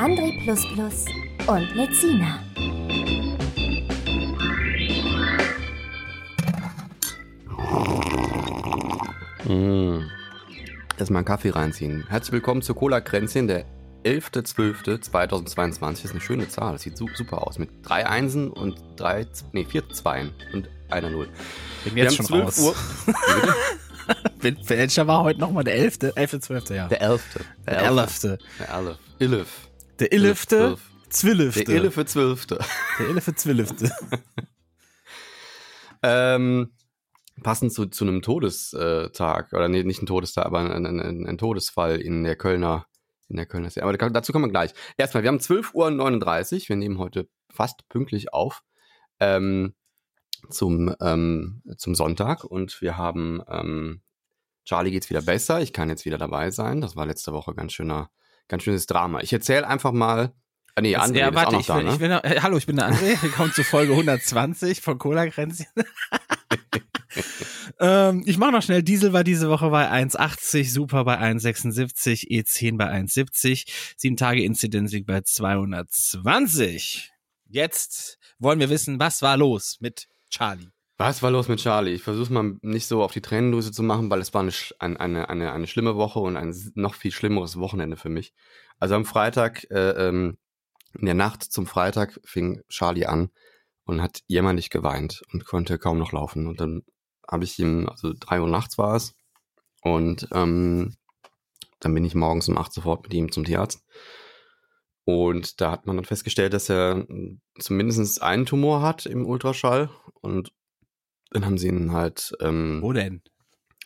André und Lezina. Mmh. Erstmal einen Kaffee reinziehen. Herzlich willkommen zu Cola Kränzchen, der 11.12.2022. Das ist eine schöne Zahl. Das sieht su super aus. Mit drei Einsen und drei, nee, vier Zweien und einer Null. Bin jetzt schon raus. Uhr. Welcher war heute nochmal der 11., 11., 12., ja. Der 11. Der 11. Der 11. Illif. Der Illifte, Zwillifte. Der Illifte, Zwölfte. Der Illifte, Zwillifte. ähm, passend zu, zu einem Todestag, oder nee, nicht ein Todestag, aber ein, ein, ein Todesfall in der Kölner, in der Kölner Serie. Aber dazu kommen wir gleich. Erstmal, wir haben 12.39 Uhr, wir nehmen heute fast pünktlich auf. Ähm, zum, ähm, zum Sonntag und wir haben ähm, Charlie geht's wieder besser. Ich kann jetzt wieder dabei sein. Das war letzte Woche ganz schöner, ganz schönes Drama. Ich erzähle einfach mal. Ah, nee, André ja, warte, ist auch noch ich, da, ne? ich bin, äh, hallo, ich bin der André. Willkommen zu Folge 120 von Cola Grenzchen. ähm, ich mache noch schnell. Diesel war diese Woche bei 1,80, Super bei 1,76, E10 bei 1,70, 7 Tage Inzidenz liegt bei 220. Jetzt wollen wir wissen, was war los mit Charlie. Was war los mit Charlie? Ich versuche mal nicht so auf die Tränendrüse zu machen, weil es war eine, eine, eine, eine schlimme Woche und ein noch viel schlimmeres Wochenende für mich. Also am Freitag, äh, ähm, in der Nacht zum Freitag fing Charlie an und hat jämmerlich geweint und konnte kaum noch laufen. Und dann habe ich ihm, also drei Uhr nachts war es, und ähm, dann bin ich morgens um acht sofort mit ihm zum Tierarzt. Und da hat man dann festgestellt, dass er zumindest einen Tumor hat im Ultraschall. Und dann haben sie ihn halt. Ähm, Wo denn?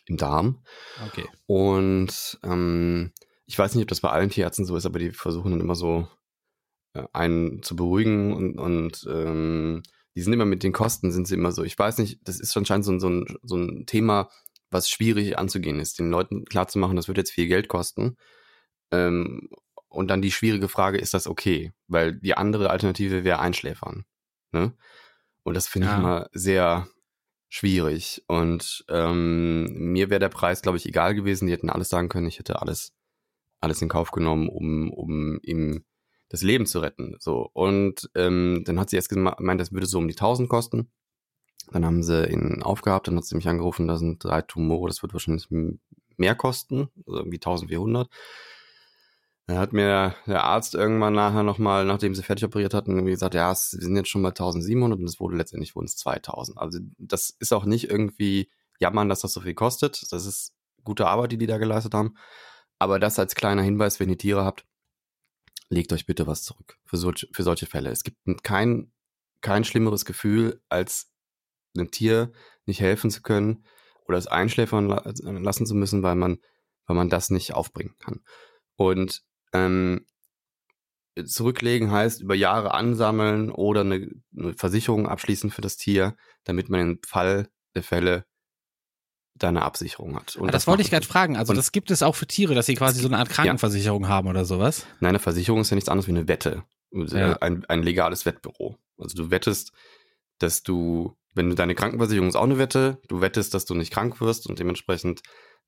Im Darm. Okay. Und ähm, ich weiß nicht, ob das bei allen Tierärzten so ist, aber die versuchen dann immer so äh, einen zu beruhigen und, und ähm, die sind immer mit den Kosten, sind sie immer so. Ich weiß nicht, das ist anscheinend so, so, ein, so ein Thema, was schwierig anzugehen ist, den Leuten klarzumachen, das wird jetzt viel Geld kosten. Ähm, und dann die schwierige Frage, ist das okay? Weil die andere Alternative wäre Einschläfern. Ne? Und das finde ja. ich immer sehr schwierig. Und ähm, mir wäre der Preis, glaube ich, egal gewesen. Die hätten alles sagen können. Ich hätte alles, alles in Kauf genommen, um, um ihm das Leben zu retten. So. Und ähm, dann hat sie erst gemeint, das würde so um die 1000 kosten. Dann haben sie ihn aufgehabt, dann hat sie mich angerufen, da sind drei Tumore, das wird wahrscheinlich mehr kosten, also irgendwie 1400. Da hat mir der Arzt irgendwann nachher nochmal, nachdem sie fertig operiert hatten, irgendwie gesagt, ja, wir sind jetzt schon bei 1700 und es wurde letztendlich wurden es 2000. Also das ist auch nicht irgendwie jammern, dass das so viel kostet. Das ist gute Arbeit, die die da geleistet haben. Aber das als kleiner Hinweis, wenn ihr Tiere habt, legt euch bitte was zurück für, solche, für solche Fälle. Es gibt kein, kein schlimmeres Gefühl, als einem Tier nicht helfen zu können oder es einschläfern lassen zu müssen, weil man, weil man das nicht aufbringen kann. Und ähm, zurücklegen heißt über Jahre ansammeln oder eine, eine, Versicherung abschließen für das Tier, damit man im Fall der Fälle da eine Absicherung hat. Und ah, das, das wollte ich gerade fragen. Also das gibt es auch für Tiere, dass sie quasi so eine Art Krankenversicherung ja. haben oder sowas? Nein, eine Versicherung ist ja nichts anderes wie eine Wette. Ja. Ein, ein legales Wettbüro. Also du wettest, dass du, wenn du deine Krankenversicherung ist auch eine Wette, du wettest, dass du nicht krank wirst und dementsprechend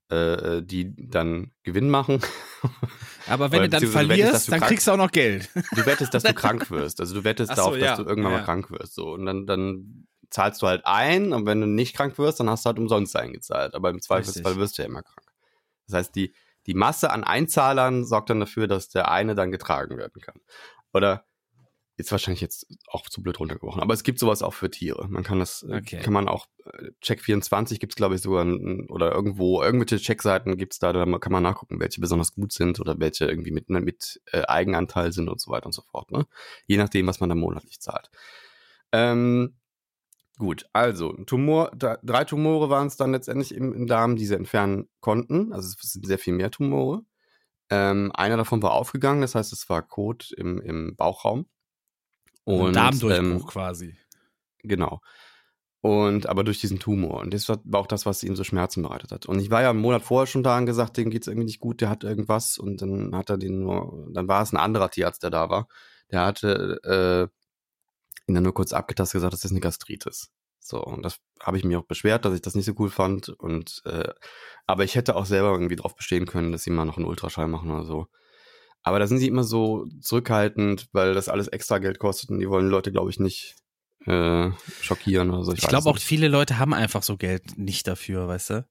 äh, äh, die dann Gewinn machen. Aber wenn du dann verlierst, du wettest, dann krank, kriegst du auch noch Geld. Du wettest, dass du krank wirst. Also du wettest so, darauf, ja. dass du irgendwann ja. mal krank wirst. So. Und dann, dann zahlst du halt ein und wenn du nicht krank wirst, dann hast du halt umsonst eingezahlt. Aber im Zweifelsfall Richtig. wirst du ja immer krank. Das heißt, die, die Masse an Einzahlern sorgt dann dafür, dass der eine dann getragen werden kann. Oder ist wahrscheinlich jetzt auch zu blöd runtergebrochen. Aber es gibt sowas auch für Tiere. Man kann das, äh, okay. kann man auch, äh, Check24 gibt's glaube ich sogar, oder irgendwo, irgendwelche Checkseiten gibt's da, da kann man nachgucken, welche besonders gut sind oder welche irgendwie mit, ne, mit äh, Eigenanteil sind und so weiter und so fort. Ne? Je nachdem, was man da monatlich zahlt. Ähm, gut, also Tumor, drei Tumore waren es dann letztendlich im, im Darm, die sie entfernen konnten. Also es sind sehr viel mehr Tumore. Ähm, einer davon war aufgegangen, das heißt, es war Kot im, im Bauchraum. Und, Darmdurchbruch ähm, quasi. Genau. Und aber durch diesen Tumor. Und das war auch das, was ihm so Schmerzen bereitet hat. Und ich war ja einen Monat vorher schon da und gesagt, dem geht's irgendwie nicht gut, der hat irgendwas. Und dann hat er den nur, dann war es ein anderer Tierarzt, der da war. Der hatte äh, ihn dann nur kurz abgetastet gesagt, das ist eine Gastritis. So, und das habe ich mir auch beschwert, dass ich das nicht so cool fand. Und äh, aber ich hätte auch selber irgendwie drauf bestehen können, dass sie mal noch einen Ultraschall machen oder so. Aber da sind sie immer so zurückhaltend, weil das alles extra Geld kostet und die wollen Leute, glaube ich, nicht äh, schockieren oder so. Ich weiß glaube auch, viele Leute haben einfach so Geld nicht dafür, weißt du?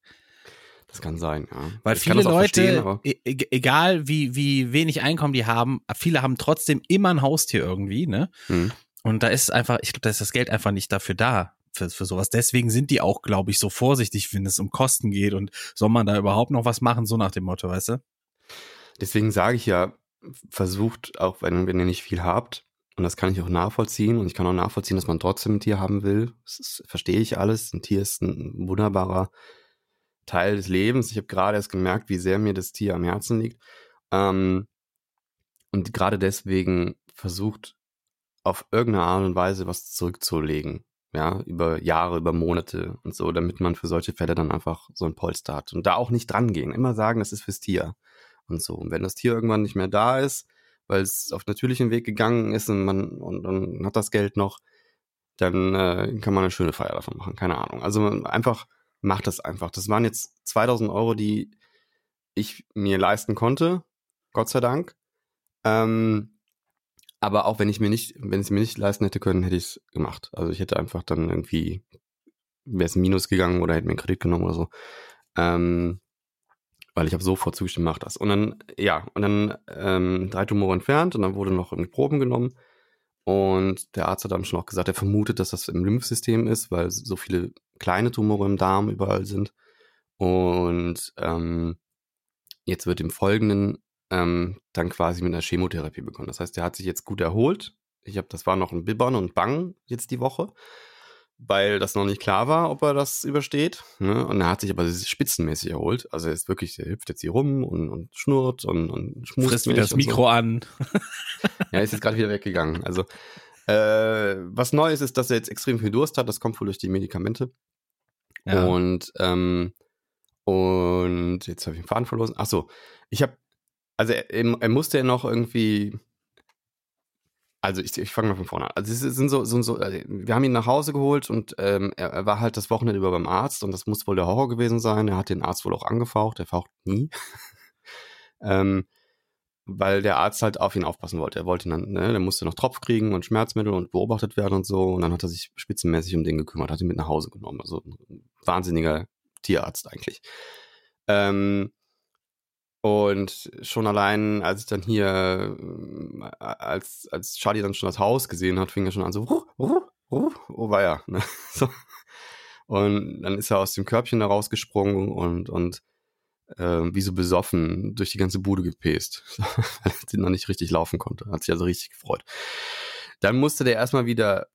Das kann sein, ja. Weil ich viele Leute, e e- egal wie, wie wenig Einkommen die haben, viele haben trotzdem immer ein Haustier irgendwie, ne? Hm. Und da ist einfach, ich glaube, da ist das Geld einfach nicht dafür da. Für, für sowas. Deswegen sind die auch, glaube ich, so vorsichtig, wenn es um Kosten geht und soll man da überhaupt noch was machen, so nach dem Motto, weißt du? Deswegen sage ich ja, versucht, auch wenn, wenn ihr nicht viel habt, und das kann ich auch nachvollziehen, und ich kann auch nachvollziehen, dass man trotzdem ein Tier haben will. Das ist, verstehe ich alles. Ein Tier ist ein wunderbarer Teil des Lebens. Ich habe gerade erst gemerkt, wie sehr mir das Tier am Herzen liegt. Ähm, und gerade deswegen versucht, auf irgendeine Art und Weise was zurückzulegen. Ja, über Jahre, über Monate und so, damit man für solche Fälle dann einfach so ein Polster hat. Und da auch nicht dran gehen. Immer sagen, das ist fürs Tier und so. Und wenn das Tier irgendwann nicht mehr da ist, weil es auf natürlichem Weg gegangen ist und man und dann hat das Geld noch, dann äh, kann man eine schöne Feier davon machen. Keine Ahnung. Also einfach macht das einfach. Das waren jetzt 2000 Euro, die ich mir leisten konnte, Gott sei Dank. Ähm, aber auch wenn ich mir nicht, wenn ich es mir nicht leisten hätte können, hätte ich es gemacht. Also ich hätte einfach dann irgendwie, wäre es ein Minus gegangen oder hätte mir einen Kredit genommen oder so. Ähm, weil ich habe sofort zugestimmt, mach das. Und dann, ja, und dann ähm, drei Tumore entfernt und dann wurde noch irgendwie Proben genommen. Und der Arzt hat dann schon auch gesagt, er vermutet, dass das im Lymphsystem ist, weil so viele kleine Tumore im Darm überall sind. Und ähm, jetzt wird im Folgenden ähm, dann quasi mit einer Chemotherapie begonnen. Das heißt, der hat sich jetzt gut erholt. Ich habe, das war noch ein Bibbern und Bang jetzt die Woche, weil das noch nicht klar war, ob er das übersteht. Ne? Und er hat sich aber spitzenmäßig erholt. Also er ist wirklich, er hüpft jetzt hier rum und, und schnurrt und, und schmust Frisst wieder das und so. Mikro an. Ja, ist jetzt gerade wieder weggegangen. Also, äh, was Neues ist, dass er jetzt extrem viel Durst hat. Das kommt wohl durch die Medikamente. Ja. Und, ähm, und jetzt habe ich den Faden verloren. Ach so, ich habe, also er, er musste ja noch irgendwie, also ich, ich fange mal von vorne an. Also es sind so, so, so äh, wir haben ihn nach Hause geholt und ähm, er, er war halt das Wochenende über beim Arzt und das muss wohl der Horror gewesen sein. Er hat den Arzt wohl auch angefaucht, er faucht nie. ähm, weil der Arzt halt auf ihn aufpassen wollte. Er wollte ihn dann, ne, der musste noch Tropf kriegen und Schmerzmittel und beobachtet werden und so. Und dann hat er sich spitzenmäßig um den gekümmert, hat ihn mit nach Hause genommen. Also ein wahnsinniger Tierarzt eigentlich. Ähm, und schon allein, als ich dann hier, ähm, als, als Charlie dann schon das Haus gesehen hat, fing er schon an so, ruh, ruh, ruh, oh ja. Ne? So. Und dann ist er aus dem Körbchen da rausgesprungen und, und ähm, wie so besoffen durch die ganze Bude gepäst, weil er noch nicht richtig laufen konnte. Hat sich also richtig gefreut. Dann musste der erstmal wieder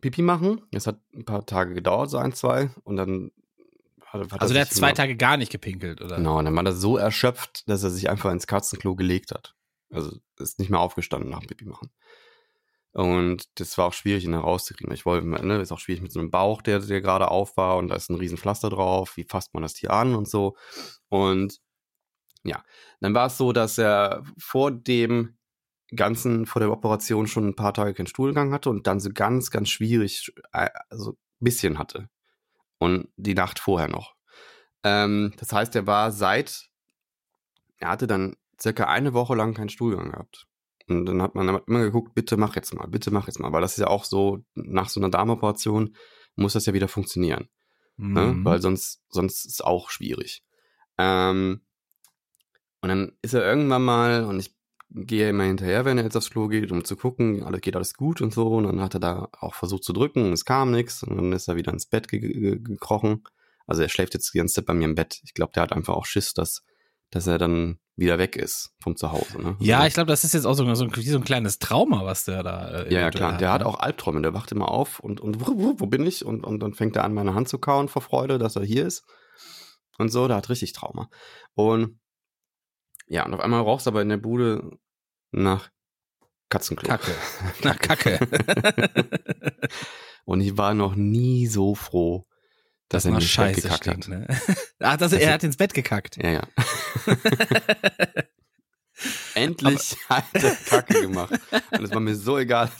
Pipi machen. Es hat ein paar Tage gedauert, so ein, zwei. Und dann hat, hat er Also der hat zwei Tage gar nicht gepinkelt, oder? Genau, und dann war er so erschöpft, dass er sich einfach ins Katzenklo gelegt hat. Also ist nicht mehr aufgestanden nach dem Pipi machen. Und das war auch schwierig, ihn da rauszukriegen. Ich wollte, ne, ist auch schwierig mit so einem Bauch, der, der gerade auf war und da ist ein riesen Pflaster drauf. Wie fasst man das Tier an und so. Und ja, dann war es so, dass er vor dem ganzen, vor der Operation schon ein paar Tage keinen Stuhlgang hatte und dann so ganz, ganz schwierig, also ein bisschen hatte. Und die Nacht vorher noch. Ähm, das heißt, er war seit, er hatte dann circa eine Woche lang keinen Stuhlgang gehabt. Und dann hat man immer geguckt, bitte mach jetzt mal, bitte mach jetzt mal. Weil das ist ja auch so, nach so einer Darmoperation muss das ja wieder funktionieren. Ne? Mhm. Weil sonst, sonst ist es auch schwierig. Ähm, und dann ist er irgendwann mal, und ich gehe immer hinterher, wenn er jetzt aufs Klo geht, um zu gucken, alles geht alles gut und so. Und dann hat er da auch versucht zu drücken und es kam nichts. Und dann ist er wieder ins Bett ge ge gekrochen. Also er schläft jetzt die ganze Zeit bei mir im Bett. Ich glaube, der hat einfach auch Schiss, dass, dass er dann wieder weg ist vom Zuhause. Ne? Ja, Also- ich glaube, das ist jetzt auch so, so, ein, wie so ein kleines Trauma, was der da. Äh, ja, ja, klar. Der hat ne? auch Albträume. Der wacht immer auf und, und wo, wo, wo bin ich? Und, und dann fängt er an, meine Hand zu kauen vor Freude, dass er hier ist. Und so, der hat richtig Trauma. Und Ja, und auf einmal roch es aber in der Bude nach Katzenklo. Kacke. Na, Kacke. und ich war noch nie so froh, dass er mal mir ins Bett gekackt stinkt, hat. Ne? Ach, das, er hat ins Bett gekackt. Ja, ja. Endlich hat er Kacke gemacht. Und es war mir so egal.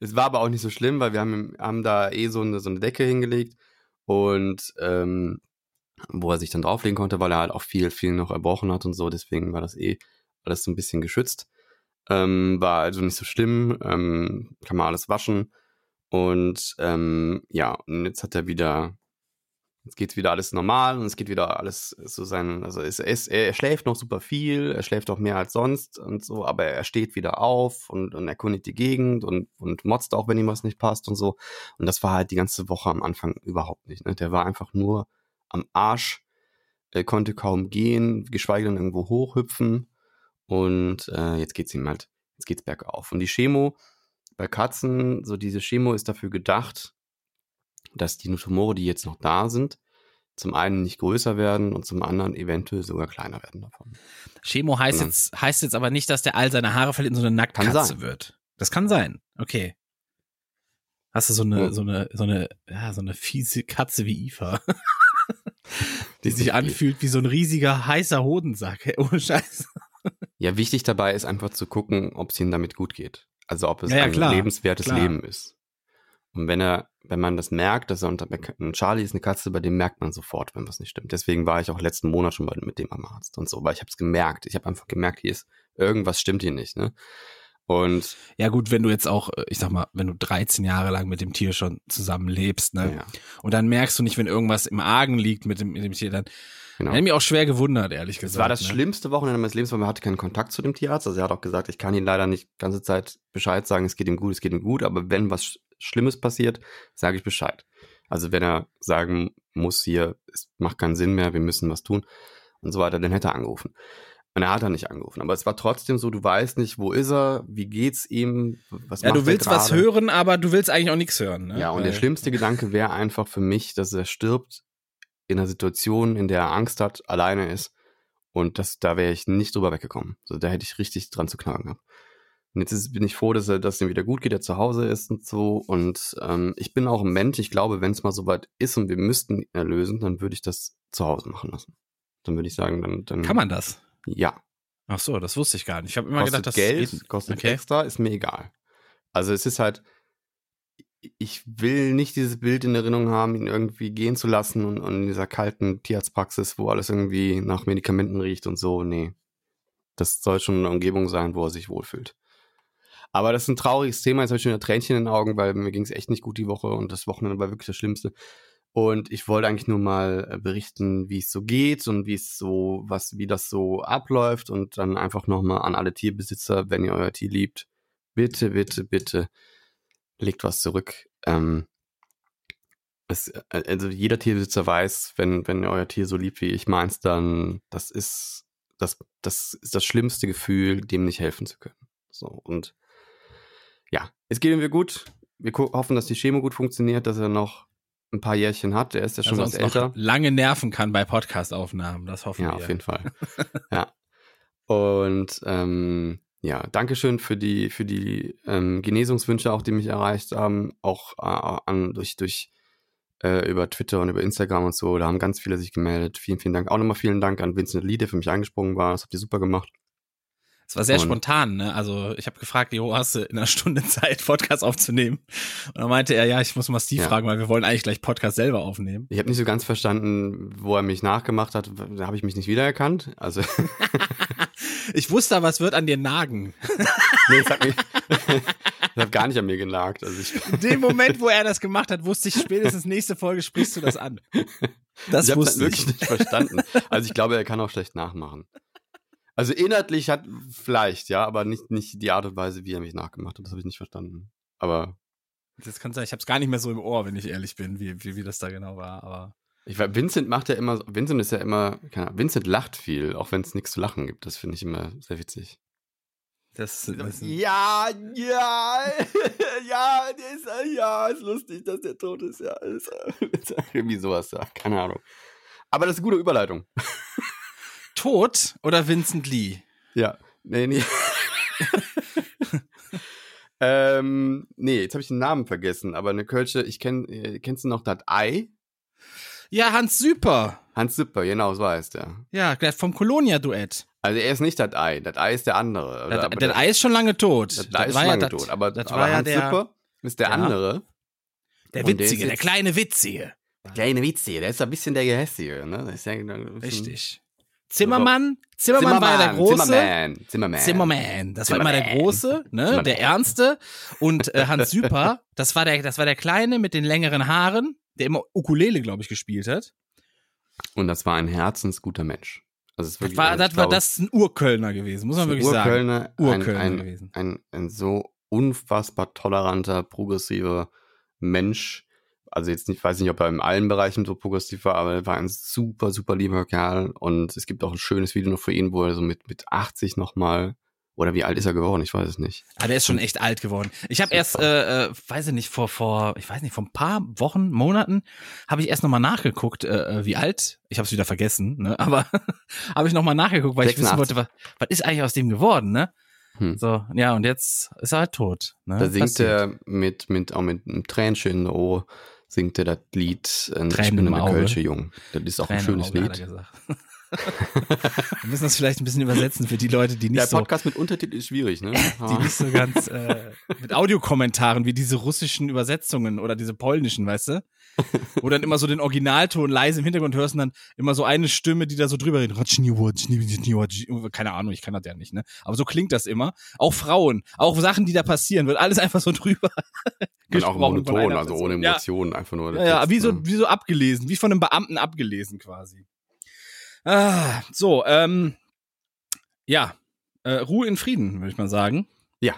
Es war aber auch nicht so schlimm, weil wir haben, haben da eh so eine, so eine Decke hingelegt und ähm, wo er sich dann drauflegen konnte, weil er halt auch viel, viel noch erbrochen hat und so. Deswegen war das eh alles so ein bisschen geschützt. Ähm, war also nicht so schlimm. Ähm, kann man alles waschen. Und ähm, ja, und jetzt hat er wieder Jetzt geht's wieder alles normal und es geht wieder alles so sein, also es, es, er schläft noch super viel, er schläft auch mehr als sonst und so, aber er steht wieder auf und, und erkundigt die Gegend und, und motzt auch, wenn ihm was nicht passt und so. Und das war halt die ganze Woche am Anfang überhaupt nicht. Ne? Der war einfach nur am Arsch, er konnte kaum gehen, geschweige denn irgendwo hochhüpfen. Und äh, jetzt geht's ihm halt, jetzt geht's bergauf. Und die Chemo bei Katzen, so diese Chemo ist dafür gedacht, dass die Tumore, die jetzt noch da sind, zum einen nicht größer werden und zum anderen eventuell sogar kleiner werden davon. Chemo heißt jetzt, heißt jetzt aber nicht, dass der all seine Haare verliert und so eine Nacktkatze wird. Das kann sein. Okay. Hast du so eine, Ja. so eine, so eine, ja, so eine fiese Katze wie Iva. die sich anfühlt wie so ein riesiger, heißer Hodensack. Ey, Ohne Scheiß. Ja, wichtig dabei ist einfach zu gucken, ob es ihm damit gut geht. Also ob es Ja, ja, ein klar, lebenswertes klar. Leben ist. Und wenn er, wenn man das merkt, dass er unter Charlie ist eine Katze, bei dem merkt man sofort, wenn was nicht stimmt. Deswegen war ich auch letzten Monat schon bei, mit dem am Arzt und so, weil ich habe es gemerkt. Ich habe einfach gemerkt, hier ist irgendwas stimmt hier nicht. Ne? Und Ja gut, wenn du jetzt auch, äh, ich sag mal, wenn du 13 Jahre lang mit dem Tier schon zusammenlebst, ne? ja, Und dann merkst du nicht, wenn irgendwas im Argen liegt mit dem, mit dem Tier, dann genau. hätte mich auch schwer gewundert, ehrlich Es gesagt. war das ne? schlimmste Wochenende meines Lebens, weil man hatte keinen Kontakt zu dem Tierarzt. Also er hat auch gesagt, ich kann Ihnen leider nicht die ganze Zeit Bescheid sagen, es geht ihm gut, es geht ihm gut, aber wenn was Sch- Schlimmes passiert, sage ich Bescheid. Also wenn er sagen muss hier, es macht keinen Sinn mehr, wir müssen was tun und so weiter, dann hätte er angerufen. Und er hat er nicht angerufen. Aber es war trotzdem so, du weißt nicht, wo ist er, wie geht's ihm, was Ja, macht du willst was hören, aber du willst eigentlich auch nichts hören. Ne? Ja, und der Weil- schlimmste Gedanke wäre einfach für mich, dass er stirbt in einer Situation, in der er Angst hat, alleine ist. Und das, da wäre ich nicht drüber weggekommen. Also da hätte ich richtig dran zu knagen gehabt. Und jetzt ist, bin ich froh, dass er, dass ihm wieder gut geht, er zu Hause ist und so. Und ähm, ich bin auch ein Mensch. Ich glaube, wenn es mal soweit ist und wir müssten ihn erlösen, dann würde ich das zu Hause machen lassen. Dann würde ich sagen, dann, dann Kann man das? Ja. Ach so, das wusste ich gar nicht. Ich habe immer kostet gedacht, das Geld, geht. kostet Okay. extra, ist mir egal. Also es ist halt, ich will nicht dieses Bild in Erinnerung haben, ihn irgendwie gehen zu lassen und, und in dieser kalten Tierarztpraxis, wo alles irgendwie nach Medikamenten riecht und so. Nee. Das soll schon eine Umgebung sein, wo er sich wohlfühlt. Aber das ist ein trauriges Thema. Jetzt habe ich schon wieder Tränchen in den Augen, weil mir ging es echt nicht gut die Woche und das Wochenende war wirklich das Schlimmste. Und ich wollte eigentlich nur mal äh, berichten, wie es so geht und wie es so, was, wie das so abläuft und dann einfach nochmal an alle Tierbesitzer, wenn ihr euer Tier liebt, bitte, bitte, bitte legt was zurück. Ähm, es, äh, also jeder Tierbesitzer weiß, wenn, wenn ihr euer Tier so liebt wie ich meins, dann das ist das, das ist das schlimmste Gefühl, dem nicht helfen zu können. So und ja, es geht ihm gut. Wir hoffen, dass die Chemo gut funktioniert, dass er noch ein paar Jährchen hat. Er ist ja schon er was älter. lange nerven kann bei Podcast-Aufnahmen. Das hoffen Ja, wir. auf jeden Fall. ja. Und ähm, ja, Dankeschön für die für die ähm, Genesungswünsche, auch die mich erreicht haben, auch äh, an durch durch äh, über Twitter und über Instagram und so. Da haben ganz viele sich gemeldet. Vielen, vielen Dank. Auch nochmal vielen Dank an Vincent Lee, der für mich eingesprungen war. Das habt ihr super gemacht. Es war sehr Und- spontan, ne? Also ich habe gefragt, Jo, hast du in einer Stunde Zeit, Podcast aufzunehmen? Und dann meinte er, ja, ich muss mal Steve Ja. fragen, weil wir wollen eigentlich gleich Podcast selber aufnehmen. Ich habe nicht so ganz verstanden, wo er mich nachgemacht hat. Da habe ich mich nicht wiedererkannt. Also Ich wusste aber, es wird an dir nagen. nee, es hat mich es hat gar nicht an mir genagt. Also ich, In dem Moment, wo er das gemacht hat, wusste ich spätestens nächste Folge sprichst du das an. Das ich habe wirklich nicht verstanden. Also ich glaube, er kann auch schlecht nachmachen. Also inhaltlich hat vielleicht, ja, aber nicht, nicht die Art und Weise, wie er mich nachgemacht hat. Das habe ich nicht verstanden. Aber Das kann sein, ich habe es gar nicht mehr so im Ohr, wenn ich ehrlich bin, wie, wie, wie das da genau war. Aber ich weiß, Vincent macht ja immer, Vincent ist ja immer, keine Ahnung, Vincent lacht viel, auch wenn es nichts zu lachen gibt. Das finde ich immer sehr witzig. das, das Ja, ja, ja, ist, ja, ist lustig, dass der tot ist, ja. Ist, irgendwie sowas, ja, keine Ahnung. Aber das ist eine gute Überleitung. tot oder Vincent Lee? Ja, nee, nee. ähm, nee, jetzt habe ich den Namen vergessen, aber eine Kölsche, ich kenn, äh, kennst du noch das Ei? Ja, Hans Süper. Hans Süpper, genau, so heißt er. Ja, der vom Colonia-Duett. Also er ist nicht das Ei, das Ei ist der andere. Der, der Ei ist schon lange tot. das Ei ist war schon ja lange das- tot, aber, das aber war ja Hans der, Süpper ist der Ja. andere. der der Witzige, der jetzt- kleine Witzige. Kleine Witze, der ist ein bisschen der Gehässige, ne? Der ja, Richtig. Zimmermann, Zimmermann, war ja der große. Zimmerman, Zimmerman. Zimmerman, das war immer der große, ne, der ernste und äh, Hans Süper, das war der das war der kleine mit den längeren Haaren, der immer Ukulele, glaube ich, gespielt hat. Und das war ein herzensguter Mensch. Also es ist Das war also das ich war glaube, das ist ein Urkölner gewesen, muss man wirklich sagen. Urkölner, Urkölner ein, ein, gewesen. Ein, ein so unfassbar toleranter, progressiver Mensch. Also jetzt nicht, weiß nicht, ob er in allen Bereichen so progressiv war, aber er war ein super, super lieber Kerl. Und es gibt auch ein schönes Video noch für ihn, wo er so mit, mit 80 nochmal, oder wie alt ist er geworden? Ich weiß es nicht. Ah, der ist schon echt alt geworden. Ich habe erst, äh, äh, weiß ich nicht, vor, vor, ich weiß nicht, vor ein paar Wochen, Monaten, habe ich erst nochmal nachgeguckt, äh, äh, wie alt. Ich habe es wieder vergessen, ne? Aber habe ich nochmal nachgeguckt, weil ich wissen 86. wollte, was, was ist eigentlich aus dem geworden, ne? Hm. So, ja, und jetzt ist er halt tot. Ne? Da singt Passiert. er mit, mit, auch mit einem Tränchen in der Ohr, singt er das Lied äh, Ich bin eine. Kölsche Jung. Das ist auch ein Tränen im schönes Auge, Lied. Wir müssen das vielleicht ein bisschen übersetzen für die Leute, die nicht Der so Podcast mit Untertitel ist schwierig, ne? die nicht so ganz äh, mit Audiokommentaren wie diese russischen Übersetzungen oder diese polnischen, weißt du? Wo dann immer so den Originalton leise im Hintergrund hörst und dann immer so eine Stimme, die da so drüber redet. Keine Ahnung, ich kann das ja nicht, ne? Aber so klingt das immer. Auch Frauen, auch Sachen, die da passieren, wird alles einfach so drüber Und auch monoton, also ohne Ja. Emotionen, einfach nur Ja, ja, Text, wie so, ne? wie so abgelesen, wie von einem Beamten abgelesen quasi. Ah, so, ähm, ja, äh, Ruhe in Frieden, würde ich mal sagen. Ja.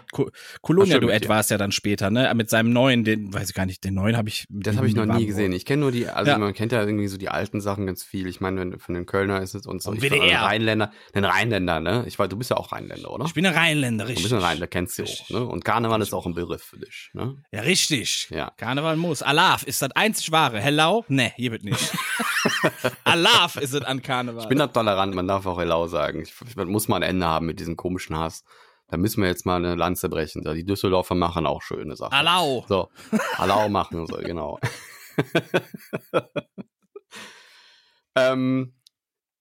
Stimmt, ja. war es ja dann später, ne? Mit seinem neuen, den, weiß ich gar nicht, den neuen habe ich. Das habe ich noch nie gesehen. Ich kenne nur die, also Ja. man kennt ja irgendwie so die alten Sachen ganz viel. Ich meine, wenn- von den Kölner ist es und so. Und Ich WDR. ein Rheinländer, den Rheinländer, ne? Ich war, du bist ja auch Rheinländer, oder? Ich bin ein Rheinländer, Du richtig. bist ein Rheinländer, kennst du auch, ne? Und Karneval ist auch ein Begriff für dich, ne? Ja, richtig. Ja. Karneval muss. Alaf ist das einzig wahre. Hello? Ne, hier wird nicht. Alaf ist es an Karneval. Ich bin da tolerant, man darf auch Hello sagen. Ich, ich man muss mal ein Ende haben mit diesem komischen Hass. Da müssen wir jetzt mal eine Lanze brechen. Die Düsseldorfer machen auch schöne Sachen. Alau. So, Hallau machen so, genau. ähm,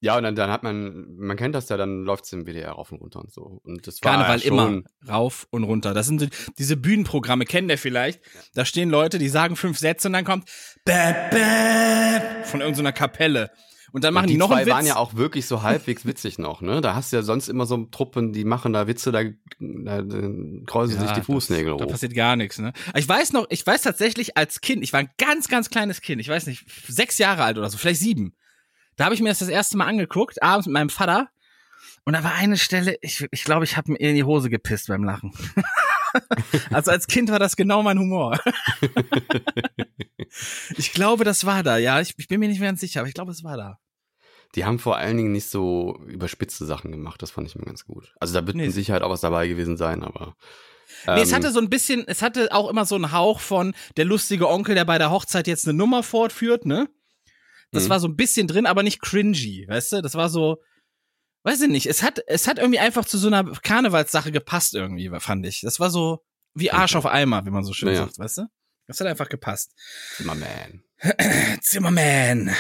ja, und dann, dann hat man, man kennt das ja, dann läuft es im WDR rauf und runter und so. Und das war Karneval schon, immer rauf und runter. Das sind diese Bühnenprogramme, kennt ihr vielleicht? Da stehen Leute, die sagen fünf Sätze und dann kommt bäh, bäh, von irgendeiner Kapelle. Und dann machen und die, die noch zwei einen Witz. waren ja auch wirklich so halbwegs witzig noch, ne? Da hast du ja sonst immer so Truppen, die machen da Witze, da, da, da kreuzen sich die Fußnägel das, Da hoch. passiert gar nichts, ne? Ich weiß noch, ich weiß tatsächlich als Kind, ich war ein ganz, ganz kleines Kind, ich weiß nicht, sechs Jahre alt oder so, vielleicht sieben. Da habe ich mir das das erste Mal angeguckt, abends mit meinem Vater. Und da war eine Stelle, ich, ich glaube, ich habe mir in die Hose gepisst beim Lachen. also als Kind war das genau mein Humor. ich glaube, das war da, ja. Ich, ich bin mir nicht mehr ganz sicher, aber ich glaube, es war da. Die haben vor allen Dingen nicht so überspitzte Sachen gemacht, das fand ich immer ganz gut. Also da wird Nee. mit Sicherheit auch was dabei gewesen sein, aber. Nee, es ähm, hatte so ein bisschen, es hatte auch immer so einen Hauch von der lustige Onkel, der bei der Hochzeit jetzt eine Nummer fortführt, ne? Das Mhm. war so ein bisschen drin, aber nicht cringy, weißt du? Das war so, weiß ich nicht, es hat, es hat irgendwie einfach zu so einer Karnevalssache gepasst irgendwie, fand ich. Das war so wie Arsch auf Eimer, wie man so schön Ja, ja. sagt, weißt du? Das hat einfach gepasst. Zimmerman. Zimmerman.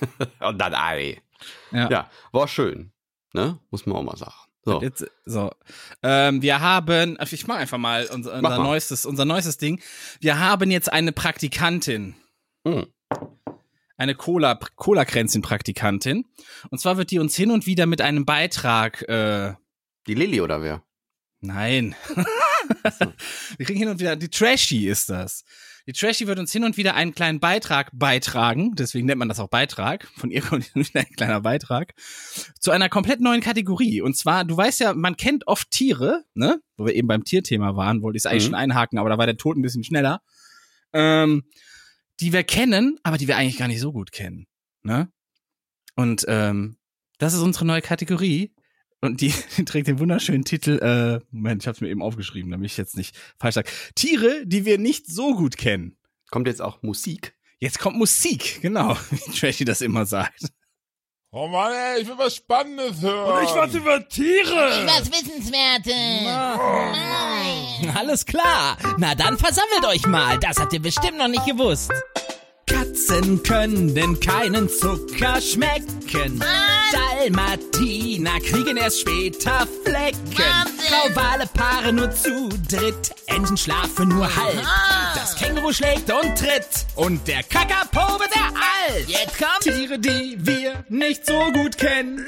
Und dann Ei. Ja. Ja, war schön. Ne? Muss man auch mal sagen. So. Jetzt, so. Ähm, wir haben, ich mach einfach mal unser, unser mal. neuestes, unser neuestes Ding. Wir haben jetzt eine Praktikantin. Hm. Eine Cola, Cola-Kränzchen-Praktikantin. Und zwar wird die uns hin und wieder mit einem Beitrag, äh, Die Lilly oder wer? nein. Wir kriegen hin und wieder, die Trashy ist das. Die Trashy wird uns hin und wieder einen kleinen Beitrag beitragen, deswegen nennt man das auch Beitrag. Von ihr kommt hin und wieder ein kleiner Beitrag zu einer komplett neuen Kategorie. Und zwar, du weißt ja, man kennt oft Tiere, ne? Wo wir eben beim Tierthema waren, wollte ich es eigentlich Mhm. schon einhaken, aber da war der Tod ein bisschen schneller. Ähm, die wir kennen, aber die wir eigentlich gar nicht so gut kennen. Ne? Und ähm, das ist unsere neue Kategorie. Und die, die trägt den wunderschönen Titel, äh, Moment, ich hab's mir eben aufgeschrieben, damit ich jetzt nicht falsch sage. Tiere, die wir nicht so gut kennen. Kommt jetzt auch Musik? Jetzt kommt Musik, genau, wie Trashy das immer sagt. Oh Mann, ey, ich will was Spannendes hören. Und ich was über Tiere. Was Wissenswertes. Nein. Alles klar. Na dann versammelt euch mal. Das habt ihr bestimmt noch nicht gewusst. Katzen können keinen Zucker schmecken. Dalmatiner kriegen erst später Flecken. Wahnsinn. Grauwale Paare nur zu dritt. Enten schlafen nur halb. Ah. Das Känguru schlägt und tritt. Und der Kakapo wird der alt. Jetzt kommt Tiere, die wir nicht so gut kennen.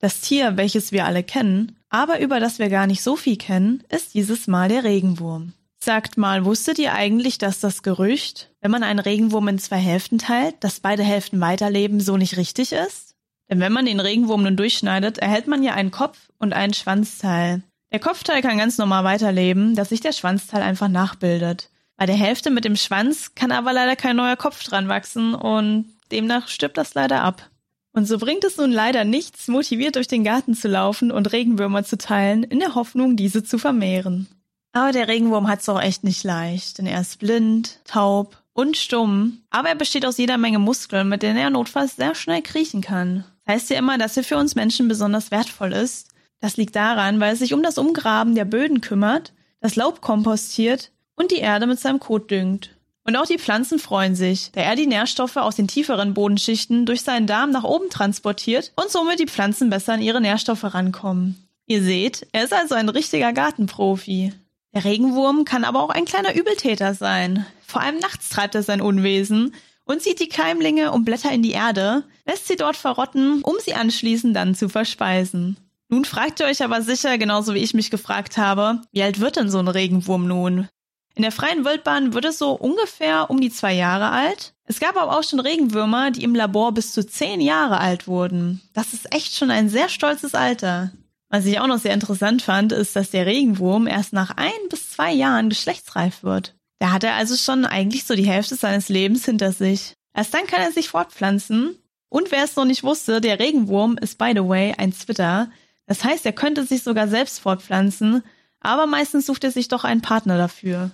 Das Tier, welches wir alle kennen, aber über das wir gar nicht so viel kennen, ist dieses Mal der Regenwurm. Sagt mal, wusstet ihr eigentlich, dass das Gerücht, wenn man einen Regenwurm in zwei Hälften teilt, dass beide Hälften weiterleben, so nicht richtig ist? Denn wenn man den Regenwurm nun durchschneidet, erhält man ja einen Kopf und einen Schwanzteil. Der Kopfteil kann ganz normal weiterleben, dass sich der Schwanzteil einfach nachbildet. Bei der Hälfte mit dem Schwanz kann aber leider kein neuer Kopf dran wachsen und demnach stirbt das leider ab. Und so bringt es nun leider nichts, motiviert durch den Garten zu laufen und Regenwürmer zu teilen, in der Hoffnung, diese zu vermehren. Aber der Regenwurm hat's auch echt nicht leicht, denn er ist blind, taub und stumm. Aber er besteht aus jeder Menge Muskeln, mit denen er notfalls sehr schnell kriechen kann. Das heißt ja immer, dass er für uns Menschen besonders wertvoll ist. Das liegt daran, weil er sich um das Umgraben der Böden kümmert, das Laub kompostiert und die Erde mit seinem Kot düngt. Und auch die Pflanzen freuen sich, da er die Nährstoffe aus den tieferen Bodenschichten durch seinen Darm nach oben transportiert und somit die Pflanzen besser an ihre Nährstoffe rankommen. Ihr seht, er ist also ein richtiger Gartenprofi. Der Regenwurm kann aber auch ein kleiner Übeltäter sein. Vor allem nachts treibt er sein Unwesen und zieht die Keimlinge und Blätter in die Erde, lässt sie dort verrotten, um sie anschließend dann zu verspeisen. Nun fragt ihr euch aber sicher, genauso wie ich mich gefragt habe, wie alt wird denn so ein Regenwurm nun? In der freien Wildbahn wird es so ungefähr um die zwei Jahre alt. Es gab aber auch schon Regenwürmer, die im Labor bis zu zehn Jahre alt wurden. Das ist echt schon ein sehr stolzes Alter. Was ich auch noch sehr interessant fand, ist, dass der Regenwurm erst nach ein bis zwei Jahren geschlechtsreif wird. Da hat er also schon eigentlich so die Hälfte seines Lebens hinter sich. Erst dann kann er sich fortpflanzen. Und wer es noch nicht wusste, der Regenwurm ist by the way ein Zwitter. Das heißt, er könnte sich sogar selbst fortpflanzen, aber meistens sucht er sich doch einen Partner dafür.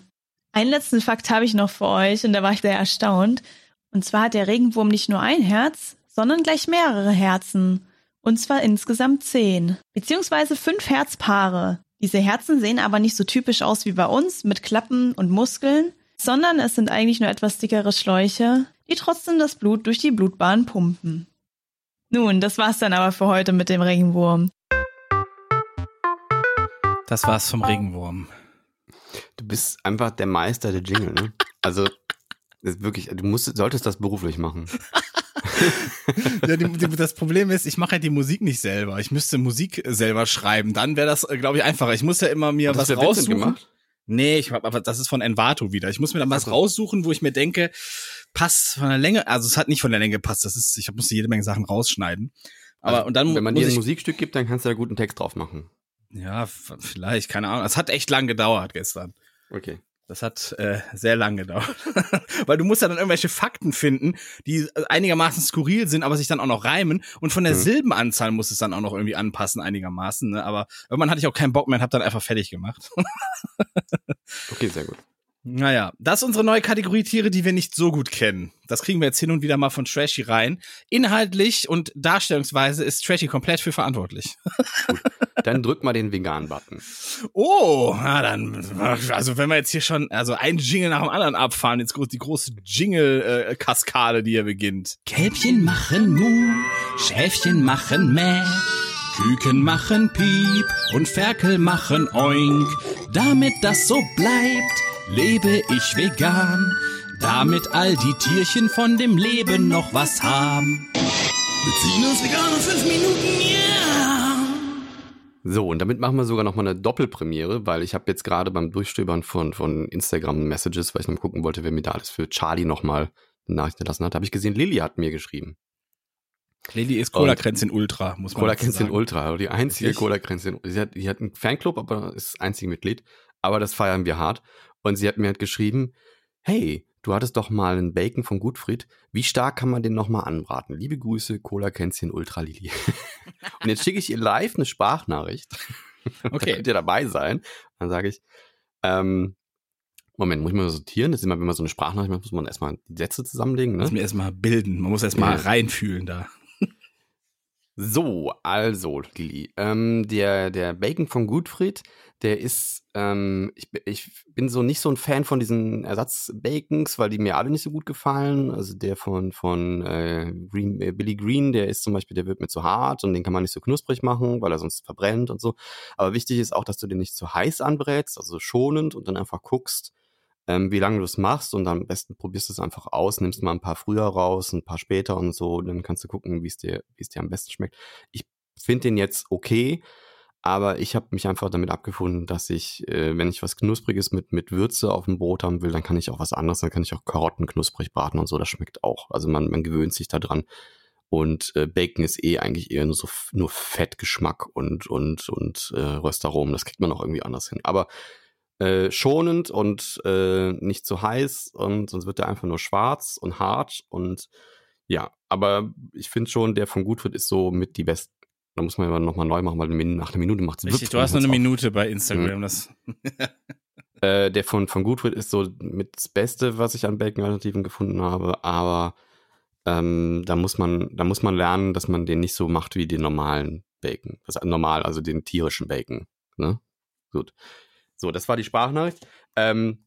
Einen letzten Fakt habe ich noch für euch und da war ich sehr erstaunt. Und zwar hat der Regenwurm nicht nur ein Herz, sondern gleich mehrere Herzen. Und zwar insgesamt zehn, beziehungsweise fünf Herzpaare. Diese Herzen sehen aber nicht so typisch aus wie bei uns mit Klappen und Muskeln, sondern es sind eigentlich nur etwas dickere Schläuche, die trotzdem das Blut durch die Blutbahn pumpen. Nun, das war's dann aber für heute mit dem Regenwurm. Das war's vom Regenwurm. Du bist einfach der Meister der Jingle, ne? Also, wirklich, du musst, solltest das beruflich machen. Ja, die, die, das Problem ist, ich mache halt die Musik nicht selber. Ich müsste Musik selber schreiben. Dann wäre das, glaube ich, einfacher. Ich muss ja immer mir das was raussuchen. gemacht? Nee, ich hab, aber das ist von Envato wieder. Ich muss mir dann was raussuchen, wo ich mir denke, passt von der Länge, also es hat nicht von der Länge gepasst. Das ist, ich musste jede Menge Sachen rausschneiden. Aber Also, und dann wenn man dir ein Musikstück gibt, dann kannst du da guten Text drauf machen. ja, vielleicht, keine Ahnung. Es hat echt lang gedauert gestern. Okay. Das hat äh, sehr lang gedauert. Weil du musst ja dann irgendwelche Fakten finden, die einigermaßen skurril sind, aber sich dann auch noch reimen. Und von der Mhm. Silbenanzahl muss es dann auch noch irgendwie anpassen, einigermaßen. Ne? Aber irgendwann hatte ich auch keinen Bock mehr und hab dann einfach fertig gemacht. Okay, sehr gut. Naja, das ist unsere neue Kategorie Tiere, die wir nicht so gut kennen. Das kriegen wir jetzt hin und wieder mal von Trashy rein. Inhaltlich und darstellungsweise ist Trashy komplett für verantwortlich. Dann drück mal den Vegan-Button. Oh, na dann, also wenn wir jetzt hier schon, also ein Jingle nach dem anderen abfahren, jetzt die große Jingle-Kaskade, die hier beginnt. Kälbchen machen Mu, Schäfchen machen Mäh, Küken machen Piep und Ferkel machen Oink. Damit das so bleibt, lebe ich vegan, damit all die Tierchen von dem Leben noch was haben. Beziehen uns vegan in fünf Minuten, yeah! So, und damit machen wir sogar noch mal eine Doppelpremiere, weil ich habe jetzt gerade beim Durchstöbern von, von Instagram-Messages, weil ich noch mal gucken wollte, wer mir da alles für Charlie noch mal eine Nachricht hinterlassen hat, habe ich gesehen, Lilly hat mir geschrieben. Lady ist Cola-Kränzchen Ultra, muss man Cola Kränzchen sagen. Ultra, die einzige? Cola Kränzchen. Sie hat, die hat einen Fanclub, aber ist das einzige Mitglied. Aber das feiern wir hart. Und sie hat mir halt geschrieben, hey, du hattest doch mal einen Bacon von Gutfried. Wie stark kann man den noch mal anbraten? Liebe Grüße, Cola Kränzchen Ultra Lili. Und jetzt schicke ich ihr live eine Sprachnachricht. da Okay. könnt ihr dabei sein. Dann sage ich, ähm, Moment, muss ich mal sortieren? Das ist immer, wenn man so eine Sprachnachricht macht, muss man erstmal die Sätze zusammenlegen, Muss ne? mir erstmal bilden. Man muss erstmal Ja. reinfühlen da. So, also, Lili, ähm, der, der Bacon von Gutfried, der ist, ähm, ich, ich bin so nicht so ein Fan von diesen Ersatz-Bacons, weil die mir alle nicht so gut gefallen. Also der von, von äh, Green, äh, Billy Green, der ist zum Beispiel, der wird mir zu hart und den kann man nicht so knusprig machen, weil er sonst verbrennt und so. Aber wichtig ist auch, dass du den nicht zu heiß anbrätst, also schonend und dann einfach guckst, ähm, wie lange du es machst und am besten probierst du es einfach aus, nimmst mal ein paar früher raus, ein paar später und so, dann kannst du gucken, wie es dir, wie es dir am besten schmeckt. Ich finde den jetzt okay, aber ich habe mich einfach damit abgefunden, dass ich, äh, wenn ich was Knuspriges mit, mit Würze auf dem Brot haben will, dann kann ich auch was anderes, dann kann ich auch Karotten knusprig braten und so, das schmeckt auch. Also man, man gewöhnt sich da dran. Und äh, Bacon ist eh eigentlich eher nur so nur Fettgeschmack und und und äh, Röstaromen. Das kriegt man auch irgendwie anders hin. Aber äh, schonend und äh, nicht zu heiß und sonst wird der einfach nur schwarz und hart und ja, aber ich finde schon, der von Gutfried ist so mit die besten. Da muss man ja nochmal neu machen, weil nach einer Minute macht es Richtig, du hast nur eine Minute bei Instagram. Das, Äh, der von, von Gutfried ist so mit das Beste, was ich an Bacon-Alternativen gefunden habe, aber ähm, da muss man, da muss man lernen, dass man den nicht so macht wie den normalen Bacon. Das normal, also den tierischen Bacon. Ne? Gut. So, das war die Sprachnachricht. Ähm,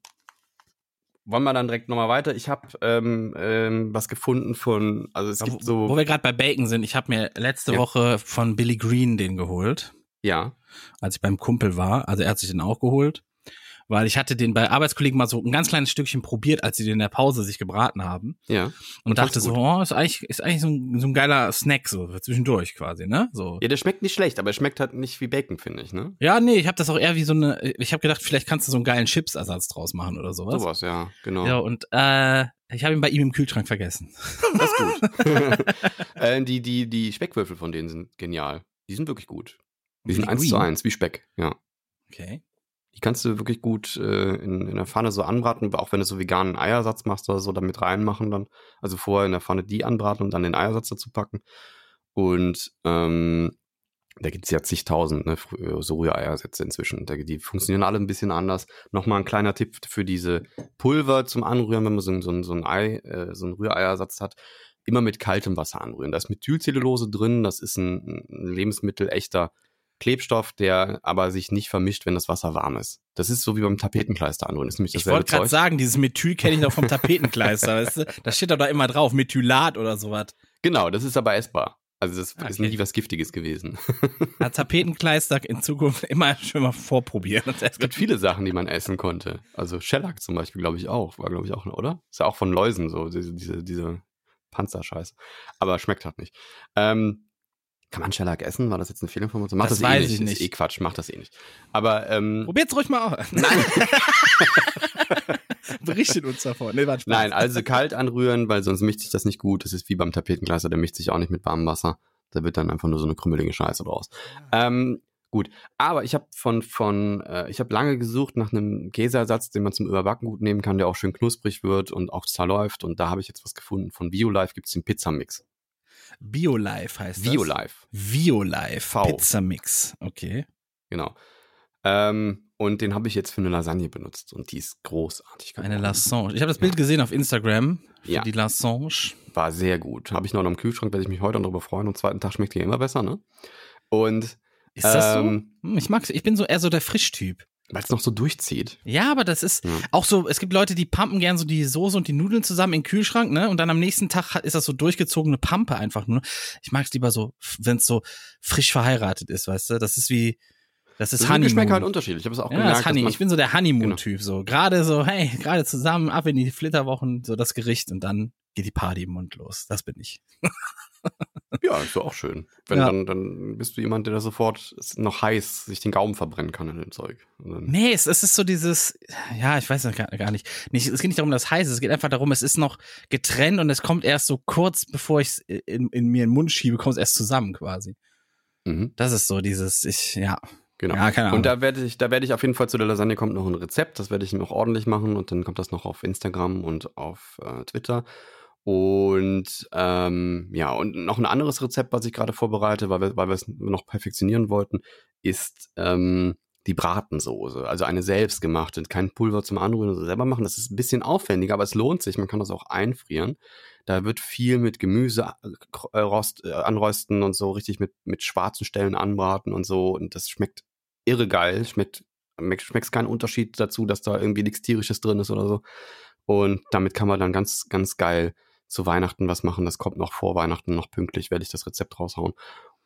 wollen wir dann direkt nochmal weiter? Ich habe ähm, ähm, was gefunden von, also es wo, gibt so, wo wir gerade bei Bacon sind, ich habe mir letzte Ja. Woche von Billy Green den geholt, ja, als ich beim Kumpel war. Also er hat sich den auch geholt. Weil ich hatte den bei Arbeitskollegen mal so ein ganz kleines Stückchen probiert, als sie den in der Pause sich gebraten haben. ja. Und, Und dachte so, oh, ist eigentlich, ist eigentlich so ein, so ein geiler Snack, so zwischendurch quasi, ne? So. Ja, der schmeckt nicht schlecht, aber er schmeckt halt nicht wie Bacon, finde ich, ne? Ja, nee, ich habe das auch eher wie so eine, ich habe gedacht, vielleicht kannst du so einen geilen Chips-Ersatz draus machen oder sowas. Sowas, ja, genau. Ja, und äh, ich habe ihn bei ihm im Kühlschrank vergessen. Das ist gut. äh, die, die, die Speckwürfel von denen sind genial. Die sind wirklich gut. Die sind eins zu eins, wie Speck, ja. Okay. Die kannst du wirklich gut äh, in, in der Pfanne so anbraten, auch wenn du so veganen Eiersatz machst oder so, damit reinmachen dann. Also vorher in der Pfanne die anbraten und dann den Eiersatz dazu packen. Und ähm, da gibt's ja zigtausend, ne, frü- so Rühreiersätze inzwischen. Die funktionieren alle ein bisschen anders. Nochmal ein kleiner Tipp für diese Pulver zum Anrühren, wenn man so, so, so ein Ei, äh, so einen Rühreiersatz hat. Immer mit kaltem Wasser anrühren. Da ist Methylcellulose drin, das ist ein, ein Lebensmittel echter Klebstoff, der aber sich nicht vermischt, wenn das Wasser warm ist. Das ist so wie beim Tapetenkleister anrühren. Das ist nämlich Ich wollte gerade sagen, dieses Methyl kenne ich noch vom Tapetenkleister, weißt du? Da steht doch da immer drauf, Methylat oder sowas. Genau, das ist aber essbar. Also das ist Okay. nie was Giftiges gewesen. Ja, Tapetenkleister in Zukunft immer schön mal vorprobieren. Es gibt viele Sachen, die man essen konnte. Also Shellac zum Beispiel, glaube ich auch. War, glaube ich, auch, oder? Ist ja auch von Läusen so, diese, diese, diese Panzerscheiße. Aber schmeckt halt nicht. Ähm, kann man Shellac essen? War das jetzt eine Fehlinformation? Mach Das das, eh weiß nicht. ich Ist nicht. eh Quatsch, mach das eh nicht. Aber ähm, Probiert's ruhig mal aus. Nein. Berichtet uns davon. Nee. Nein, also kalt anrühren, weil sonst mischt sich das nicht gut. Das ist wie beim Tapetenkleister, der mischt sich auch nicht mit warmem Wasser. Da wird dann einfach nur so eine krümmelige Scheiße draus. Ähm, gut, aber ich habe von von äh, ich habe lange gesucht nach einem Käseersatz, den man zum Überbacken gut nehmen kann, der auch schön knusprig wird und auch zerläuft. Und da habe ich jetzt was gefunden. Von BioLife gibt's den Pizzamix. Biolife heißt das. BioLife, Violife. V. Pizzamix. Okay. genau. Ähm, und den habe ich jetzt für eine Lasagne benutzt und die ist großartig. Eine. Lassange. Ich habe das Bild gesehen auf Instagram. Für Ja. Die Lassange. War sehr gut. Habe ich noch im Kühlschrank, werde ich mich heute darüber freuen. Am zweiten Tag schmeckt die immer besser, ne? Und Ist das Ähm, so? Hm, Ich mag's. Ich bin so eher so der Frischtyp. Weil es noch so durchzieht. Ja, aber das ist Ja. auch so, es gibt Leute, die pumpen gern so die Soße und die Nudeln zusammen in den Kühlschrank, ne? Und dann am nächsten Tag ist das so durchgezogene Pampe einfach nur. Ich mag's lieber so, wenn es so frisch verheiratet ist, weißt du? Das ist wie, das ist Das Honeymoon. Geschmäcker halt unterschiedlich. Ich habe es auch ja, gemerkt. das Honey. Ich bin so der Honeymoon-Typ, so. Gerade so, hey, gerade zusammen, ab in die Flitterwochen, so das Gericht und dann geht die Party im Mund los. Das bin ich. ja, ist doch auch schön. Wenn Ja. dann, dann bist du jemand, der da sofort noch heiß sich den Gaumen verbrennen kann in dem Zeug. Nee, es, es ist so dieses, ja, ich weiß gar, gar nicht. nicht. Es geht nicht darum, dass es heiß ist, es geht einfach darum, es ist noch getrennt und es kommt erst so kurz, bevor ich es in, in mir in den Mund schiebe, kommt es erst zusammen quasi. Mhm, Das ist so dieses, ich, ja. genau. Ja, keine Ahnung. Und da werde ich, da werde ich auf jeden Fall zu der Lasagne kommt noch ein Rezept. Das werde ich noch ordentlich machen und dann kommt das noch auf Instagram und auf äh, Twitter. Und ähm, ja, und noch ein anderes Rezept, was ich gerade vorbereite, weil wir, weil es noch perfektionieren wollten, ist ähm, die Bratensoße, also eine selbstgemachte, kein Pulver zum Anrühren oder selber machen. Das ist ein bisschen aufwendiger, aber es lohnt sich. Man kann das auch einfrieren. Da wird viel mit Gemüse äh, rost, äh, anrösten und so, richtig mit, mit schwarzen Stellen anbraten und so. Und das schmeckt irre geil. Schmeckt, schmeckt keinen Unterschied dazu, dass da irgendwie nichts Tierisches drin ist oder so. Und damit kann man dann ganz, ganz geil zu Weihnachten was machen. Das kommt noch vor Weihnachten noch pünktlich, werde ich das Rezept raushauen.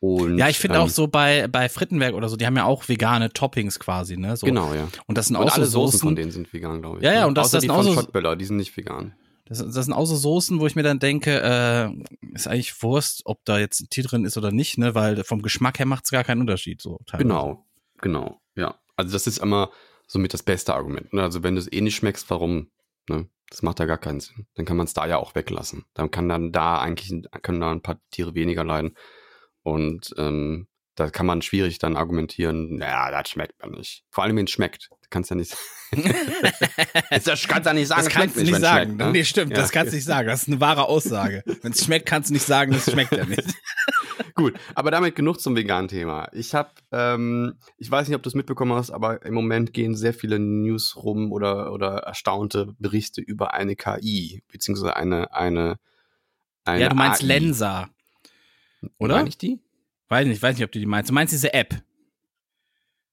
Und, ja, ich finde ähm, auch so bei, bei Frittenwerk oder so, die haben ja auch vegane Toppings quasi, ne? So. Genau, ja. Und das sind Und auch alle so Soßen von Soßen. denen sind vegan, glaube ich. Ja, ja, ne? und das- Außer das die sind von auch so- Schottböller, die sind nicht vegan. Das, das sind auch so Soßen, wo ich mir dann denke, äh, ist eigentlich Wurst, ob da jetzt ein Tier drin ist oder nicht, ne? Weil vom Geschmack her macht's gar keinen Unterschied. So teilweise. Genau, genau, ja. Also das ist immer somit das beste Argument. Ne? Also wenn du es eh nicht schmeckst, warum? Ne? Das macht ja gar keinen Sinn. Dann kann man es da ja auch weglassen. Dann kann dann da eigentlich können da ein paar Tiere weniger leiden. Und ähm, da kann man schwierig dann argumentieren, naja, das schmeckt mir nicht. Vor allem, wenn es schmeckt. Du kannst ja nicht. das kannst ja nicht sagen, Das kannst du nicht wenn's sagen. schmeckt, ne? Nee, stimmt, Ja. das kannst du nicht sagen. Das ist eine wahre Aussage. Wenn es schmeckt, kannst du nicht sagen, es schmeckt ja nicht. Gut, aber damit genug zum veganen Thema. Ich habe, ähm, ich weiß nicht, ob du es mitbekommen hast, aber im Moment gehen sehr viele News rum oder, oder erstaunte Berichte über eine KI, beziehungsweise eine, eine, eine ja, du meinst AI. Lensa. Oder? Meine ich die? Weiß nicht, weiß nicht, ob du die meinst. Du meinst diese App.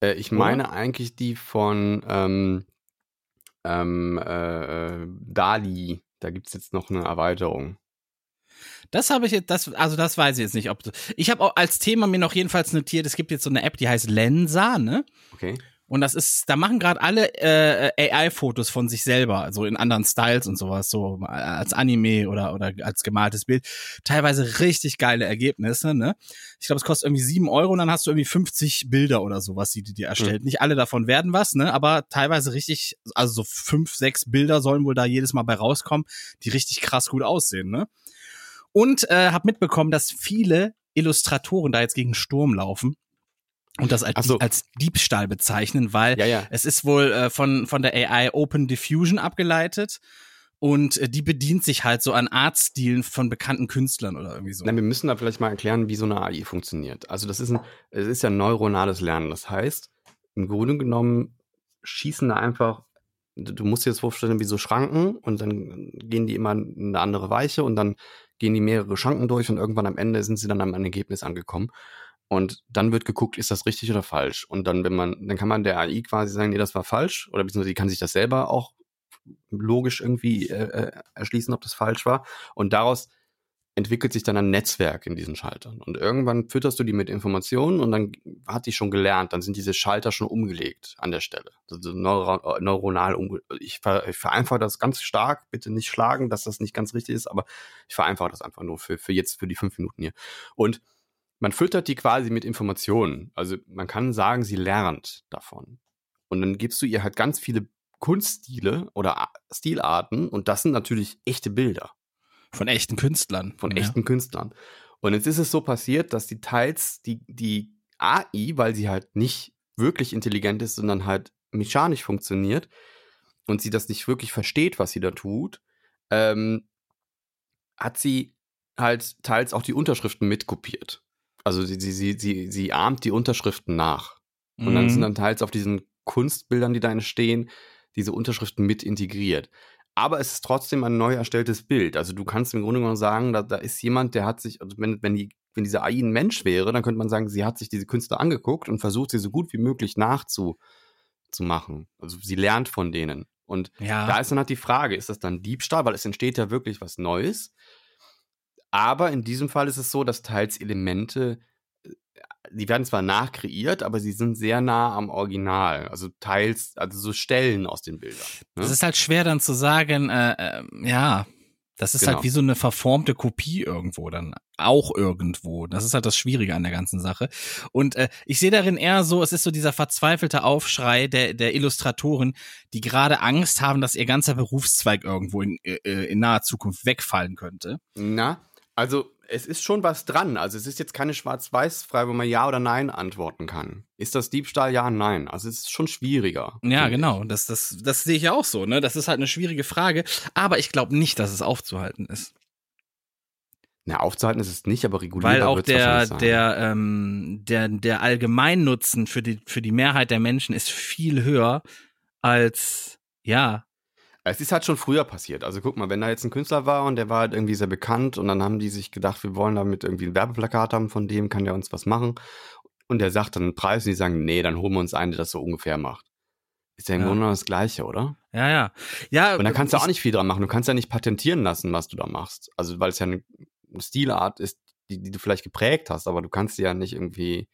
Äh, ich Oder? meine eigentlich die von ähm, ähm, äh, äh, Dali. Da gibt's jetzt noch eine Erweiterung. Das habe ich jetzt, das, also das weiß ich jetzt nicht, ob du, ich habe auch als Thema mir noch jedenfalls notiert, es gibt jetzt so eine App, die heißt Lensa, ne? Okay. Und das ist, da machen gerade alle äh, AI-Fotos von sich selber, also in anderen Styles und sowas, so als Anime oder, oder als gemaltes Bild. Teilweise richtig geile Ergebnisse, ne? Ich glaube, es kostet irgendwie sieben Euro und dann hast du irgendwie 50 Bilder oder sowas, die die dir erstellt. Nicht alle davon werden was, ne? Aber teilweise richtig, also so fünf, sechs Bilder sollen wohl da jedes Mal bei rauskommen, die richtig krass gut aussehen, ne? Und äh, habe mitbekommen, dass viele Illustratoren da jetzt gegen Sturm laufen und das als, so. als Diebstahl bezeichnen, weil Ja, ja. es ist wohl äh, von, von der AI Open Diffusion abgeleitet und äh, die bedient sich halt so an Artstilen von bekannten Künstlern oder irgendwie so. Na, wir müssen da vielleicht mal erklären, wie so eine AI funktioniert. Also das ist ein, es ist ja neuronales Lernen. Das heißt, im Grunde genommen schießen da einfach, du musst dir das vorstellen wie so Schranken und dann gehen die immer in eine andere Weiche und dann gehen die mehrere Schranken durch und irgendwann am Ende sind sie dann am Ergebnis angekommen. Und dann wird geguckt, ist das richtig oder falsch? Und dann, wenn man, dann kann man der AI quasi sagen, nee, das war falsch, oder beziehungsweise die kann sich das selber auch logisch irgendwie äh, äh, erschließen, ob das falsch war. Und daraus entwickelt sich dann ein Netzwerk in diesen Schaltern. Und irgendwann fütterst du die mit Informationen und dann hat die schon gelernt, dann sind diese Schalter schon umgelegt an der Stelle. Also neuro neuronal umgelegt. Ich, ver ich vereinfache das ganz stark, bitte nicht schlagen, dass das nicht ganz richtig ist, aber ich vereinfache das einfach nur für, für jetzt, für die fünf Minuten hier. Und man füttert die quasi mit Informationen. Also man kann sagen, sie lernt davon. Und dann gibst du ihr halt ganz viele Kunststile oder Stilarten und das sind natürlich echte Bilder Von echten Künstlern. von ja. echten Künstlern. Und jetzt ist es so passiert, dass die teils die, die AI, weil sie halt nicht wirklich intelligent ist, sondern halt mechanisch funktioniert und sie das nicht wirklich versteht, was sie da tut, ähm, hat sie halt teils auch die Unterschriften mitkopiert. Also sie, sie, sie, sie, sie ahmt die Unterschriften nach. Und dann Mhm. sind dann teils auf diesen Kunstbildern, die da entstehen, diese Unterschriften mit integriert. Aber es ist trotzdem ein neu erstelltes Bild. Also du kannst im Grunde genommen sagen, da, da ist jemand, der hat sich, also wenn, wenn, die, wenn diese AI ein Mensch wäre, dann könnte man sagen, sie hat sich diese Künstler angeguckt und versucht, sie so gut wie möglich nachzumachen. Also sie lernt von denen. Und Ja. da ist dann halt die Frage, ist das dann Diebstahl? Weil es entsteht ja wirklich was Neues. Aber in diesem Fall ist es so, dass teils Elemente, die werden zwar nachkreiert, aber sie sind sehr nah am Original. Also teils, also so Stellen aus den Bildern. Ne? Es ist halt schwer dann zu sagen, äh, äh, ja, das ist Genau. halt wie so eine verformte Kopie irgendwo dann. Auch irgendwo. Das ist halt das Schwierige an der ganzen Sache. Und äh, ich sehe darin eher so, es ist so dieser verzweifelte Aufschrei der, der Illustratoren, die gerade Angst haben, dass ihr ganzer Berufszweig irgendwo in, äh, in naher Zukunft wegfallen könnte. Na, also es ist schon was dran. Also es ist jetzt keine Schwarz-Weiß-Frage, wo man Ja oder Nein antworten kann. Ist das Diebstahl? Ja, nein. Also es ist schon schwieriger. Ja, genau. Das, das, das sehe ich ja auch so, ne? Das ist halt eine schwierige Frage. Aber ich glaube nicht, dass es aufzuhalten ist. Na, aufzuhalten ist es nicht, aber regulierbar Weil auch der, der, ähm, der, der Allgemeinnutzen für die, für die Mehrheit der Menschen ist viel höher als, ja, Es ist halt schon früher passiert. Also guck mal, wenn da jetzt ein Künstler war und der war halt irgendwie sehr bekannt und dann haben die sich gedacht, wir wollen damit irgendwie ein Werbeplakat haben von dem, kann der uns was machen. Und der sagt dann einen Preis und die sagen, nee, dann holen wir uns einen, der das so ungefähr macht. Ist ja im Ja. Grunde das Gleiche, oder? ja, ja. Ja, Und da kannst du auch ich- nicht viel dran machen. Du kannst ja nicht patentieren lassen, was du da machst. Also, weil es ja eine Stilart ist, die, die du vielleicht geprägt hast, aber du kannst ja nicht irgendwie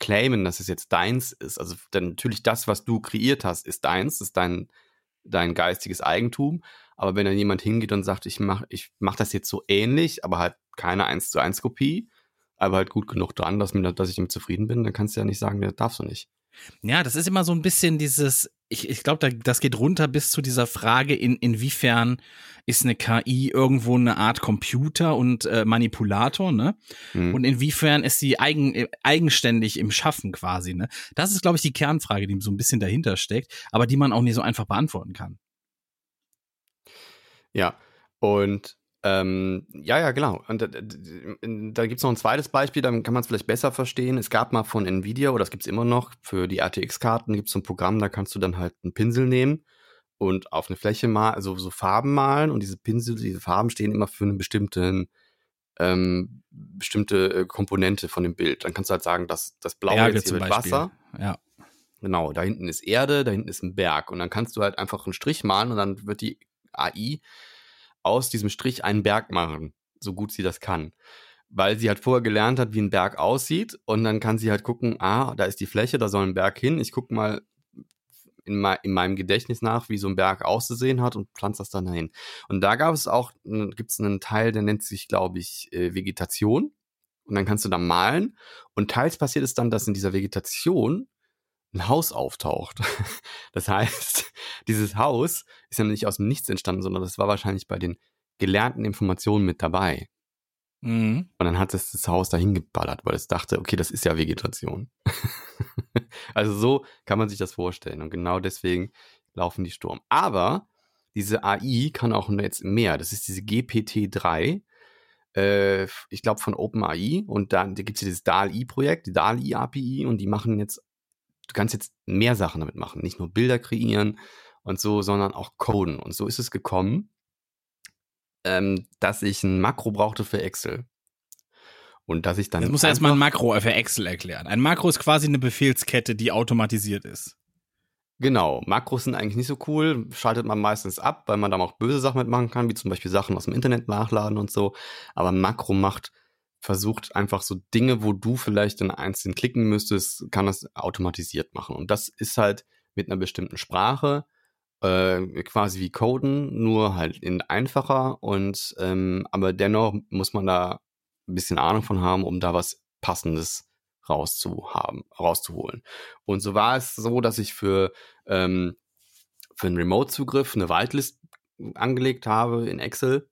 claimen, dass es jetzt deins ist. Also, denn natürlich das, was du kreiert hast, ist deins, ist dein, dein geistiges Eigentum. Aber wenn dann jemand hingeht und sagt, ich mach, ich mach das jetzt so ähnlich, aber halt keine 1 zu 1 Kopie, aber halt gut genug dran, dass, mir, dass ich damit zufrieden bin, dann kannst du ja nicht sagen, das darfst du nicht. Ja, das ist immer so ein bisschen dieses, ich, ich glaube, da, das geht runter bis zu dieser Frage, in, inwiefern ist eine KI irgendwo eine Art Computer und äh, Manipulator, ne? Hm. Und inwiefern ist sie eigen, äh, eigenständig im Schaffen quasi, ne? Das ist, glaube ich, die Kernfrage, die so ein bisschen dahinter steckt, aber die man auch nicht so einfach beantworten kann. Ja, und ähm, ja, ja, genau. Und da, da gibt es noch ein zweites Beispiel, dann kann man es vielleicht besser verstehen. Es gab mal von Nvidia, oder das gibt es immer noch, für die RTX-Karten gibt es so ein Programm, da kannst du dann halt einen Pinsel nehmen und auf eine Fläche mal, also so Farben malen und diese Pinsel, diese Farben stehen immer für eine bestimmte, ähm, bestimmte äh, Komponente von dem Bild. Dann kannst du halt sagen, dass das Blaue Berge jetzt hier Beispiel. Wasser. Ja. Genau, da hinten ist Erde, da hinten ist ein Berg. Und dann kannst du halt einfach einen Strich malen und dann wird die AI aus diesem Strich einen Berg machen, so gut sie das kann. Weil sie halt vorher gelernt hat, wie ein Berg aussieht. Und dann kann sie halt gucken, ah, da ist die Fläche, da soll ein Berg hin. Ich gucke mal in, mei- in meinem Gedächtnis nach, wie so ein Berg auszusehen hat und pflanze das dann dahin. Und da gab es auch, gibt es einen Teil, der nennt sich, glaube ich, äh, Vegetation. Und dann kannst du da malen. Und teils passiert es dann, dass in dieser Vegetation ein Haus auftaucht. Das heißt, dieses Haus ist ja nicht aus dem Nichts entstanden, sondern das war wahrscheinlich bei den gelernten Informationen mit dabei. Mhm. Und dann hat es das Haus dahin geballert, weil es dachte, okay, das ist ja Vegetation. also so kann man sich das vorstellen. Und genau deswegen laufen die Sturm. Aber diese AI kann auch jetzt mehr. Das ist diese GPT-3. Äh, ich glaube von OpenAI. Und dann gibt es dieses DAL-I-Projekt, die DAL-I-API. Und die machen jetzt, du kannst jetzt mehr Sachen damit machen. Nicht nur Bilder kreieren und so, sondern auch coden. Und so ist es gekommen, ähm, dass ich ein Makro brauchte für Excel. Und dass ich dann. Jetzt muss er erstmal ein Makro für Excel erklären. Ein Makro ist quasi eine Befehlskette, die automatisiert ist. Genau, Makros sind eigentlich nicht so cool, schaltet man meistens ab, weil man da auch böse Sachen mitmachen kann, wie zum Beispiel Sachen aus dem Internet nachladen und so. Aber ein Makro macht, versucht einfach so Dinge, wo du vielleicht in einzeln klicken müsstest, kann das automatisiert machen. Und das ist halt mit einer bestimmten Sprache, äh, quasi wie Coden, nur halt in einfacher und ähm, aber dennoch muss man da ein bisschen Ahnung von haben, um da was Passendes rauszuhaben, rauszuholen. Und so war es so, dass ich für, ähm, für einen Remote-Zugriff eine Whitelist angelegt habe in Excel,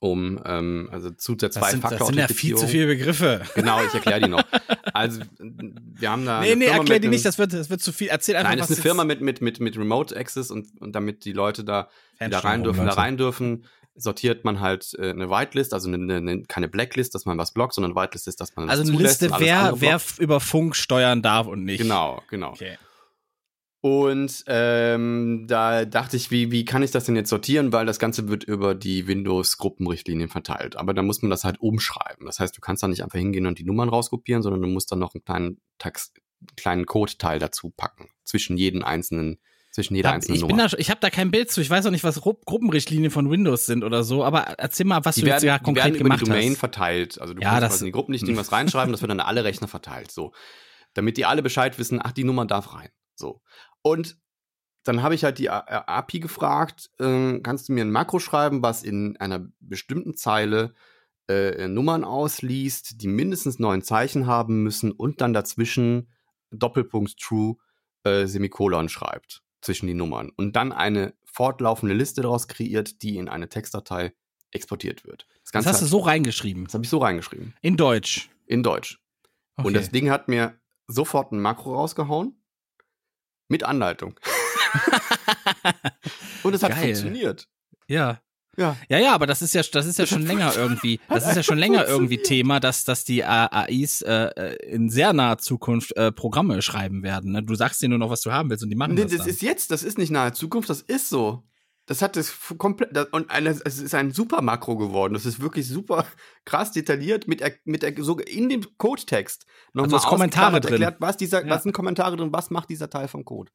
um also zu der Das sind, das sind ja viel zu viele Begriffe. Genau, ich erkläre die noch. Also, wir haben da. Nee, nee, erklär die nicht, das wird, das wird zu viel. Erzähl einfach, Nein, das ist eine Firma mit, mit, mit, mit Remote Access und, und damit die Leute da, die da rein dürfen, da rein dürfen, sortiert man halt äh, eine Whitelist, also eine, eine, keine Blacklist, dass man was blockt, sondern Whitelist ist, dass man Also eine zulässt Liste, wer, wer über Funk steuern darf und nicht. Genau, genau. Okay. Und ähm, da dachte ich, wie, wie kann ich das denn jetzt sortieren, weil das Ganze wird über die Windows-Gruppenrichtlinien verteilt. Aber da muss man das halt umschreiben. Das heißt, du kannst da nicht einfach hingehen und die Nummern rauskopieren, sondern du musst dann noch einen kleinen kleinen Code-Teil dazu packen. Zwischen jeden einzelnen, zwischen jeder einzelnen ich bin Nummer. da, ich habe da kein Bild zu. Ich weiß auch nicht, was Ru- Gruppenrichtlinien von Windows sind oder so. Aber erzähl mal, was die du jetzt werden, ja die konkret werden über gemacht die Domain hast. verteilt. Also du Ja, kannst das- quasi in die Gruppenrichtlinien was reinschreiben, das wird dann an alle Rechner verteilt. So. Damit die alle Bescheid wissen, ach, die Nummer darf rein. So. Und dann habe ich halt die API gefragt, ähm, kannst du mir ein Makro schreiben, was in einer bestimmten Zeile äh, Nummern ausliest, die mindestens neun Zeichen haben müssen und dann dazwischen Doppelpunkt True äh, Semikolon schreibt zwischen die Nummern und dann eine fortlaufende Liste daraus kreiert, die in eine Textdatei exportiert wird. Das Ganze hast du hat- so reingeschrieben. das habe ich so reingeschrieben. In Deutsch. In Deutsch. Okay. Und das Ding hat mir sofort ein Makro rausgehauen. Mit Anleitung. Und es hat Geil. funktioniert. ja. Ja. Ja, ja, aber das ist ja, das ist ja schon länger irgendwie, das ist ja schon länger irgendwie Thema, dass, dass die AIs äh, in sehr naher Zukunft äh, Programme schreiben werden. Ne? Du sagst dir nur noch, was du haben willst und die machen Nee, das, das dann. ist jetzt, das ist nicht nahe Zukunft, das ist so. Das hat f- komplett, das- und es ist ein super Makro geworden. Das ist wirklich super krass detailliert mit, der, mit der, sogar in dem Codetext Also nochmal ist Kommentare drin. erklärt, was dieser, Ja. was sind Kommentare drin, was macht dieser Teil vom Code.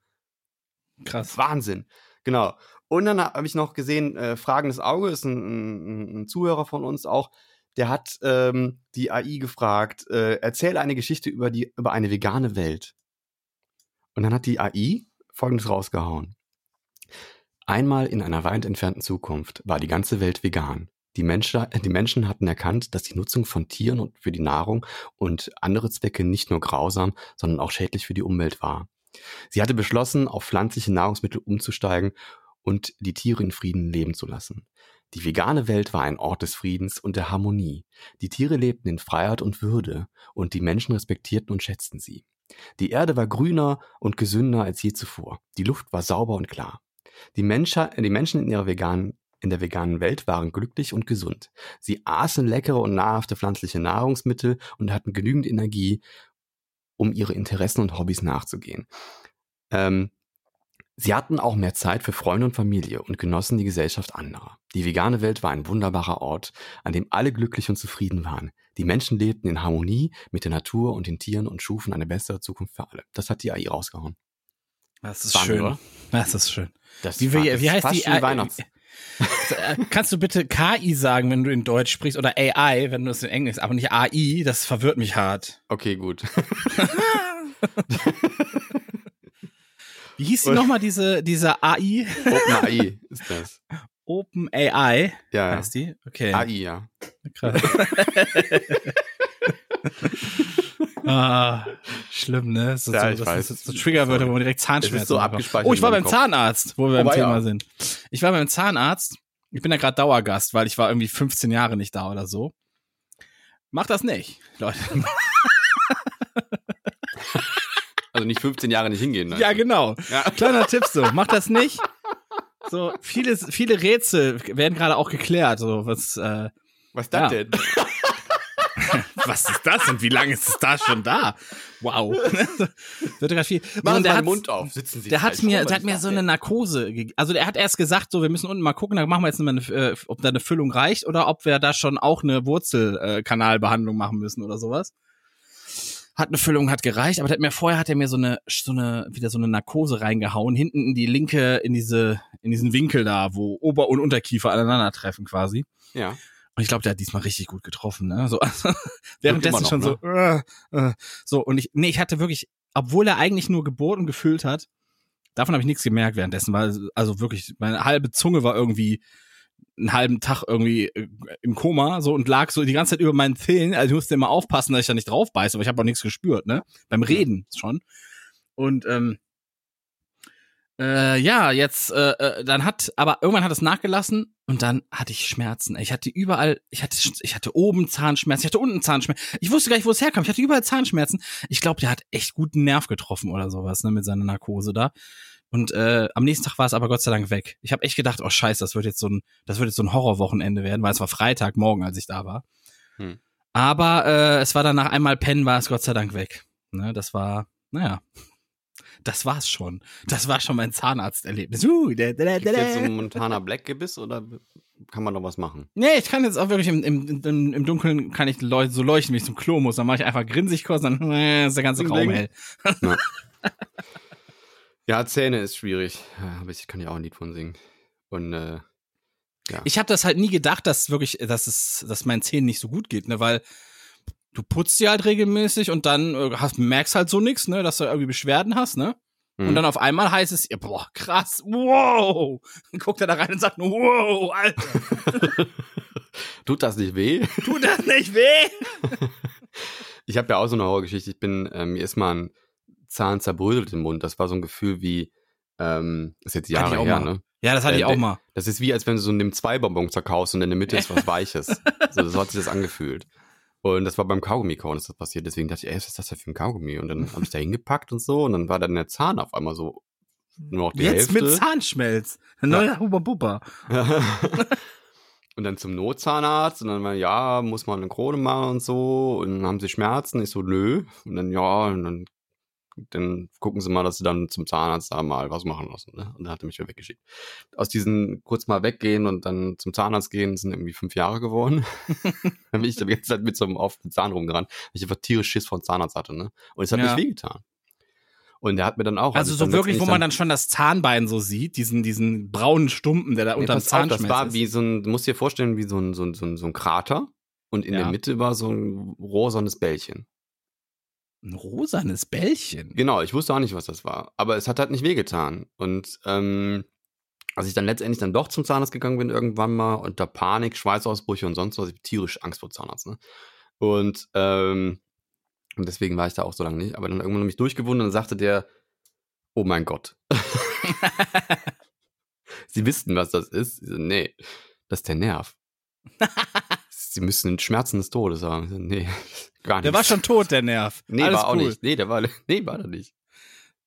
Krass. Wahnsinn. Genau. Und dann habe ich noch gesehen, äh, Fragendes Auge ist ein, ein, ein Zuhörer von uns auch, der hat ähm, die AI gefragt, äh, erzähle eine Geschichte über, die, über eine vegane Welt. Und dann hat die AI folgendes rausgehauen. Einmal in einer weit entfernten Zukunft war die ganze Welt vegan. Die Menschen, die Menschen hatten erkannt, dass die Nutzung von Tieren und für die Nahrung und andere Zwecke nicht nur grausam, sondern auch schädlich für die Umwelt war. Sie hatte beschlossen, auf pflanzliche Nahrungsmittel umzusteigen und die Tiere in Frieden leben zu lassen. Die vegane Welt war ein Ort des Friedens und der Harmonie. Die Tiere lebten in Freiheit und Würde und die Menschen respektierten und schätzten sie. Die Erde war grüner und gesünder als je zuvor. Die Luft war sauber und klar. Die, Mensch, die Menschen in ihrer veganen in der veganen Welt waren glücklich und gesund. Sie aßen leckere und nahrhafte pflanzliche Nahrungsmittel und hatten genügend Energie, um ihre Interessen und Hobbys nachzugehen. Ähm, sie hatten auch mehr Zeit für Freunde und Familie und genossen die Gesellschaft anderer. Die vegane Welt war ein wunderbarer Ort, an dem alle glücklich und zufrieden waren. Die Menschen lebten in Harmonie mit der Natur und den Tieren und schufen eine bessere Zukunft für alle. Das hat die AI rausgehauen. Das ist Wahnsinn, schön. oder? Das ist schön. Das Wie, wie, wie heißt die? Weihnachts äh, Kannst du bitte KI sagen, wenn du in Deutsch sprichst oder AI, wenn du es in Englisch, aber nicht AI, das verwirrt mich hart. Okay, gut. Wie hieß die nochmal, diese, diese AI? OpenAI ist das. Open AI Ja, ja. heißt die? Okay. AI, ja. Krass. ah, schlimm, ne? So, Ja, so, ich das weiß. so Triggerwörter, wo man direkt Zahnschmerzen so abgespeichert Oh, ich war beim Kopf. Zahnarzt, wo wir beim Oh, Thema ja. sind. Ich war beim Zahnarzt. Ich bin da gerade Dauergast, weil ich war irgendwie 15 Jahre nicht da oder so. Mach das nicht, Leute. Also nicht 15 Jahre nicht hingehen. ne? Ja, genau. Ja. Kleiner Tipp so, mach das nicht. So, viele, viele Rätsel werden gerade auch geklärt. So, was, äh, Was das Ja. denn? Was ist das und wie lange ist es da schon da? Wow. Viel. Machen Sie den Mund auf, sitzen Sie der hat mir, der hat mir so eine? Narkose, ge- also der hat erst gesagt, so, wir müssen unten mal gucken, da machen wir jetzt mal eine, äh, ob da eine Füllung reicht oder ob wir da schon auch eine Wurzelkanalbehandlung machen müssen oder sowas. Hat eine Füllung, hat gereicht, aber der hat mir vorher hat er mir so eine, so eine, wieder so eine Narkose reingehauen, hinten in die linke, in diese, in diesen Winkel da, wo Ober- und Unterkiefer aneinandertreffen quasi. Ja. Und ich glaube, der hat diesmal richtig gut getroffen, ne? So, also, währenddessen noch, schon so, äh, äh, so, und ich, nee, ich hatte wirklich, obwohl er eigentlich nur gebohrt und gefüllt hat, davon habe ich nichts gemerkt währenddessen, weil, also wirklich, meine halbe Zunge war irgendwie einen halben Tag irgendwie äh, im Koma, so, und lag so die ganze Zeit über meinen Zähnen, also ich musste immer aufpassen, dass ich da nicht drauf beiße, aber ich habe auch nichts gespürt, ne? Beim Reden schon. Und, ähm, äh, ja, jetzt, äh, äh, dann hat, aber irgendwann hat es nachgelassen und dann hatte ich Schmerzen. Ich hatte überall, ich hatte, ich hatte oben Zahnschmerzen, ich hatte unten Zahnschmerzen. Ich wusste gar nicht, wo es herkam. Ich hatte überall Zahnschmerzen. Ich glaube, der hat echt guten Nerv getroffen oder sowas, ne, mit seiner Narkose da. Und äh, am nächsten Tag war es aber Gott sei Dank weg. Ich habe echt gedacht, oh Scheiße, das wird jetzt so ein, das wird jetzt so ein Horrorwochenende werden, weil es war Freitagmorgen, als ich da war. Hm. Aber äh, es war dann nach einmal pennen, war es Gott sei Dank weg. Ne, das war, naja, das war's schon. Das war schon mein Zahnarzterlebnis. Uh, da, da, da, Gibt's jetzt so da. einen Montana Black Gebiss oder kann man noch was machen? Nee, ich kann jetzt auch wirklich im, im, im, im Dunkeln kann ich leu so leuchten, wie ich zum Klo muss. Dann mache ich einfach grinsig kurz, dann äh, ist der ganze Raum hell. Ja, Zähne ist schwierig. Ja, aber ich kann ja auch ein Lied von singen. Und äh, ja. Ich habe das halt nie gedacht, dass wirklich, dass es, dass meinen Zähnen nicht so gut geht, ne, weil du putzt sie halt regelmäßig und dann äh, hast, merkst halt so nix, ne, dass du irgendwie Beschwerden hast, ne? Und Mhm. dann auf einmal heißt es, ja, boah, krass, wow. Dann guckt er da rein und sagt, wow, Alter, Tut das nicht weh? tut das nicht weh? Ich habe ja auch so eine Horrorgeschichte. Ich bin, äh, mir ist mal ein Zahn zerbröselt im Mund. Das war so ein Gefühl wie, ähm, ist jetzt Jahre her, mal. ne? Ja, das hatte Äh, ich auch mal. Das ist wie, als wenn du so einen Zwei-Bonbon zerkaust und in der Mitte ist was Weiches. so, so hat sich das angefühlt. Und das war beim Kaugummi-Kauen, ist das passiert. Deswegen dachte ich, ey, was ist das denn für ein Kaugummi? Und dann habe ich da hingepackt und so. Und dann war dann der Zahn auf einmal so nur noch die Jetzt Hälfte. mit Zahnschmelz. Ein neuer Huber Bubber. und dann zum Notzahnarzt und dann war, ja, muss man eine Krone machen und so. Und dann haben sie Schmerzen. Ich so, nö. Und dann, ja, und dann, dann gucken sie mal, dass sie dann zum Zahnarzt da mal was machen lassen. Ne? Und dann hat er mich wieder weggeschickt. Aus diesen kurz mal weggehen und dann zum Zahnarzt gehen sind irgendwie fünf Jahre geworden. dann bin ich die ganze Zeit mit so einem offenen Zahn rumgerannt, weil ich einfach tierisch Schiss vor dem Zahnarzt hatte. Ne? Und es hat Ja. nicht wehgetan. Und der hat mir dann auch. Also ich so wirklich, wo man dann schon das Zahnbein so sieht, diesen, diesen braunen Stumpen, der da Nee, unterm auf, das war ist. wie so ein, du musst dir vorstellen, wie so ein, so ein, so ein, so ein Krater. Und in Ja. der Mitte war so ein rosanes Bällchen. Ein rosanes Bällchen. Genau, ich wusste auch nicht, was das war. Aber es hat halt nicht wehgetan. Und ähm, als ich dann letztendlich dann doch zum Zahnarzt gegangen bin, irgendwann mal, unter Panik, Schweißausbrüche und sonst was, ich hab tierisch Angst vor Zahnarzt, ne? Und, ähm, und deswegen war ich da auch so lange nicht. Aber dann irgendwann habe ich durchgewunden und dann sagte der, oh mein Gott. Sie wissen, was das ist? So, nee, das ist der Nerv. Sie müssen Schmerzen des Todes haben. Nee, gar nicht. Der war schon tot, der Nerv. Nee, Alles war auch cool. nicht. Nee, der war, nee, war er nicht.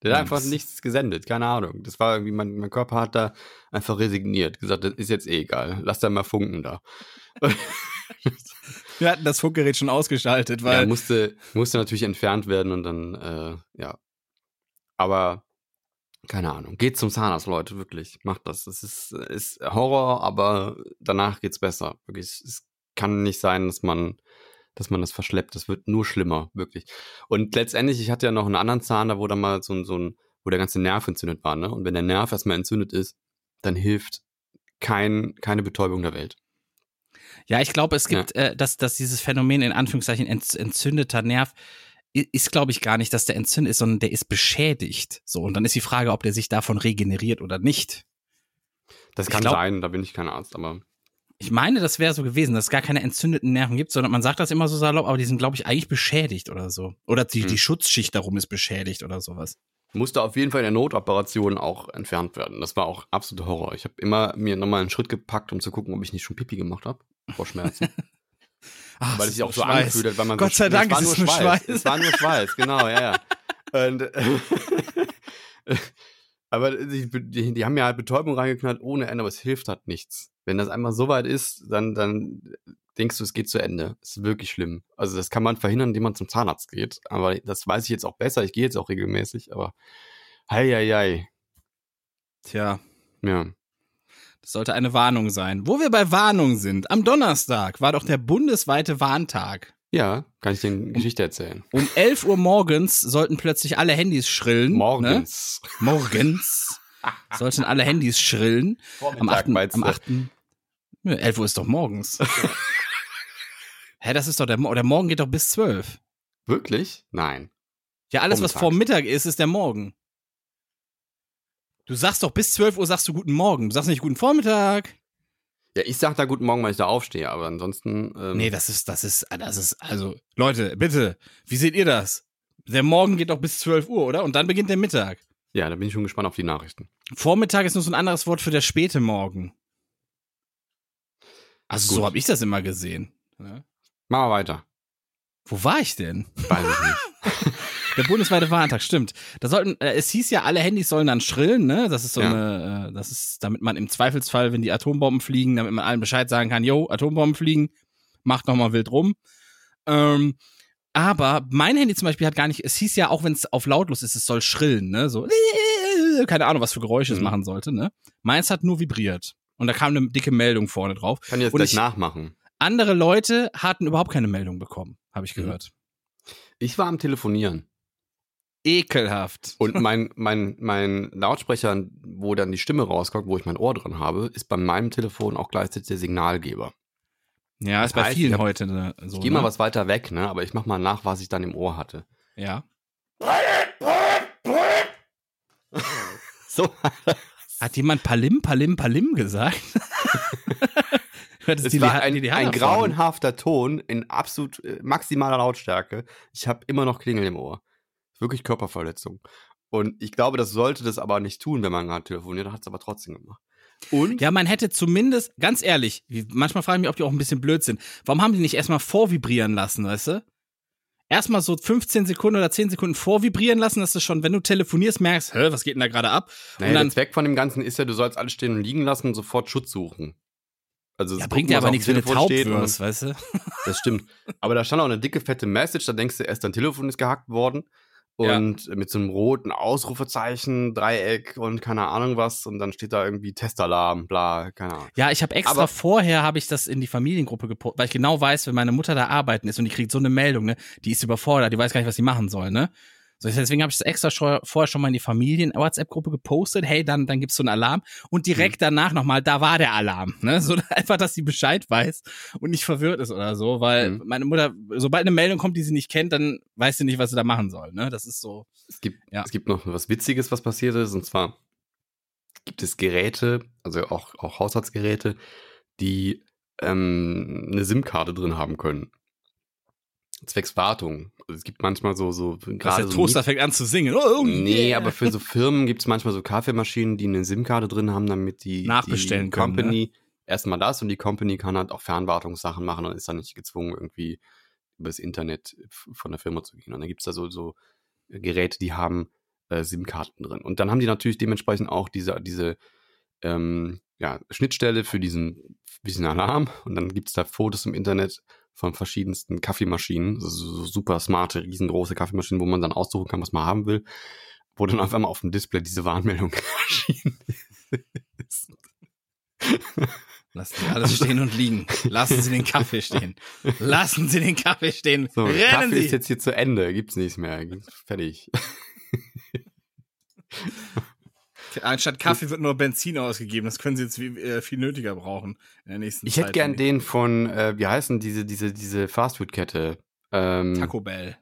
Der hat Ja, einfach nichts gesendet, keine Ahnung. Das war irgendwie, mein, mein Körper hat da einfach resigniert, gesagt, das ist jetzt eh egal, lass da mal funken da. Wir hatten das Funkgerät schon ausgeschaltet, Ja, weil musste, musste natürlich entfernt werden und dann, äh, ja. Aber, keine Ahnung. Geht zum Zahnarzt, Leute, wirklich. Macht das. Das ist, ist Horror, aber danach geht's besser. Wirklich. Es kann nicht sein, dass man, dass man das verschleppt. Das wird nur schlimmer, wirklich. Und letztendlich, ich hatte ja noch einen anderen Zahn, da wo dann mal so ein, so ein, wo der ganze Nerv entzündet war, ne? Und wenn der Nerv erstmal entzündet ist, dann hilft kein, keine Betäubung der Welt. Ja, ich glaube, es gibt, äh, dass, dass dieses Phänomen in Anführungszeichen ent, entzündeter Nerv ist, glaube ich, gar nicht, dass der entzündet ist, sondern der ist beschädigt. So, und dann ist die Frage, ob der sich davon regeneriert oder nicht. Das Ich kann glaub- sein, da bin ich kein Arzt, aber Ich meine, das wäre so gewesen, dass es gar keine entzündeten Nerven gibt, sondern man sagt das immer so salopp, aber die sind, glaube ich, eigentlich beschädigt oder so. Oder die, Hm. die Schutzschicht darum ist beschädigt oder sowas. musste auf jeden Fall in der Notoperation auch entfernt werden. Das war auch absoluter Horror. Ich habe immer mir nochmal einen Schritt gepackt, um zu gucken, ob ich nicht schon Pipi gemacht habe vor Schmerzen. Ach, weil es sich auch so angefühlt hat, weil man Gott so, sei Dank es war ist es nur nur Schweiß. Schweiß. Es war nur Schweiß, genau, ja, ja. Und, äh, aber die, die, die haben mir halt Betäubung reingeknallt ohne Ende, aber es hilft halt nichts. Wenn das einmal so weit ist, dann, dann denkst du, es geht zu Ende. Es ist wirklich schlimm. Also das kann man verhindern, indem man zum Zahnarzt geht. Aber das weiß ich jetzt auch besser. Ich gehe jetzt auch regelmäßig, aber hei, hei, hei. Tja, Ja. das sollte eine Warnung sein. Wo wir bei Warnung sind, am Donnerstag war doch der bundesweite Warntag. Ja, kann ich dir eine Geschichte erzählen. Um 11 Uhr morgens sollten plötzlich alle Handys schrillen. Morgens. Ne? Morgens sollten alle Handys schrillen. Am 8. meinst Am du? 8. Ja, 11 Uhr ist doch morgens. Hä, das ist doch der, Mo der Morgen geht doch bis 12. Wirklich? Nein. Ja, alles, was Vormittag. vor Mittag ist, ist der Morgen. Du sagst doch bis 12 Uhr sagst du guten Morgen. Du sagst nicht guten Vormittag. Ja, ich sag da guten Morgen, weil ich da aufstehe, aber ansonsten. Ähm, Nee, das ist, das ist, das ist, also, Leute, bitte, wie seht ihr das? Der Morgen geht doch bis 12 Uhr, oder? Und dann beginnt der Mittag. Ja, da bin ich schon gespannt auf die Nachrichten. Vormittag ist nur so ein anderes Wort für der späte Morgen. Also, Gut. so habe ich das immer gesehen. Ja. Machen wir weiter. Wo war ich denn? Weiß ich nicht. Der bundesweite Warntag, stimmt. Da sollten, äh, es hieß ja, alle Handys sollen dann schrillen, ne? Das ist so Ja. eine, äh, das ist, damit man im Zweifelsfall, wenn die Atombomben fliegen, damit man allen Bescheid sagen kann, yo, Atombomben fliegen, macht noch mal wild rum. Ähm, aber mein Handy zum Beispiel hat gar nicht, es hieß ja auch, wenn es auf lautlos ist, es soll schrillen, ne? So, keine Ahnung, was für Geräusche es Mhm. machen sollte, ne? Meins hat nur vibriert. Und da kam eine dicke Meldung vorne drauf. Kann ich jetzt Und gleich ich- nachmachen. Andere Leute hatten überhaupt keine Meldung bekommen, habe ich Mhm. gehört. Ich war am Telefonieren Ekelhaft. und mein, mein, mein Lautsprecher, wo dann die Stimme rauskommt, wo ich mein Ohr drin habe, ist bei meinem Telefon auch gleichzeitig der Signalgeber. Ja, ist Das bei heißt, vielen ich hab- heute ne, so. Ich gehe ne? mal was weiter weg, ne? Aber ich mach mal nach, was ich dann im Ohr hatte. Ja. So. Hat jemand Palim, Palim, Palim gesagt? Es die war ein, ein grauenhafter Ton in absolut äh, maximaler Lautstärke. Ich habe immer noch Klingel im Ohr. Wirklich Körperverletzung. Und ich glaube, das sollte das aber nicht tun, wenn man gerade telefoniert. Hat es aber trotzdem gemacht. Und Ja, man hätte zumindest, ganz ehrlich, manchmal frage ich mich, ob die auch ein bisschen blöd sind. Warum haben die nicht erstmal vorvibrieren lassen, weißt du? Erstmal so 15 Sekunden oder 10 Sekunden vorvibrieren lassen, dass du schon, wenn du telefonierst, merkst, hä, was geht denn da gerade ab? naja, und dann, der Zweck von dem Ganzen ist ja, du sollst alles stehen und liegen lassen und sofort Schutz suchen. Also Ja, bringt was aber nichts, wenn du taub wirst, weißt du? Das stimmt. Aber da stand auch eine dicke, fette Message, da denkst du erst, dein Telefon ist gehackt worden. Ja. Und mit so einem roten Ausrufezeichen, Dreieck und keine Ahnung was. Und dann steht da irgendwie Testalarm, bla, keine Ahnung. Ja, ich habe extra Aber- vorher habe ich das in die Familiengruppe gepostet, weil ich genau weiß, wenn meine Mutter da arbeiten ist und die kriegt so eine Meldung, ne, die ist überfordert, die weiß gar nicht, was sie machen soll, ne? So, deswegen habe ich das extra schon, vorher schon mal in die Familien-WhatsApp-Gruppe gepostet. Hey, dann, dann gibt's so einen Alarm. Und direkt Mhm. danach nochmal, da war der Alarm. Ne? So einfach, dass sie Bescheid weiß und nicht verwirrt ist oder so. Weil Mhm. meine Mutter, sobald eine Meldung kommt, die sie nicht kennt, dann weiß sie nicht, was sie da machen soll. Ne? Das ist so. Es gibt, Ja. es gibt noch was Witziges, was passiert ist. Und zwar gibt es Geräte, also auch, auch Haushaltsgeräte, die ähm, eine SIM-Karte drin haben können. Zwecks Wartung. Also es gibt manchmal so, so gerade der so Toaster fängt an zu singen. Oh, Nee, yeah. aber für so Firmen gibt es manchmal so Kaffeemaschinen, die eine SIM-Karte drin haben, damit die, Nachbestellen die können, ne? Company erstmal das und die Company kann halt auch Fernwartungssachen machen und ist dann nicht gezwungen, irgendwie über das Internet von der Firma zu gehen. Und dann gibt es da so, so Geräte, die haben äh, SIM-Karten drin. Und dann haben die natürlich dementsprechend auch diese, diese ähm, ja, Schnittstelle für diesen, für diesen Alarm. Und dann gibt es da Fotos im Internet von verschiedensten Kaffeemaschinen, also so, super smarte, riesengroße Kaffeemaschinen, wo man dann aussuchen kann, was man haben will, wo dann auf einmal auf dem Display diese Warnmeldung erschienen ist. Lassen Sie alles stehen und liegen. Lassen Sie den Kaffee stehen. Lassen Sie den Kaffee stehen. So, Rennen Kaffee Sie. ist jetzt hier zu Ende, gibt's nichts mehr, gibt's- fertig. Anstatt Kaffee wird nur Benzin ausgegeben. Das können Sie jetzt äh, viel nötiger brauchen in der nächsten Ich Zeit. hätte gern den von, äh, wie heißen diese, diese, diese Fastfood-Kette? Ähm, ich. Taco Bell.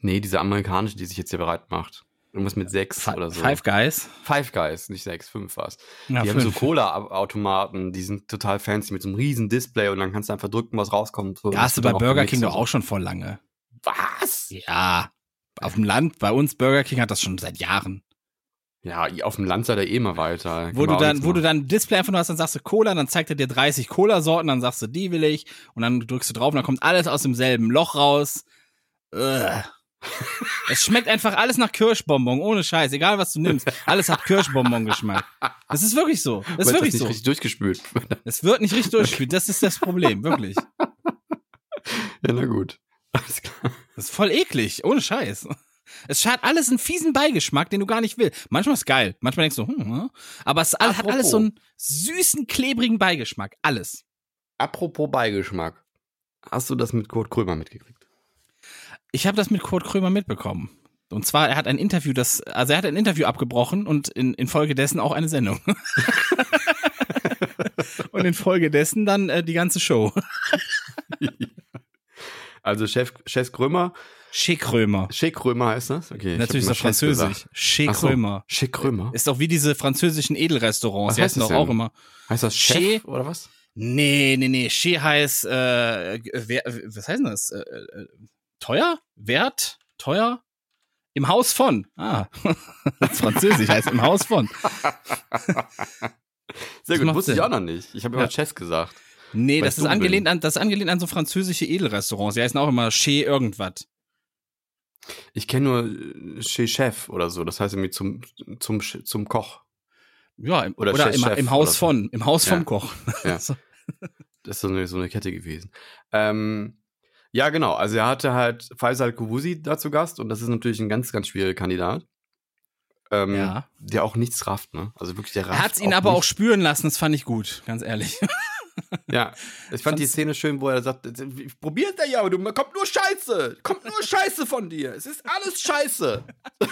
Nee, diese amerikanische, die sich jetzt hier bereit macht. Irgendwas mit sechs Fi- oder so. Five Guys. Five Guys, nicht sechs, fünf war's. Ja, die haben so fünf. Cola-Automaten, die sind total fancy mit so einem riesen Display und dann kannst du einfach drücken, was rauskommt. So, Ja, hast du bei Burger King doch auch schon vor lange. Was? Ja. Auf dem Land, bei uns Burger King hat das schon seit Jahren. Ja, auf dem Land seid ihr eh mal weiter. Wo du dann, wo du dann ein Display einfach nur hast, dann sagst du Cola, dann zeigt er dir 30 Cola-Sorten, dann sagst du, die will ich, und dann drückst du drauf und dann kommt alles aus demselben Loch raus. Ugh. es schmeckt einfach alles nach Kirschbonbon, ohne Scheiß, egal was du nimmst. Alles hat Kirschbonbon-Geschmack. Das ist wirklich so. Das ist wirklich nicht so. richtig durchgespült. Es wird nicht richtig durchgespielt, das ist das Problem, wirklich. ja, na gut. Alles klar. Das ist voll eklig, ohne Scheiß. Es hat alles einen fiesen Beigeschmack, den du gar nicht willst. Manchmal ist geil, manchmal denkst du, hm, hm. aber es all- hat alles so einen süßen, klebrigen Beigeschmack. Alles. Apropos Beigeschmack. Hast du das mit Kurt Krömer mitgekriegt? Ich habe das mit Kurt Krömer mitbekommen. Und zwar, er hat ein Interview, das, also er hat ein Interview abgebrochen und in, infolgedessen auch eine Sendung. und infolgedessen dann äh, die ganze Show. Also Chef, Chef Krömer, Chez Krömer. Chef Krömer heißt das? Okay. ich Natürlich ist das französisch. Ach so, Krömer. Chef Krömer. Ist doch wie diese französischen Edelrestaurants. Was Die heißt heißen das doch auch immer. Heißt das Chef Chez- oder was? Nee, nee, nee. Chez heißt, äh, wer, was heißt denn das? Äh, äh, teuer? Wert? Teuer? Im Haus von. Ah, das ist französisch, heißt im Haus von. Sehr gut, wusste ich auch noch nicht. Ich habe immer Ja. Chess gesagt. Nee, das ist angelehnt bin. an, das ist angelehnt an so französische Edelrestaurants. Die heißen auch immer Chez irgendwas. Ich kenne nur äh, Chef oder so. Das heißt irgendwie zum, zum, zum Koch. Ja, im, Oder oder, im, im Haus oder so. von, im Haus Ja. vom Koch. Ja. So. Das ist so eine, so eine Kette gewesen. Ähm, ja, genau. Also er hatte halt Faisal Koubusi da zu Gast und das ist natürlich ein ganz, ganz schwieriger Kandidat. Ähm, Ja. Der auch nichts rafft, ne? Also wirklich, der rafft. Er hat's ihn aber auch nichts. spüren lassen, das fand ich gut, ganz ehrlich. Ja, ich fand die Szene schön, wo er sagt, probiert er ja, aber du kommt nur Scheiße, kommt nur Scheiße von dir. Es ist alles Scheiße.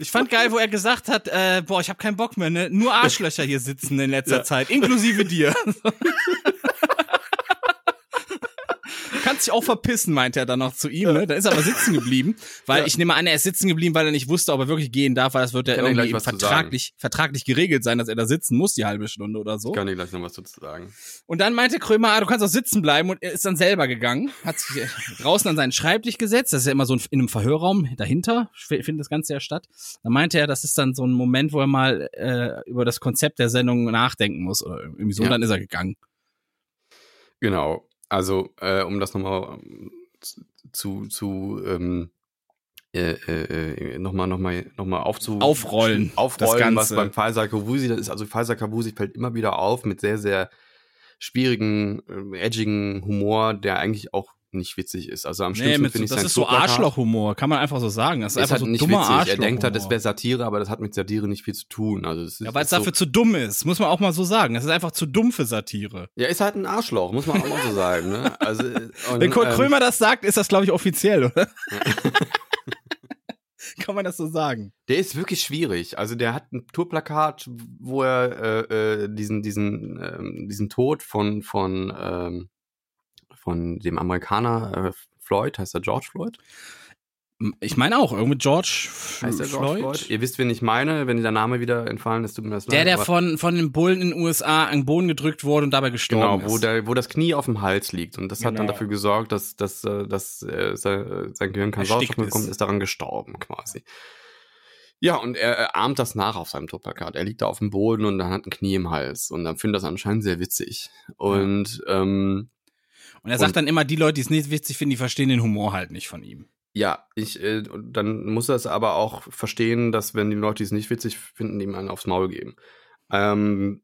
Ich fand geil, wo er gesagt hat, äh, boah, ich habe keinen Bock mehr, ne? Nur Arschlöcher hier sitzen in letzter Ja. Zeit, inklusive dir. Kannst dich auch verpissen, meinte er dann noch zu ihm, ne? Dann ist er aber sitzen geblieben, weil Ja. ich nehme an, er ist sitzen geblieben, weil er nicht wusste, ob er wirklich gehen darf, weil das wird ja irgendwie vertraglich, vertraglich geregelt sein, dass er da sitzen muss, die halbe Stunde oder so. Ich kann dir gleich noch was dazu sagen. Und dann meinte Krömer, ah, du kannst auch sitzen bleiben und er ist dann selber gegangen, hat sich draußen an seinen Schreibtisch gesetzt, das ist ja immer so in einem Verhörraum dahinter, findet das Ganze ja statt. Da meinte er, das ist dann so ein Moment, wo er mal äh, über das Konzept der Sendung nachdenken muss oder irgendwie so, Ja. und dann ist er gegangen. Genau. Also, äh, um das nochmal ähm, zu, zu ähm, äh, äh, äh, nochmal noch mal, noch mal aufzu Aufrollen, das aufrollen, was beim Faisal Kavusi, das ist also Faisal Kavusi fällt immer wieder auf mit sehr, sehr schwierigen, äh, edgigen Humor, der eigentlich auch nicht witzig ist. Also am Nee, schlimmsten mit, finde ich das sein ist so. Arschlochhumor, kann man einfach so sagen. Das ist, Ist einfach halt so nicht dummer witzig. Er Arschlochhumor. denkt halt, das wäre Satire, aber das hat mit Satire nicht viel zu tun. Also das ist, Ja, weil es so- dafür zu dumm ist, muss man auch mal so sagen. Das ist einfach zu dumm für Satire. Ja, ist halt ein Arschloch, muss man auch mal so sagen. Ne? Also, äh, und, Wenn Kurt ähm, Krömer das sagt, ist das, glaube ich, offiziell, oder? Kann man das so sagen? Der ist wirklich schwierig. Also der hat ein Tourplakat, wo er äh, äh, diesen diesen ähm, diesen Tod von von ähm, von dem Amerikaner äh, Floyd, heißt er George Floyd? Ich meine auch, irgendwie George Heißt er George Floyd? Floyd? Ihr wisst, wen ich meine, wenn der Name wieder entfallen ist, tut mir das Der, leid. der aber- von, von den Bullen in den USA an den Boden gedrückt wurde und dabei gestorben Genau, wo, ist. der, wo das Knie auf dem Hals liegt. Und das hat dann Genau. dafür gesorgt, dass, dass, äh, dass äh, sein, Gehirn kein Erstickt Sauerstoff bekommt, ist. ist daran gestorben quasi. Ja, und er, er ahmt das nach auf seinem Tourplakat. Er liegt da auf dem Boden und dann hat ein Knie im Hals. Und dann findet das anscheinend sehr witzig. Und ähm, und er sagt und- dann immer, die Leute, die es nicht witzig finden, die verstehen den Humor halt nicht von ihm. ja, ich, äh, dann muss er es aber auch verstehen, dass wenn die Leute die es nicht witzig finden, ihm einen aufs Maul geben. Ähm,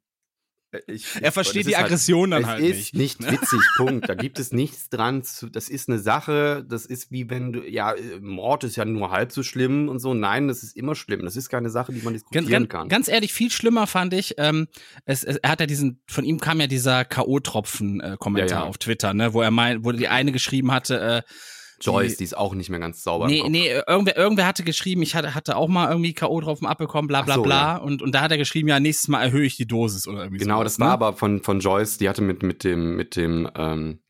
ich, Er versteht die ist Aggression dann es halt ist nicht. nicht witzig, Punkt. Da gibt es nichts dran. Zu, das ist eine Sache, das ist wie wenn du, ja, äh, Mord ist ja nur halb so schlimm und so. Nein, das ist immer schlimm. Das ist keine Sache, die man diskutieren ganz, kann. ganz ehrlich, viel schlimmer fand ich, ähm, es, es, er hat ja diesen, von ihm kam ja dieser K.O.-Tropfen-Kommentar Ja, ja. auf Twitter, ne, wo er meint, wo die eine geschrieben hatte, äh, Joyce, die- die ist auch nicht mehr ganz sauber. Nee, nee, irgendwer, irgendwer hatte geschrieben, ich hatte, hatte auch mal irgendwie K.O.-Tropfen abbekommen, bla bla so, bla. ja. Und, und da hat er geschrieben, ja, nächstes Mal erhöhe ich die Dosis oder irgendwie Genau, sowas, das war ne? aber von, von Joyce, die hatte mit, mit dem, mit dem, ähm,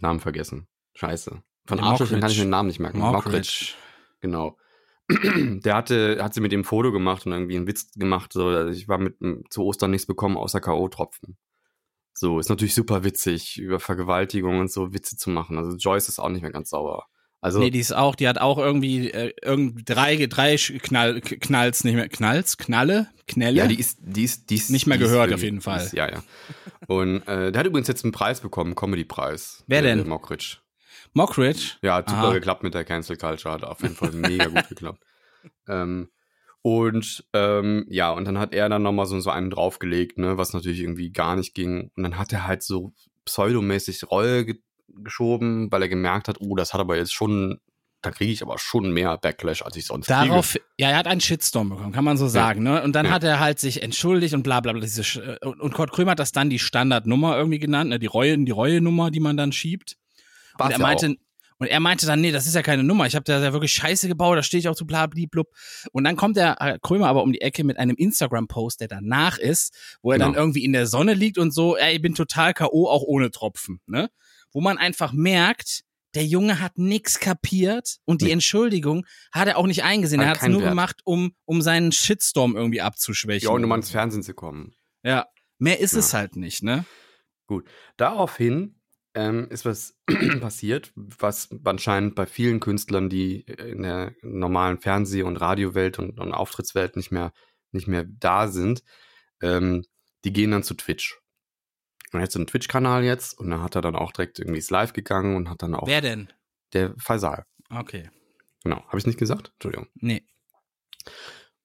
Namen vergessen. Scheiße. Von Arschlöchern kann ich den Namen nicht merken. Mockridge. Genau. Der hatte, hat sie mit dem Foto gemacht und irgendwie einen Witz gemacht. So, ich war mit zu Ostern nichts bekommen außer K.O.-Tropfen. So, ist natürlich super witzig, über Vergewaltigung und so Witze zu machen. Also Joyce ist auch nicht mehr ganz sauber. Also, nee, die ist auch, die hat auch irgendwie äh, irgend drei, drei Knall, Knalls nicht mehr, Knalls, Knalle, Knelle. ja, die ist, die ist, die ist Nicht mehr die ist gehört, irgendwie- auf jeden Fall. Ist, ja, ja. Und äh, der hat übrigens jetzt einen Preis bekommen, Comedy-Preis. Wer Der- denn? Mockridge. Mockridge. Ja, hat super Aha. geklappt mit der Cancel Culture, hat auf jeden Fall mega gut geklappt. Ähm, und ähm, ja, und dann hat er dann nochmal so, so einen draufgelegt, ne, was natürlich irgendwie gar nicht ging. Und dann hat er halt so pseudomäßig Reue ge geschoben, weil er gemerkt hat, oh, das hat aber jetzt schon, da kriege ich aber schon mehr Backlash, als ich sonst Darauf, ja, er hat einen Shitstorm bekommen, kann man so sagen, ne? Und dann Ja. hat er halt sich entschuldigt und bla bla bla. Diese, äh, und, und Kurt Krömer hat das dann die Standardnummer irgendwie genannt, ne? Die Reue, die Reue-Nummer, die man dann schiebt. War's und er ja meinte, auch. Und er meinte dann, nee, das ist ja keine Nummer. Ich habe da ja wirklich Scheiße gebaut, da stehe ich auch zu bla blub. Und dann kommt der äh, Krömer aber um die Ecke mit einem Instagram-Post, der danach ist, wo er dann Genau. irgendwie in der Sonne liegt und so, ey, ich bin total K.O., auch ohne Tropfen, ne? Wo man einfach merkt, der Junge hat nix kapiert und die Nee. Entschuldigung hat er auch nicht eingesehen. Hat er hat es nur Wert. gemacht, um, um seinen Shitstorm irgendwie abzuschwächen. Ja, und um ans Fernsehen zu kommen. Ja, mehr ist Ja. es halt nicht, ne? Daraufhin ähm, ist was passiert, was anscheinend bei vielen Künstlern, die in der normalen Fernseh- und Radiowelt und, und Auftrittswelt nicht mehr, nicht mehr da sind, ähm, die gehen dann zu Twitch. Und er hat so einen Twitch-Kanal jetzt und dann hat er dann auch direkt irgendwie ist live gegangen und hat dann auch Wer denn? der Faisal. Okay. Genau. Habe ich nicht gesagt? Entschuldigung. Nee.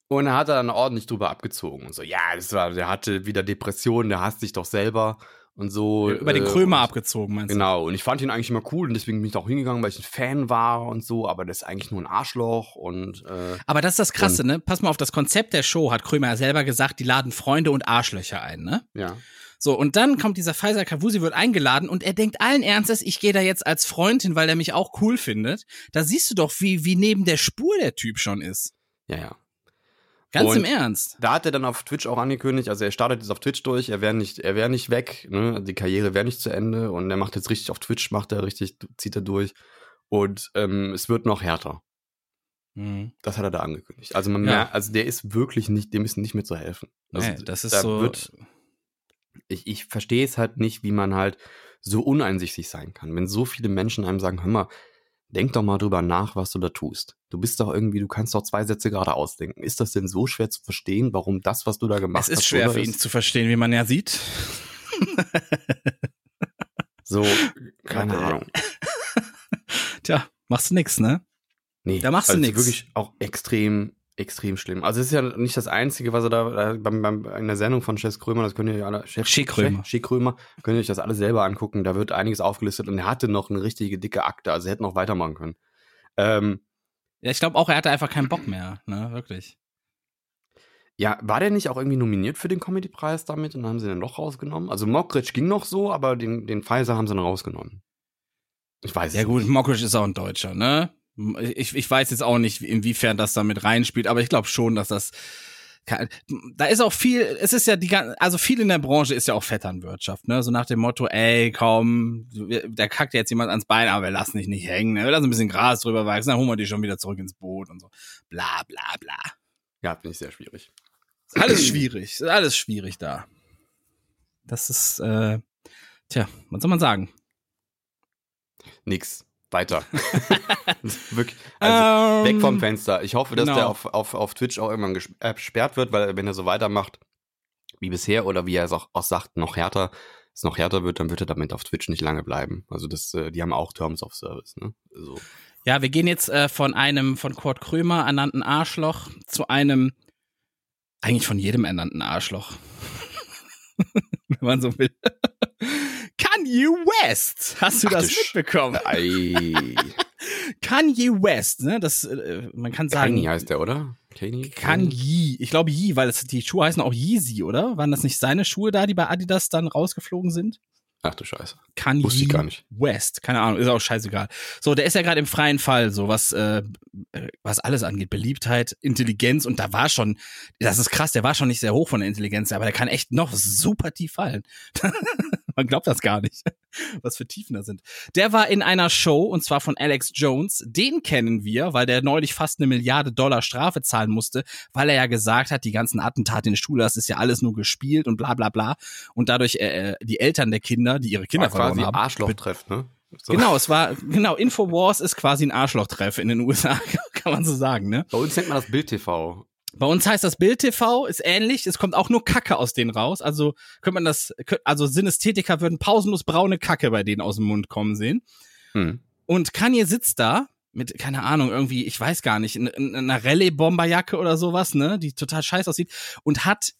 Und er hat dann ordentlich drüber abgezogen und so, ja, das war, der hatte wieder Depressionen, der hasst sich doch selber und so. Über den äh, Krömer und- abgezogen, meinst du? Genau, und ich fand ihn eigentlich immer cool und deswegen bin ich da auch hingegangen, weil ich ein Fan war und so, aber das ist eigentlich nur ein Arschloch und äh, Aber das ist das Krasse, ne? Pass mal auf, das Konzept der Show hat Krömer ja selber gesagt, die laden Freunde und Arschlöcher ein, ne? ja. So, und dann kommt dieser Faisal Kavusi, wird eingeladen und er denkt allen Ernstes, ich gehe da jetzt als Freund hin, weil er mich auch cool findet. Da siehst du doch, wie, wie neben der Spur der Typ schon ist. Ja, ja. Ganz Und im Ernst. Da hat er dann auf Twitch auch angekündigt, also er startet jetzt auf Twitch durch, er wäre nicht, er wäre nicht weg, ne? Die Karriere wäre nicht zu Ende und er macht jetzt richtig auf Twitch, macht er richtig, zieht er durch. Und ähm, es wird noch härter. Mhm. Das hat er da angekündigt. Also man Ja. merkt, also der ist wirklich nicht, dem ist nicht mehr zu helfen. Also Nee, das ist da so. Wird, ich ich verstehe es halt nicht, wie man halt so uneinsichtig sein kann. Wenn so viele Menschen einem sagen, hör mal, denk doch mal drüber nach, was du da tust. Du bist doch irgendwie, du kannst doch zwei Sätze gerade ausdenken. Ist das denn so schwer zu verstehen, warum das, was du da gemacht es ist hast, schwer für ihn ist? zu verstehen, wie man ja sieht. So, keine. Ahnung. Tja, machst du nix, ne? Nee, Da machst du also nix. wirklich auch extrem, extrem schlimm. Also es ist ja nicht das Einzige, was er da, da beim, beim, in der Sendung von Chef Krömer, das könnt ihr ja alle, Chef, Krömer. Chef Krömer, könnt ihr euch das alles selber angucken. Da wird einiges aufgelistet und er hatte noch eine richtige dicke Akte, also er hätte noch weitermachen können. Ähm, Ja, ich glaube auch, er hatte einfach keinen Bock mehr, ne, wirklich. ja, war der nicht auch irgendwie nominiert für den Comedy-Preis damit und haben sie den doch rausgenommen? Also Mockridge ging noch so, aber den, den Pfizer haben sie dann rausgenommen. Ich weiß Ja es gut, nicht. Mockridge ist auch ein Deutscher, ne? Ich, ich weiß jetzt auch nicht, inwiefern das da mit reinspielt, aber ich glaube schon, dass das da ist auch viel, es ist ja die gan- also viel in der Branche ist ja auch Vetternwirtschaft, ne? So nach dem Motto, ey, komm, da kackt jetzt jemand ans Bein, aber wir lassen dich nicht hängen, ne? Wir lassen ein bisschen Gras drüber wachsen, dann holen wir dich schon wieder zurück ins Boot und so. Bla bla bla. Ja, finde ich sehr schwierig. Alles schwierig, alles schwierig da. Das ist, äh, tja, was soll man sagen? Nix. Weiter. Wirklich. Also, weg vom Ähm, Fenster. Ich hoffe, dass genau. der auf, auf, auf Twitch auch irgendwann äh, gesperrt wird, weil wenn er so weitermacht wie bisher oder wie er es auch, auch sagt, noch härter, es noch härter wird, dann wird er damit auf Twitch nicht lange bleiben. Also das, äh, die haben auch Terms of Service, ne? So. Ja, wir gehen jetzt äh, von einem von Kurt Krömer ernannten Arschloch zu einem eigentlich von jedem ernannten Arschloch. Wenn man so will. Kanye West. Hast du Ach das du mitbekommen? Kanye West, ne? Das, äh, man kann sagen. Kanye heißt der, oder? Kanye? Kanye. Ich glaube Yee, weil es, die Schuhe heißen auch Yeezy, oder? Waren das nicht seine Schuhe da, die bei Adidas dann rausgeflogen sind? Ach du Scheiße. Kanye Wusste ich gar nicht. West, keine Ahnung, ist auch scheißegal. So, der ist ja gerade im freien Fall, so was äh, äh, was alles angeht, Beliebtheit, Intelligenz und da war schon, das ist krass, der war schon nicht sehr hoch von der Intelligenz, aber der kann echt noch super tief fallen. Man glaubt das gar nicht, was für Tiefen da sind. Der war in einer Show und zwar von Alex Jones. Den kennen wir, weil der neulich fast eine Milliarde Dollar Strafe zahlen musste, weil er ja gesagt hat, die ganzen Attentate in der Schule, das ist ja alles nur gespielt und bla bla bla. Und dadurch äh, äh, die Eltern der Kinder, die ihre Kinder War quasi verloren haben, Arschloch-Treff, ne? So. Genau, es war, genau, Infowars ist quasi ein Arschlochtreff in den USA, kann man so sagen, ne? Bei uns nennt man das Bild-TV. Bei uns heißt das Bild TV, ist ähnlich, es kommt auch nur Kacke aus denen raus, also könnte man das, also Synästhetiker würden pausenlos braune Kacke bei denen aus dem Mund kommen sehen. Hm. Und Kanye sitzt da mit, keine Ahnung, irgendwie, ich weiß gar nicht, in, in einer Rallye-Bomberjacke oder sowas, ne, die total scheiße aussieht und hat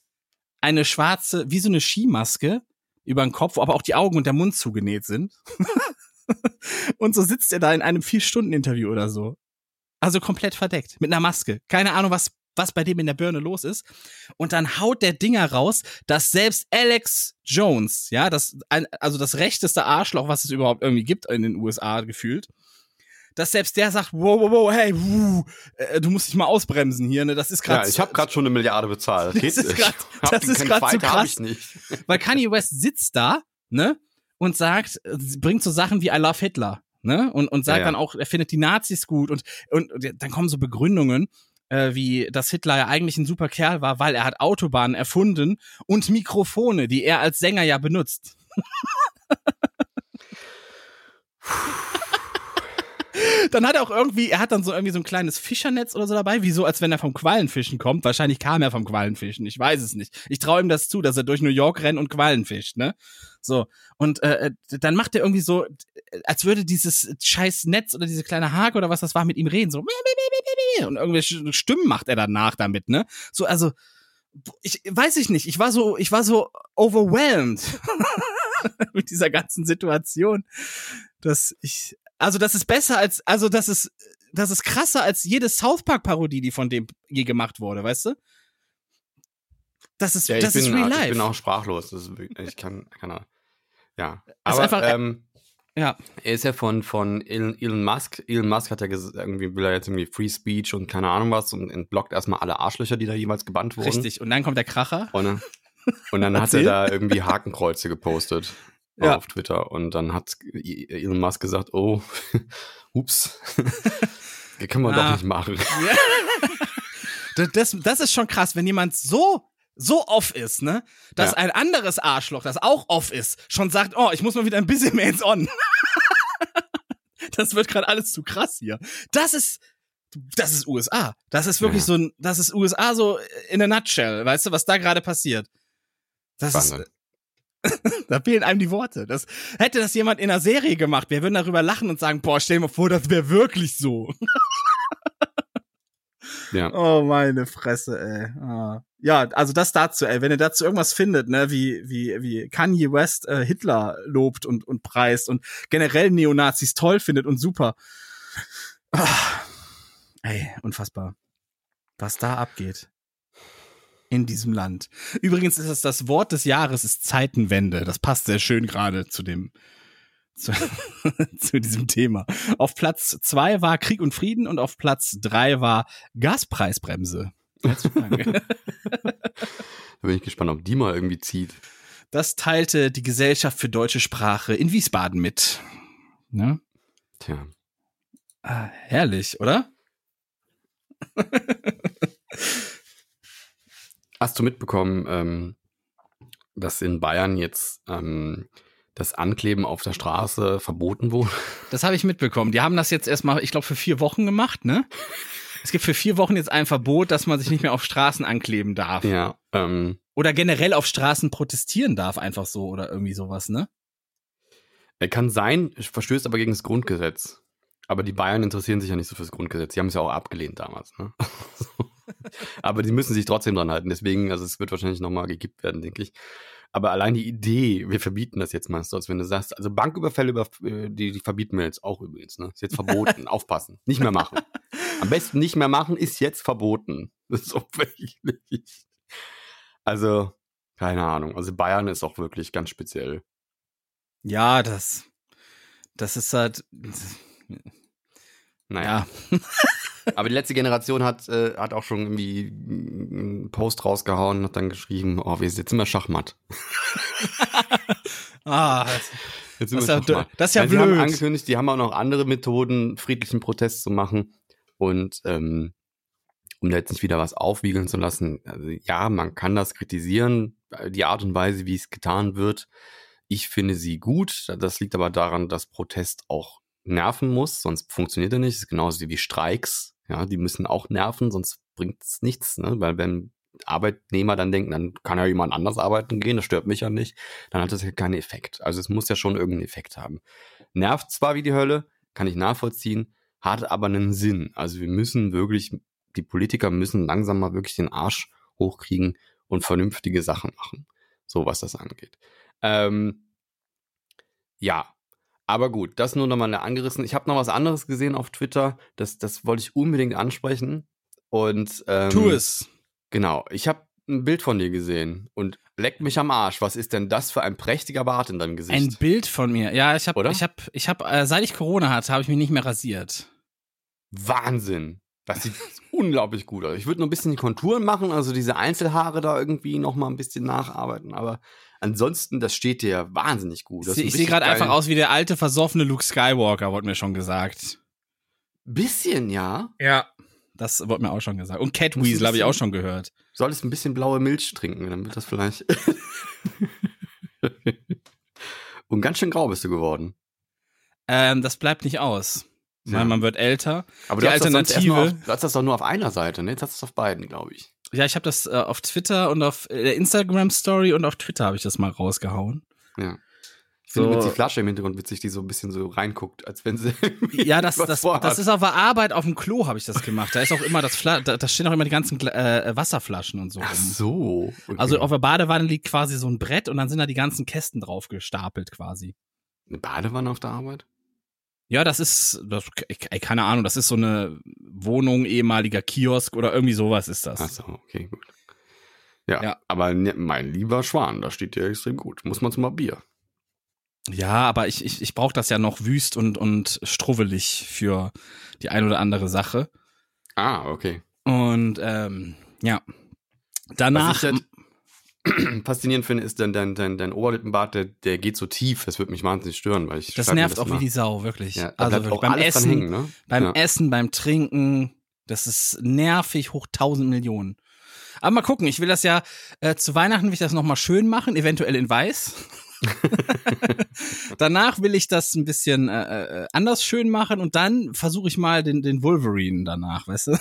eine schwarze, wie so eine Skimaske über den Kopf, wo aber auch die Augen und der Mund zugenäht sind. und so sitzt er da in einem Vier-Stunden-Interview oder so. Also komplett verdeckt, mit einer Maske. Keine Ahnung, was, was bei dem in der Birne los ist. Und dann haut der Dinger raus, dass selbst Alex Jones, ja, das, also das rechteste Arschloch, was es überhaupt irgendwie gibt in den USA gefühlt, dass selbst der sagt, wow, wow, wow, hey, wuh, äh, du musst dich mal ausbremsen hier, ne? Das ist gerade Ja, ich habe gerade schon eine Milliarde bezahlt. Das geht ist nicht. grad- das ist keinen grad so krass. Weil Kanye West sitzt da, ne, und sagt, bringt so Sachen wie I love Hitler, ne, und, und sagt Ja, ja. dann auch, er findet die Nazis gut und, und, und dann kommen so Begründungen, äh, wie, dass Hitler ja eigentlich ein super Kerl war, weil er hat Autobahnen erfunden und Mikrofone, die er als Sänger ja benutzt. dann hat er auch irgendwie, er hat dann so irgendwie so ein kleines Fischernetz oder so dabei, wie so, als wenn er vom Quallenfischen kommt. Wahrscheinlich kam er vom Quallenfischen, ich weiß es nicht. Ich traue ihm das zu, dass er durch New York rennt und Quallen fischt, ne? So. Und äh, dann macht er irgendwie so, als würde dieses scheiß Netz oder diese kleine Hake oder was das war mit ihm reden, so. Und irgendwelche Stimmen macht er danach damit, ne? So, also, ich weiß ich nicht, ich war so, ich war so overwhelmed mit dieser ganzen Situation, dass ich, also das ist besser als, also das ist, das ist krasser als jede South Park Parodie, die von dem je gemacht wurde, weißt du? Das ist, Ja, ich, das bin, ist real ich life. bin auch sprachlos. Das ist ich kann, keine Ahnung. Ja. Aber einfach- äh, ähm, ja. er ist ja von, von Elon, Elon Musk. Elon Musk hat ja irgendwie, will er jetzt irgendwie Free Speech und keine Ahnung was und entblockt erstmal alle Arschlöcher, die da jeweils gebannt wurden. Richtig. Und dann kommt der Kracher. Und, dann- und dann hat er da irgendwie Hakenkreuze gepostet Ja. auf Twitter. Und dann hat Elon Musk gesagt, oh, ups, das kann man Ah. doch nicht machen. Das, das, das ist schon krass, wenn jemand so so off ist, ne, dass Ja. ein anderes Arschloch, das auch off ist, schon sagt, oh, ich muss mal wieder ein bisschen mehr ins On. das wird gerade alles zu krass hier. Das ist das ist USA. Das ist wirklich Ja. so ein das ist USA so in a nutshell, weißt du, was da gerade passiert. Das Wahnsinn. ist da fehlen einem die Worte. Das hätte das jemand in einer Serie gemacht, wir würden darüber lachen und sagen, boah, stell dir mal vor, das wäre wirklich so. Ja. Oh, meine Fresse, ey. Ah. Ja, also das dazu, ey. Wenn ihr dazu irgendwas findet, ne, wie, wie, wie Kanye West äh, Hitler lobt und, und preist und generell Neonazis toll findet und super. Ah. Ey, unfassbar. Was da abgeht. In diesem Land. Übrigens ist es das Wort des Jahres, ist Zeitenwende. Das passt sehr schön gerade zu dem, zu, zu diesem Thema. Auf Platz zwei war Krieg und Frieden und auf Platz drei war Gaspreisbremse. Herzlichen Dank. Da bin ich gespannt, ob die mal irgendwie zieht. Das teilte die Gesellschaft für deutsche Sprache in Wiesbaden mit. Ne? Tja. Ah, herrlich, oder? Hast du mitbekommen, ähm, dass in Bayern jetzt ähm, das Ankleben auf der Straße verboten wurde? Das habe ich mitbekommen. Die haben das jetzt erstmal, ich glaube, für vier Wochen gemacht, ne? Es gibt für vier Wochen jetzt ein Verbot, dass man sich nicht mehr auf Straßen ankleben darf. Ja. Ähm, Oder generell auf Straßen protestieren darf, einfach so oder irgendwie sowas, ne? er kann sein, verstößt aber gegen das Grundgesetz. Aber die Bayern interessieren sich ja nicht so fürs Grundgesetz. Die haben es ja auch abgelehnt damals. Ne? aber die müssen sich trotzdem dran halten. Deswegen, also es wird wahrscheinlich nochmal gekippt werden, denke ich. Aber allein die Idee, wir verbieten das jetzt mal, als wenn du sagst, also Banküberfälle, über, äh, die, die verbieten wir jetzt auch übrigens. Ne? Ist jetzt verboten. Aufpassen. Nicht mehr machen. Am besten nicht mehr machen, ist jetzt verboten. Das ist so wirklich. Also, keine Ahnung. Also Bayern ist auch wirklich ganz speziell. Ja, das, das ist halt, Naja. ja. Aber die letzte Generation hat, äh, hat auch schon irgendwie einen Post rausgehauen und hat dann geschrieben, oh, wir jetzt sind wir Schachmatt. Ah, Jetzt Das wir ja das ist ja Weil Sie haben blöd. angekündigt, die haben auch noch andere Methoden, friedlichen Protest zu machen. Und ähm, um da jetzt nicht wieder was aufwiegeln zu lassen, also ja, man kann das kritisieren, äh, die Art und Weise, wie es getan wird. Ich finde sie gut. Das liegt aber daran, dass Protest auch nerven muss, sonst funktioniert er nicht. Ist genauso wie Streiks. Ja, die müssen auch nerven, sonst bringt es nichts. Ne? Weil wenn Arbeitnehmer dann denken, dann kann ja jemand anders arbeiten gehen, das stört mich ja nicht, dann hat das ja keinen Effekt. Also es muss ja schon irgendeinen Effekt haben. Nervt zwar wie die Hölle, kann ich nachvollziehen, hat aber einen Sinn. Also wir müssen wirklich, die Politiker müssen langsam mal wirklich den Arsch hochkriegen und vernünftige Sachen machen. So was das angeht. Ähm, ja, aber gut, das nur nochmal angerissen. Ich habe noch was anderes gesehen auf Twitter, das, das wollte ich unbedingt ansprechen. Und ähm, tu es. Genau, ich habe ein Bild von dir gesehen und leck mich am Arsch. Was ist denn das für ein prächtiger Bart in deinem Gesicht? Ein Bild von mir. Ja, ich habe, ich habe, ich habe, äh, seit ich Corona hatte, habe ich mich nicht mehr rasiert. Wahnsinn. Das sieht unglaublich gut aus. Ich würde nur ein bisschen die Konturen machen, also diese Einzelhaare da irgendwie noch mal ein bisschen nacharbeiten, aber ansonsten, das steht dir wahnsinnig gut. Das Ich, sehe gerade einfach aus wie der alte versoffene Luke Skywalker, wurde mir schon gesagt. Bisschen, ja. Ja. Das wurde mir auch schon gesagt. Und Cat Weasel habe ich auch schon gehört. Solltest ein bisschen blaue Milch trinken, dann wird das vielleicht. Und ganz schön grau bist du geworden. Ähm, das bleibt nicht aus. Ja. Weil man wird älter. Aber Die du hast das Alternative- auf, du hast das doch nur auf einer Seite, ne? Jetzt hast du es auf beiden, glaube ich. Ja, ich habe das äh, auf Twitter und auf äh, der Instagram Story und auf Twitter habe ich das mal rausgehauen. Ja. Ich finde So. übrigens die Flasche im Hintergrund witzig, die so ein bisschen so reinguckt, als wenn sie. Ja, das, das, vorhat. das ist auf der Arbeit auf dem Klo habe ich das gemacht. Da ist auch immer das Fla da, da stehen auch immer die ganzen äh, Wasserflaschen und so. Ach so. Okay. Also auf der Badewanne liegt quasi so ein Brett und dann sind da die ganzen Kästen drauf gestapelt quasi. Eine Badewanne auf der Arbeit? Ja, das ist, das, ey, keine Ahnung, das ist so eine Wohnung, ehemaliger Kiosk oder irgendwie sowas ist das. Ach so, okay, gut. Ja, Ja. aber ne, mein lieber Schwan, da steht dir extrem gut. Muss man zum Bier. Ja, aber ich, ich, ich brauche das ja noch wüst und, und struwelig für die ein oder andere Sache. Ah, okay. Und ähm, ja. Danach. Was ich faszinierend finde, ist dein, dein, dein, dein Oberlippenbart, der, der geht so tief. Das wird mich wahnsinnig stören, weil ich das nervt auch immer. wie die Sau, wirklich. Ja, also wirklich, auch beim Essen, hängen, ne? beim ja. Essen, beim Trinken, das ist nervig hoch tausend Millionen. Aber mal gucken, ich will das ja äh, zu Weihnachten will ich das nochmal schön machen, eventuell in weiß. danach will ich das ein bisschen äh, äh, anders schön machen und dann versuche ich mal den, den Wolverine danach, weißt du?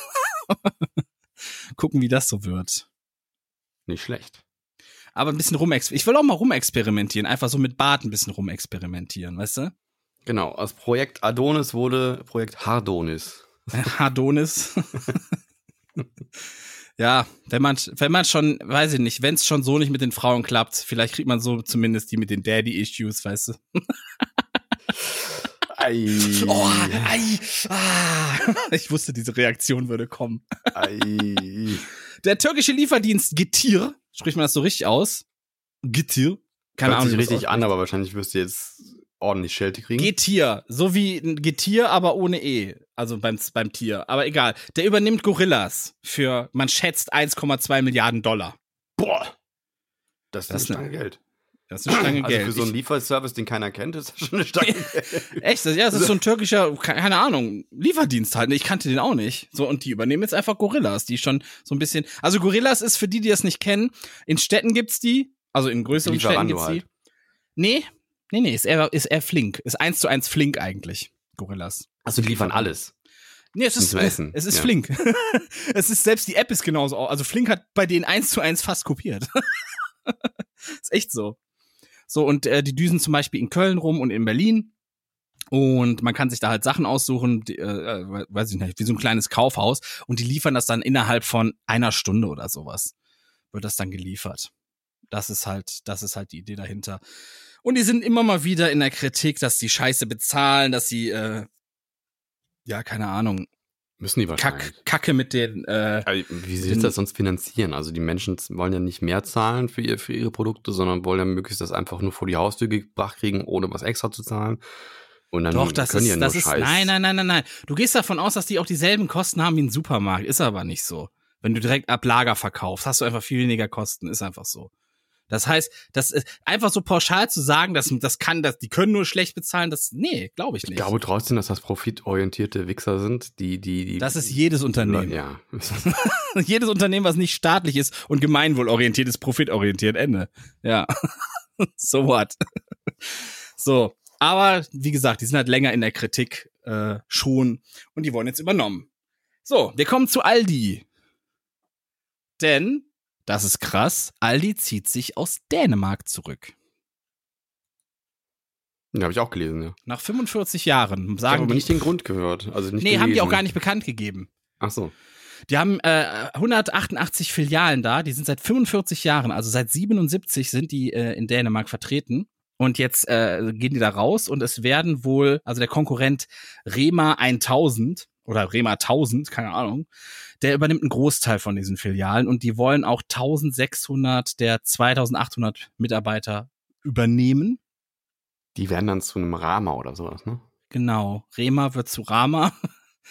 Gucken, wie das so wird. Nicht schlecht. Aber ein bisschen rumexperimentieren. Ich will auch mal rumexperimentieren, einfach so mit Bart ein bisschen rumexperimentieren, weißt du? Genau, aus Projekt Adonis wurde Projekt Hardonis. Hardonis. Ja, wenn man, wenn man schon, weiß ich nicht, wenn es schon so nicht mit den Frauen klappt, vielleicht kriegt man so zumindest die mit den Daddy-Issues, weißt du. Ei. Oh, ei, ah. Ich wusste, diese Reaktion würde kommen. Ei. Der türkische Lieferdienst Getir, spricht man das so richtig aus? Getir? Keine Hört Ahnung. sich richtig an, aber wahrscheinlich wirst du jetzt ordentlich Schelte kriegen. Getier, so wie ein Getier, aber ohne E. Also beim, beim Tier. Aber egal. Der übernimmt Gorillas für, man schätzt, 1,2 Milliarden Dollar. Boah. Das ist Das eine ist Stange Geld. Das ist eine Stange Also Geld. für so einen Lieferservice, den keiner kennt, ist das schon eine Stange Geld. Echt? Ja, das ist so ein türkischer, keine Ahnung, Lieferdienst halt. Ich kannte den auch nicht. So, und die übernehmen jetzt einfach Gorillas, die schon so ein bisschen. Also Gorillas ist für die, die das nicht kennen, in Städten gibt's die, also in größeren Städten Lieferando gibt's halt. die. Nee, nee, nee, ist eher, ist eher flink. Ist eins zu eins flink eigentlich. Gorillas. Also die liefern alles. Nee, es ist, Essen, es ist ja. Flink. es ist selbst die App ist genauso. au- Also Flink hat bei denen eins zu eins fast kopiert. ist echt so. So, und äh, die düsen zum Beispiel in Köln rum und in Berlin. Und man kann sich da halt Sachen aussuchen, die, äh, äh, weiß ich nicht, wie so ein kleines Kaufhaus. Und die liefern das dann innerhalb von einer Stunde oder sowas. Wird das dann geliefert. Das ist halt, das ist halt die Idee dahinter. Und die sind immer mal wieder in der Kritik, dass die Scheiße bezahlen, dass sie, äh, ja, keine Ahnung, Müssen die wahrscheinlich. Kack, Kacke mit den, äh, Aber Wie sie das sonst finanzieren? Also die Menschen wollen ja nicht mehr zahlen für, ihr, für ihre Produkte, sondern wollen ja möglichst das einfach nur vor die Haustür gebracht kriegen, ohne was extra zu zahlen. Und dann Doch, das können ist, ja das nur ist, Scheiß. nein, nein, nein, nein, nein. Du gehst davon aus, dass die auch dieselben Kosten haben wie ein Supermarkt. Ist aber nicht so. Wenn du direkt ab Lager verkaufst, hast du einfach viel weniger Kosten. Ist einfach so. Das heißt, das ist einfach so pauschal zu sagen, dass das kann, dass die können nur schlecht bezahlen, das, nee, glaube ich Ich nicht. glaube trotzdem, dass das profitorientierte Wichser sind, die, die, die. das ist jedes Unternehmen. Ja. jedes Unternehmen, was nicht staatlich ist und gemeinwohlorientiert ist, profitorientiert. Ende. Ja. so what? so. Aber wie gesagt, die sind halt länger in der Kritik äh, schon und die wurden jetzt übernommen. So, wir kommen zu Aldi. Denn, das ist krass, Aldi zieht sich aus Dänemark zurück. Ja, habe ich auch gelesen, ja. Nach 45 Jahren Ich habe sagen aber die. nicht den Grund gehört. Also nicht nee, haben die auch gelesen. gar nicht bekannt gegeben. Ach so. Die haben äh, 188 Filialen da, die sind seit 45 Jahren, also seit 77 sind die äh, in Dänemark vertreten. Und jetzt äh, gehen die da raus und es werden wohl, also der Konkurrent Rema 1000 oder Rema 1000, keine Ahnung, der übernimmt einen Großteil von diesen Filialen und die wollen auch 1600 der 2800 Mitarbeiter übernehmen. Die werden dann zu einem Rama oder sowas, ne? Genau, Rema wird zu Rama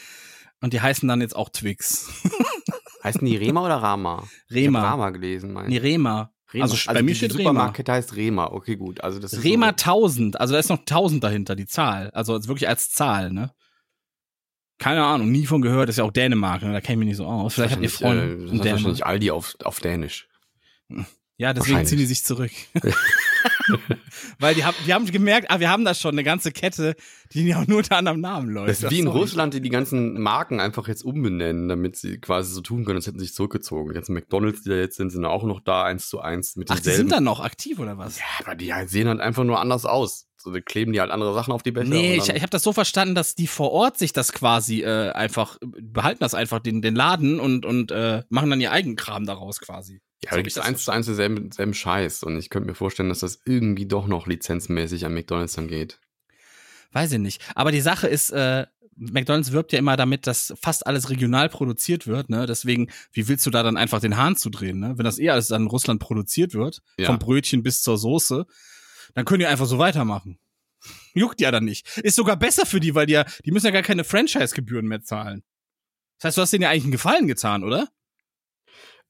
und die heißen dann jetzt auch Twix. Heißen die Rema oder Rama? Rema. Ich Rama gelesen, mein. Nee, Rema. Rema. Also, bei mir steht Rema. Supermarktkette heißt Rema. Okay, gut. Also das ist Rema so, 1000, also da ist noch 1000 dahinter, die Zahl. Also als wirklich als Zahl, ne? Keine Ahnung, nie von gehört, ist ja auch Dänemark, ne? da kenne ich mich nicht so aus. Vielleicht habt ihr Freunde Äh, in das ist Dänemark. wahrscheinlich Aldi auf, auf Dänisch. Ja, deswegen ziehen die sich zurück. Weil die haben, die haben gemerkt, ah, wir haben da schon eine ganze Kette, die ja auch nur unter anderem Namen läuft. Das ist wie in Sorry. Russland, die die ganzen Marken einfach jetzt umbenennen, damit sie quasi so tun können, als hätten sie sich zurückgezogen. Die ganzen McDonalds, die da jetzt sind, sind auch noch da, eins zu eins mit Ach, die denselben. sind dann noch aktiv oder was? ja, aber die sehen halt einfach nur anders aus. So, da kleben die halt andere Sachen auf die Becher. Nee, ich, dann- ich habe das so verstanden, dass die vor Ort sich das quasi äh, einfach behalten das einfach den den Laden und und äh, machen dann ihr eigenen Kram daraus quasi. Ja, So da gibt eins zu eins denselben, denselben Scheiß. Und ich könnte mir vorstellen, dass das irgendwie doch noch lizenzmäßig an McDonalds dann geht. Weiß ich nicht. Aber die Sache ist, äh, McDonalds wirbt ja immer damit, dass fast alles regional produziert wird, ne? Deswegen, wie willst du da dann einfach den Hahn zudrehen, ne? Wenn das eh alles dann in Russland produziert wird, Ja. vom Brötchen bis zur Soße, dann können die einfach so weitermachen. Juckt ja dann nicht. Ist sogar besser für die, weil die ja, die müssen ja gar keine Franchise-Gebühren mehr zahlen. Das heißt, du hast denen ja eigentlich einen Gefallen getan, oder?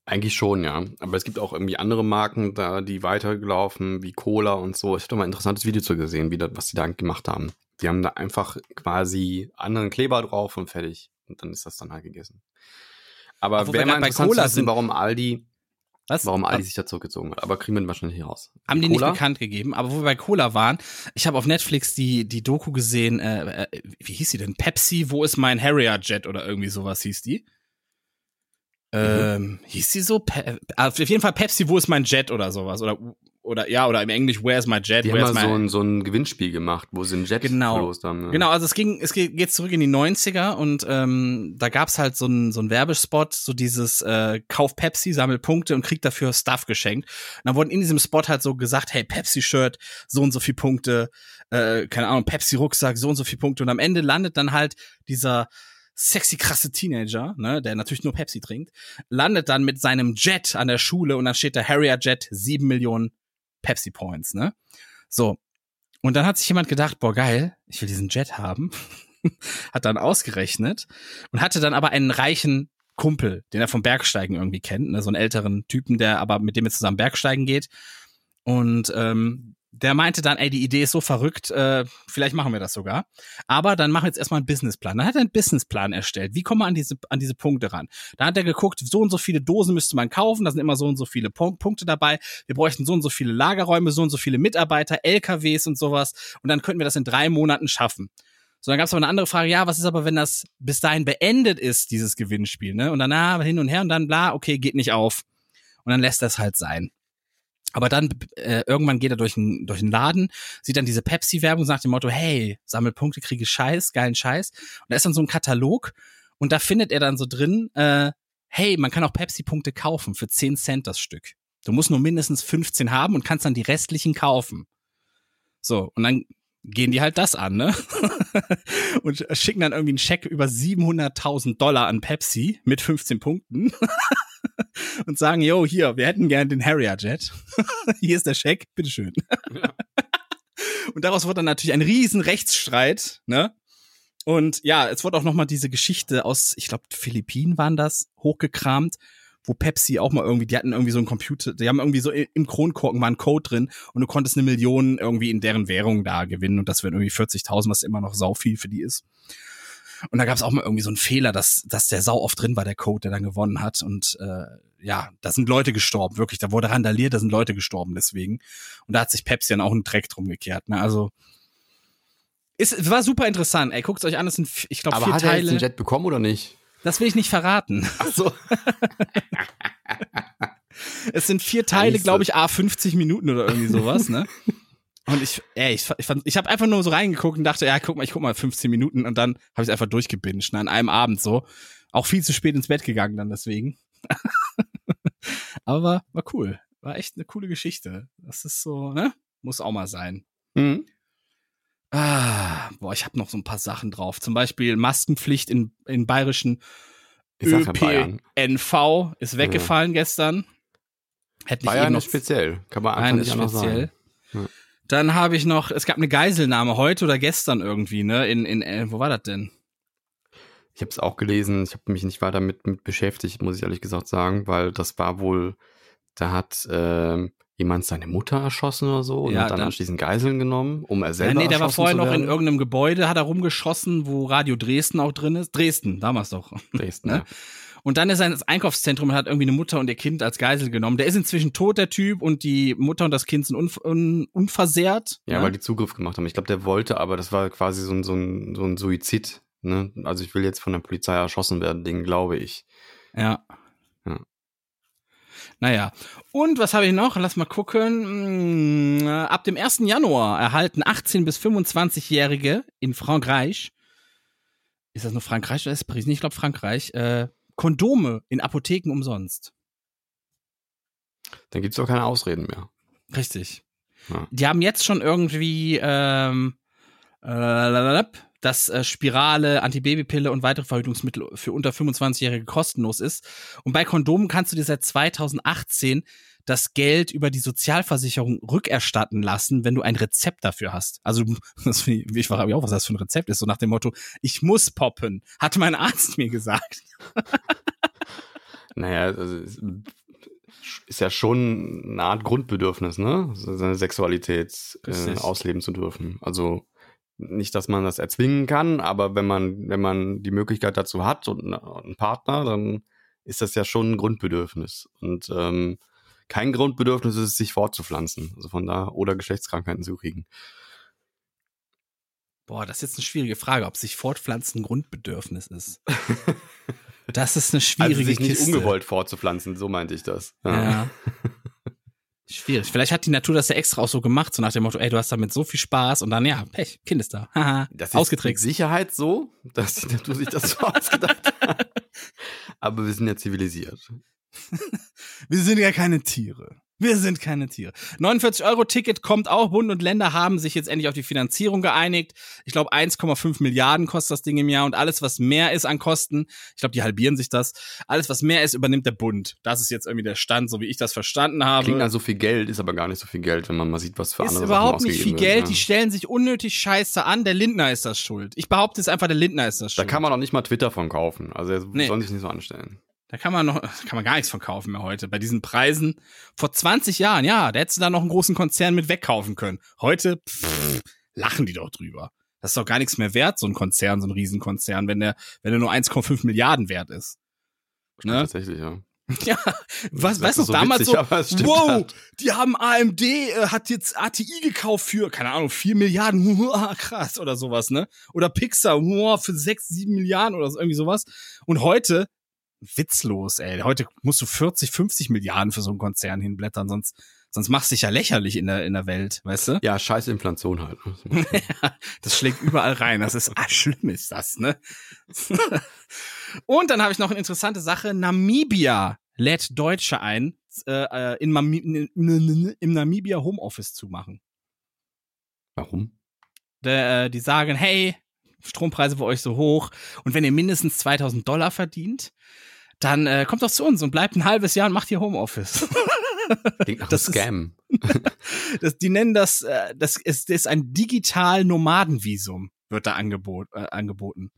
Eigentlich schon, ja. Aber es gibt auch irgendwie andere Marken da, die weitergelaufen, wie Cola und so. Ich habe da mal ein interessantes Video zu gesehen, wie das, was die da gemacht haben. Die haben da einfach quasi anderen Kleber drauf und fertig. Und dann ist das dann halt gegessen. Aber wir wäre mal interessant Cola zu wissen, warum Aldi, Was? warum Aldi sich da zurückgezogen hat. Aber kriegen wir wahrscheinlich hier raus. Haben die nicht Cola? bekannt gegeben, aber wo wir bei Cola waren, ich habe auf Netflix die, die Doku gesehen, äh, äh, wie hieß die denn? Pepsi, wo ist mein Harrier Jet oder irgendwie sowas hieß die. Ähm, hieß die so? Pe auf jeden Fall Pepsi, wo ist mein Jet oder sowas? Oder, oder ja, oder im Englisch Where's my jet? Die haben Where's mal my so ein, so ein Gewinnspiel gemacht, wo sie einen Jet Genau. verlost haben. ne? Genau, also es ging, es geht, geht zurück in die 90er und ähm, da gab's halt so einen so einen Werbespot, so dieses äh, Kauf Pepsi, sammel Punkte und krieg dafür Stuff geschenkt. Und dann wurden in diesem Spot halt so gesagt, hey, Pepsi-Shirt, so und so viel Punkte, äh, keine Ahnung, Pepsi-Rucksack, so und so viel Punkte. Und am Ende landet dann halt dieser sexy krasse Teenager, ne, der natürlich nur Pepsi trinkt, landet dann mit seinem Jet an der Schule und dann steht da Harrier Jet, sieben Millionen Pepsi Points, ne? So. Und dann hat sich jemand gedacht, boah, geil, ich will diesen Jet haben. hat dann ausgerechnet und hatte dann aber einen reichen Kumpel, den er vom Bergsteigen irgendwie kennt, ne, so einen älteren Typen, der aber mit dem er zusammen Bergsteigen geht. Und ähm, der meinte dann, ey, die Idee ist so verrückt, äh, vielleicht machen wir das sogar. Aber dann machen wir jetzt erstmal einen Businessplan. Dann hat er einen Businessplan erstellt. Wie kommen wir an diese, an diese Punkte ran? Da hat er geguckt, so und so viele Dosen müsste man kaufen, da sind immer so und so viele Pun- Punkte dabei. Wir bräuchten so und so viele Lagerräume, so und so viele Mitarbeiter, LKWs und sowas. Und dann könnten wir das in drei Monaten schaffen. So, dann gab es aber eine andere Frage, ja, was ist aber, wenn das bis dahin beendet ist, dieses Gewinnspiel, ne? Und dann, ah, hin und her und dann, bla, okay, geht nicht auf. Und dann lässt das halt sein. Aber dann äh, irgendwann geht er durch einen durch einen Laden, sieht dann diese Pepsi-Werbung, sagt dem Motto, hey, sammel Punkte, kriege Scheiß, geilen Scheiß. Und da ist dann so ein Katalog und da findet er dann so drin, äh, hey, man kann auch Pepsi-Punkte kaufen für 10 Cent das Stück. Du musst nur mindestens 15 haben und kannst dann die restlichen kaufen. So, und dann gehen die halt das an, ne? und schicken dann irgendwie einen Scheck über 700.000 Dollar an Pepsi mit 15 Punkten und sagen, yo, hier, wir hätten gern den Harrier Jet. hier ist der Scheck, bitteschön. und daraus wurde dann natürlich ein riesen Rechtsstreit, ne? Und ja, es wurde auch noch mal diese Geschichte aus, ich glaube, Philippinen waren das, hochgekramt, wo Pepsi auch mal irgendwie, die hatten irgendwie so einen Computer, die haben irgendwie so im Kronkorken war ein Code drin und du konntest eine Million irgendwie in deren Währung da gewinnen und das wären irgendwie 40.000, was immer noch sau viel für die ist. Und da gab es auch mal irgendwie so einen Fehler, dass, dass der sau oft drin war, der Code, der dann gewonnen hat. Und äh, ja, da sind Leute gestorben, wirklich. Da wurde randaliert, da sind Leute gestorben deswegen. Und da hat sich Pepsi dann auch einen Dreck drum gekehrt. Ne? Also ist, es war super interessant. Ey, guckt's euch an, es sind, ich glaube, vier hat er jetzt Teile. den Jet bekommen oder nicht? Das will ich nicht verraten. Ach so. Es sind vier Teile, glaube ich, a 50 Minuten oder irgendwie sowas, ne? Und ich, ey, ich, ich, fand- ich habe einfach nur so reingeguckt und dachte, ja, guck mal, ich guck mal 15 Minuten und dann habe ich einfach durchgebinged, ne, an einem Abend so. Auch viel zu spät ins Bett gegangen dann deswegen. Aber war, war cool. War echt eine coole Geschichte. Das ist so, ne? Muss auch mal sein. Mhm. Ah, boah, ich habe noch so ein paar Sachen drauf. Zum Beispiel Maskenpflicht in, in bayerischen. ÖPNV ist weggefallen gestern. Hätte Bayern ist speziell. Kann man einfach nicht ist speziell. sagen. Ja. Dann habe ich noch, es gab eine Geiselnahme heute oder gestern irgendwie, ne? In, in, äh, wo war das denn? Ich habe es auch gelesen. Ich habe mich nicht weiter mit, mit beschäftigt, muss ich ehrlich gesagt sagen, weil das war wohl, da hat ähm, jemand seine Mutter erschossen oder so und Ja, hat dann dann- anschließend Geiseln genommen, um er Ja, selber nee, der war vorher noch in irgendeinem Gebäude, hat er rumgeschossen, wo Radio Dresden auch drin ist. Dresden, damals doch. Dresden, ne? ja. Und dann ist er ins Einkaufszentrum und hat irgendwie eine Mutter und ihr Kind als Geisel genommen. Der ist inzwischen tot, der Typ, und die Mutter und das Kind sind unv un unversehrt. Ja, ne? weil die Zugriff gemacht haben. Ich glaube, der wollte, aber das war quasi so ein, so ein, so ein Suizid. Ne? Also ich will jetzt von der Polizei erschossen werden, Ding, glaube ich. Ja. Ja. Naja. Und was habe ich noch? Lass mal gucken. Äh, Ab dem 1. Januar erhalten 18- bis 25-Jährige in Frankreich, ist das nur Frankreich oder ist es Paris? Ich glaube Frankreich, äh, Kondome in Apotheken umsonst. Dann gibt's doch keine Ausreden mehr. Richtig. Ja. Die haben jetzt schon irgendwie ähm, äh, dass äh, Spirale, Antibabypille und weitere Verhütungsmittel für unter 25-Jährige kostenlos ist. Und bei Kondomen kannst du dir seit 2018 das Geld über die Sozialversicherung rückerstatten lassen, wenn du ein Rezept dafür hast. Also das ich, ich frage mich auch, was das für ein Rezept ist. So nach dem Motto, ich muss poppen, hat mein Arzt mir gesagt. Naja, also es ist ja schon eine Art Grundbedürfnis, ne? Seine Sexualität äh, ausleben zu dürfen. Also nicht, dass man das erzwingen kann, aber wenn man, wenn man die Möglichkeit dazu hat und eine- einen Partner, dann ist das ja schon ein Grundbedürfnis. Und ähm, kein Grundbedürfnis ist es, sich fortzupflanzen. Also von da oder Geschlechtskrankheiten zu kriegen. Boah, das ist jetzt eine schwierige Frage, ob sich Fortpflanzen ein Grundbedürfnis ist. Das ist eine schwierige Also sich nicht Kiste. ungewollt fortzupflanzen, so meinte ich das. Ja. Schwierig. Vielleicht hat die Natur das ja extra auch so gemacht, so nach dem Motto, ey, du hast damit so viel Spaß und dann, ja, Pech, Kind ist da. Haha, Das ist ausgetrickst. mit Sicherheit so, dass die Natur sich das so ausgedacht hat. Aber wir sind ja zivilisiert. Wir sind ja keine Tiere. Wir sind keine Tiere. 49-Euro-Ticket kommt auch. Bund und Länder haben sich jetzt endlich auf die Finanzierung geeinigt. Ich glaube, 1,5 Milliarden kostet das Ding im Jahr und alles, was mehr ist an Kosten, ich glaube, die halbieren sich das. Alles, was mehr ist, übernimmt der Bund. Das ist jetzt irgendwie der Stand, so wie ich das verstanden habe. Klingt nach so viel Geld, ist aber gar nicht so viel Geld, wenn man mal sieht, was für ist andere überhaupt Sachen nicht viel Geld. werden, Die ja. stellen sich unnötig scheiße an. Der Lindner ist das schuld. Ich behaupte es einfach, der Lindner ist das Da schuld. kann man doch nicht mal Twitter von kaufen. Also er Nee. soll sich nicht so anstellen. Da kann man noch, kann man gar nichts von kaufen mehr heute. Bei diesen Preisen. Vor 20 Jahren, ja, da hättest du da noch einen großen Konzern mit wegkaufen können. Heute, pff, lachen die doch drüber. Das ist doch gar nichts mehr wert, so ein Konzern, so ein Riesenkonzern, wenn der, wenn der nur 1,5 Milliarden wert ist. Ne? Tatsächlich, ja. Ja, was, weißt du, so damals witzig, so, wow, halt. die haben AMD, äh, hat jetzt ATI gekauft für, keine Ahnung, 4 Milliarden, Huah, krass, oder sowas, ne? Oder Pixar, Huah, für 6, 7 Milliarden oder so, irgendwie sowas. Und heute, witzlos, ey, heute musst du 40, 50 Milliarden für so einen Konzern hinblättern, sonst, sonst machst du dich ja lächerlich in der, in der Welt, weißt du? Ja, scheiß Inflation halt. ne? Das schlägt überall rein. Das ist, ah, schlimm ist das, ne? Und dann habe ich noch eine interessante Sache. Namibia lädt Deutsche ein, äh, äh, in, Mami im Namibia Homeoffice zu machen. Warum? Äh, die sagen, hey, Strompreise für euch so hoch und wenn ihr mindestens 2000 Dollar verdient, dann äh, kommt doch zu uns und bleibt ein halbes Jahr und macht hier Homeoffice. Klingt nach Das einem ist- Scam. das, die nennen das, äh, das ist, ist ein digital Nomadenvisum, wird da angebot, äh, angeboten.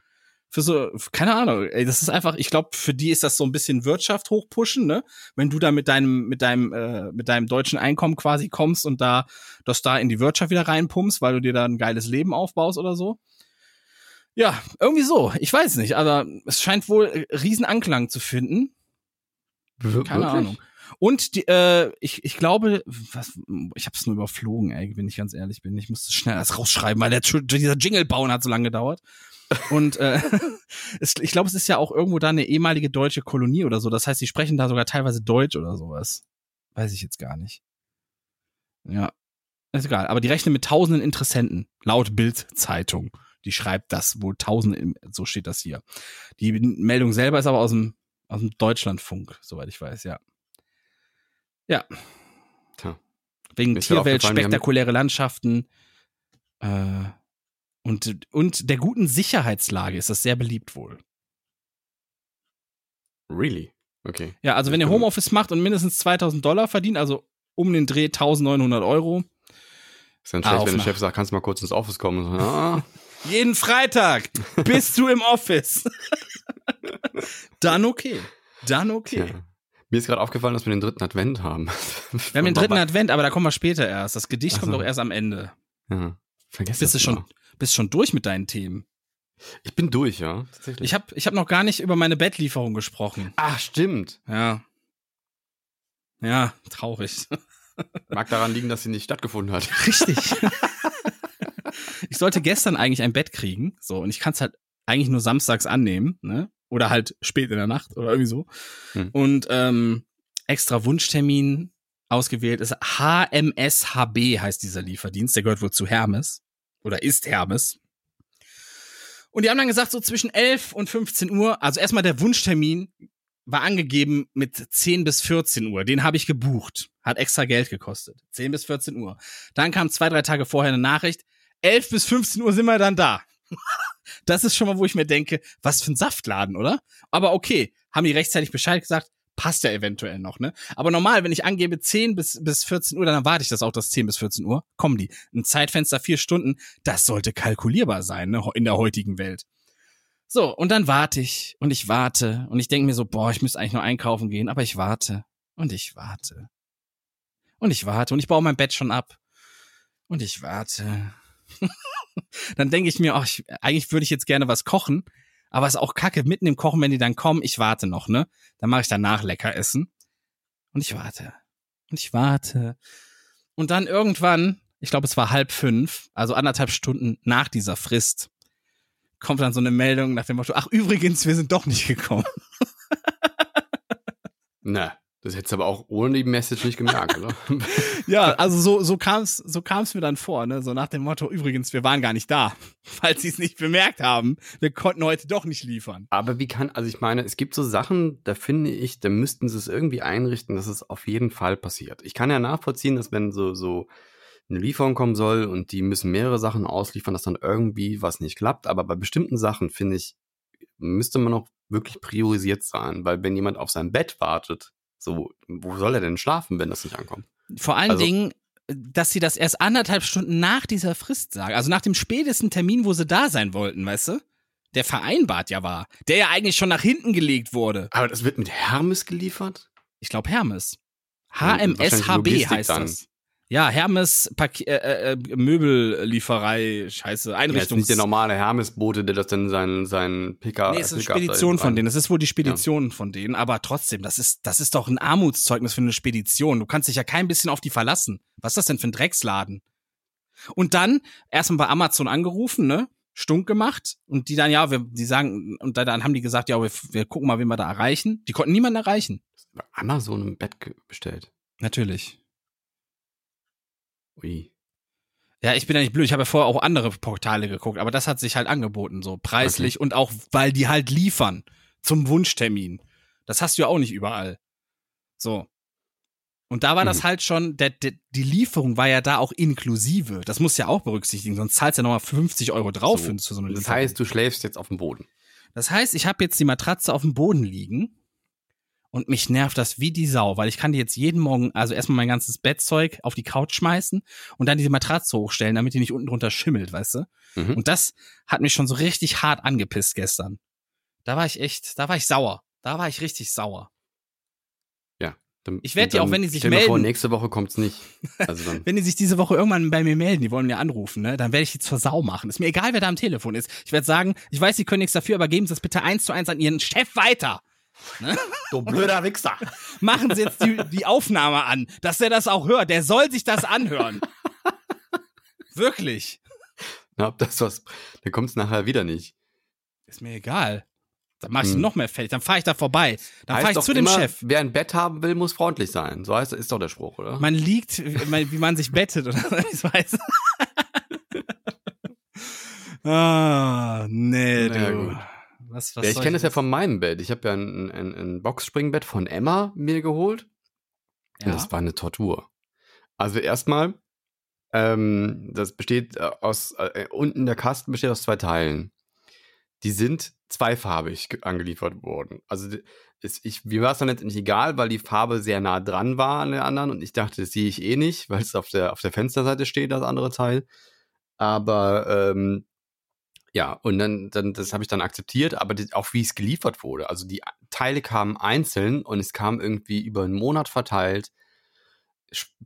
Für so, keine Ahnung, ey, das ist einfach, ich glaube, für die ist das so ein bisschen Wirtschaft hochpushen, ne? Wenn du da mit deinem, mit deinem, äh, mit deinem deutschen Einkommen quasi kommst und da, das da in die Wirtschaft wieder reinpumpst, weil du dir da ein geiles Leben aufbaust oder so. Ja, irgendwie so. Ich weiß nicht, aber es scheint wohl äh, riesen Anklang zu finden. Wir- Keine wirklich? Ahnung. Und die, äh, ich, ich glaube, was, ich habe es nur überflogen, ey, wenn ich ganz ehrlich bin. Ich musste schnell das rausschreiben, weil der, dieser Jingle bauen hat so lange gedauert. Und äh, es, ich glaube, es ist ja auch irgendwo da eine ehemalige deutsche Kolonie oder so. Das heißt, die sprechen da sogar teilweise Deutsch oder sowas. Weiß ich jetzt gar nicht. Ja, ist egal. Aber die rechnen mit tausenden Interessenten, laut Bild-Zeitung. Die schreibt das wohl tausend, so steht das hier. Die Meldung selber ist aber aus dem, aus dem Deutschlandfunk, soweit ich weiß, ja. Ja. Tja. Wegen Mir Tierwelt, spektakuläre Landschaften äh, und, und der guten Sicherheitslage ist das sehr beliebt wohl. Really? Okay. Ja, also wenn ihr Homeoffice macht und mindestens 2000 Dollar verdient, also um den Dreh 1900 Euro, Ist dann Ah, schlecht, auf wenn der Chef sagt, kannst du mal kurz ins Office kommen? Und so, ah, jeden Freitag bist du im Office. Dann okay. Dann okay. tja. Mir ist gerade aufgefallen, dass wir den dritten Advent haben. Wir haben den dritten Advent, aber da kommen wir später erst. Das Gedicht Ach kommt doch erst am Ende. Ja. Vergesst Bist du das schon, mal. bist schon durch mit deinen Themen? Ich bin durch, ja. Tatsächlich. Ich habe ich hab noch gar nicht über meine Bettlieferung gesprochen. Ach, stimmt. Ja. Ja, traurig. Mag daran liegen, dass sie nicht stattgefunden hat. Richtig. ich sollte gestern eigentlich ein Bett kriegen, so, und ich kann es halt eigentlich nur samstags annehmen, ne? Oder halt spät in der Nacht oder irgendwie so. Hm. Und ähm, extra Wunschtermin ausgewählt ist HMSHB heißt dieser Lieferdienst, der gehört wohl zu Hermes oder ist Hermes. Und die haben dann gesagt, so zwischen 11 und 15 Uhr, also erstmal der Wunschtermin war angegeben mit 10 bis 14 Uhr. Den habe ich gebucht. Hat extra Geld gekostet. 10 bis 14 Uhr. Dann kam zwei, drei Tage vorher eine Nachricht. 11 bis 15 Uhr sind wir dann da. Das ist schon mal, wo ich mir denke, was für ein Saftladen, oder? Aber okay, haben die rechtzeitig Bescheid gesagt, passt ja eventuell noch, ne? Aber normal, wenn ich angebe 10 bis, bis 14 Uhr, dann erwarte ich das auch, dass 10 bis 14 Uhr kommen die. Ein Zeitfenster vier Stunden, das sollte kalkulierbar sein, ne? In der heutigen Welt. So, und dann warte ich und ich warte und ich denke mir so, boah, ich müsste eigentlich nur einkaufen gehen, aber ich warte und ich warte. Und ich warte und ich baue mein Bett schon ab. Und ich warte. dann denke ich mir, ach, ich, eigentlich würde ich jetzt gerne was kochen, aber es ist auch kacke, mitten im Kochen, wenn die dann kommen, ich warte noch, ne? Dann mache ich danach lecker essen. Und ich warte. Und ich warte. Und dann irgendwann, ich glaube, es war halb fünf, also anderthalb Stunden nach dieser Frist, kommt dann so eine Meldung nach dem Motto, ach übrigens, wir sind doch nicht gekommen. Na, Das hättest du aber auch ohne die Message nicht gemerkt, oder? Ja, also so, so kam's, so kam's mir dann vor, ne? So nach dem Motto, übrigens, wir waren gar nicht da. Falls sie es nicht bemerkt haben, wir konnten heute doch nicht liefern. Aber wie kann, also ich meine, es gibt so Sachen, da finde ich, da müssten sie es irgendwie einrichten, dass es auf jeden Fall passiert. Ich kann ja nachvollziehen, dass wenn so, so eine Lieferung kommen soll und die müssen mehrere Sachen ausliefern, dass dann irgendwie was nicht klappt. Aber bei bestimmten Sachen, finde ich, müsste man noch wirklich priorisiert sein, weil wenn jemand auf sein Bett wartet, so, wo soll er denn schlafen, wenn das nicht ankommt? Vor allen Also- Dingen, dass sie das erst anderthalb Stunden nach dieser Frist sagen. Also nach dem spätesten Termin, wo sie da sein wollten, weißt du? Der vereinbart ja war. Der ja eigentlich schon nach hinten gelegt wurde. Aber das wird mit Hermes geliefert? Ich glaube Hermes. Ja, HMS wahrscheinlich HB Logistik heißt dann. das. Ja, Hermes Paki äh, äh, äh, Möbellieferei, scheiße, Ja, jetzt Einrichtungs... nicht der normale Hermes-Bote, der das dann sein, sein Picker. Nee, es ist eine Spedition von denen. Das ist wohl die Spedition von denen. Aber trotzdem, das ist, das ist doch ein Armutszeugnis für eine Spedition. Du kannst dich ja kein bisschen auf die verlassen. Was ist das denn für ein Drecksladen? Und dann erstmal bei Amazon angerufen, ne? Stunk gemacht. Und die dann, ja, wir, die sagen, und dann- haben die gesagt, ja, wir, wir gucken mal, wen wir da erreichen. Die konnten niemanden erreichen. Amazon im Bett bestellt. Natürlich. Ui. Ja, ich bin ja nicht blöd. Ich habe ja vorher auch andere Portale geguckt, aber das hat sich halt angeboten, so preislich und auch, weil die halt liefern zum Wunschtermin. Das hast du ja auch nicht überall. So. Und da war das Mhm. halt schon, der, der, die Lieferung war ja da auch inklusive. Das muss ja auch berücksichtigen, sonst zahlst du ja nochmal 50 Euro drauf So. für, so eine Das Lieferung. heißt, du schläfst jetzt auf dem Boden. Das heißt, ich habe jetzt die Matratze auf dem Boden liegen und mich nervt das wie die Sau, weil ich kann die jetzt jeden Morgen, also erstmal mein ganzes Bettzeug auf die Couch schmeißen und dann diese Matratze hochstellen, damit die nicht unten drunter schimmelt, weißt du? Mhm. Und das hat mich schon so richtig hart angepisst gestern. Da war ich echt, da war ich sauer. Da war ich richtig sauer. Dann- Ich werd die auch, wenn die sich dir Vor, melden- nächste Woche kommt's nicht. Also dann. Wenn die sich diese Woche irgendwann bei mir melden, die wollen mir anrufen, ne, dann werde ich die zur Sau machen. Ist mir egal, wer da am Telefon ist. Ich werde sagen, ich weiß, sie können nichts dafür, aber geben Sie es bitte eins zu eins an Ihren Chef weiter. Du blöder Wichser. machen Sie jetzt die, die Aufnahme an, dass der das auch hört. Der soll sich das anhören. Wirklich. Na, ob das was, dann kommt's nachher wieder nicht. Ist mir egal. Dann mach ich ihn Hm. noch mehr fertig. Dann fahre ich da vorbei. Dann fahre ich doch zu dem immer, Chef. Wer ein Bett haben will, muss freundlich sein. So heißt, ist doch der Spruch, oder? Man liegt, wie man, sich bettet oder ich weiß. ah, nee, Na ja, du. gut. Was, was ja, ich kenne das ja von meinem Bett. Ich habe ja ein, ein, ein Boxspringbett von Emma mir geholt. Und Ja. das war eine Tortur. Also erstmal, ähm, das besteht äh, aus, äh, unten der Kasten besteht aus zwei Teilen. Die sind zweifarbig ge- angeliefert worden. Also ist, ich, mir war es dann letztendlich egal, weil die Farbe sehr nah dran war an der anderen und ich dachte, das sehe ich eh nicht, weil es auf der, auf der Fensterseite steht, das andere Teil. Aber ähm, ja, und dann, dann das habe ich dann akzeptiert, aber die, auch wie es geliefert wurde. Also die Teile kamen einzeln und es kam irgendwie über einen Monat verteilt,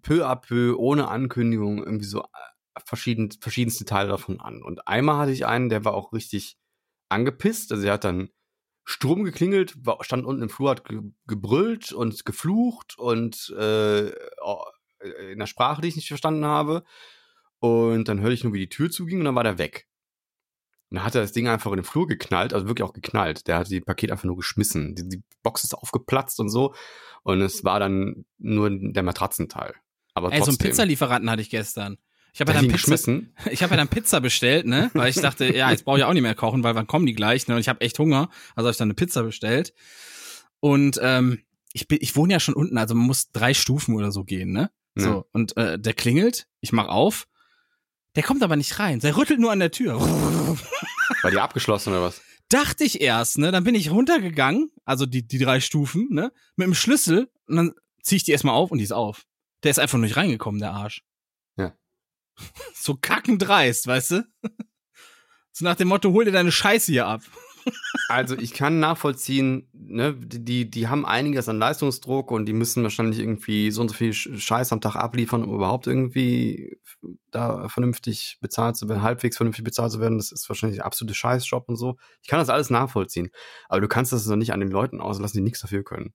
peu à peu, ohne Ankündigung, irgendwie so äh, verschieden, verschiedenste Teile davon an. Und einmal hatte ich einen, der war auch richtig angepisst. Also er hat dann Strom geklingelt, stand unten im Flur, hat ge gebrüllt und geflucht und äh, oh, in der Sprache, die ich nicht verstanden habe. Und dann hörte ich nur, wie die Tür zuging und dann war der weg. Und dann hat er das Ding einfach in den Flur geknallt, also wirklich auch geknallt. Der hat die Paket einfach nur geschmissen. Die, die Box ist aufgeplatzt und so. Und es war dann nur der Matratzenteil. Aber Ey, so einen trotzdem. Pizzalieferanten hatte ich gestern. Ich habe ja dann Pizza, ich habe ja dann Pizza bestellt, ne? Weil ich dachte, ja, jetzt brauche ich auch nicht mehr kochen, weil wann kommen die gleich? Ne? Und ich habe echt Hunger, also habe ich dann eine Pizza bestellt. Und ähm, ich bin, ich wohne ja schon unten, also man muss drei Stufen oder so gehen, ne? So und äh, der klingelt, ich mach auf, der kommt aber nicht rein, der rüttelt nur an der Tür. War die abgeschlossen oder was? Dachte ich erst, ne? Dann bin ich runtergegangen, also die die drei Stufen, ne? Mit dem Schlüssel und dann zieh ich die erstmal auf und die ist auf. Der ist einfach nicht reingekommen, der Arsch. Ja. So kackendreist, weißt du? So nach dem Motto, hol dir deine Scheiße hier ab. Also ich kann nachvollziehen, ne, die, die haben einiges an Leistungsdruck und die müssen wahrscheinlich irgendwie so und so viel Sch- Scheiß am Tag abliefern, um überhaupt irgendwie da vernünftig bezahlt zu werden, halbwegs vernünftig bezahlt zu werden. Das ist wahrscheinlich ein absoluter Scheißjob und so. Ich kann das alles nachvollziehen. Aber du kannst das doch nicht an den Leuten auslassen, die nichts dafür können.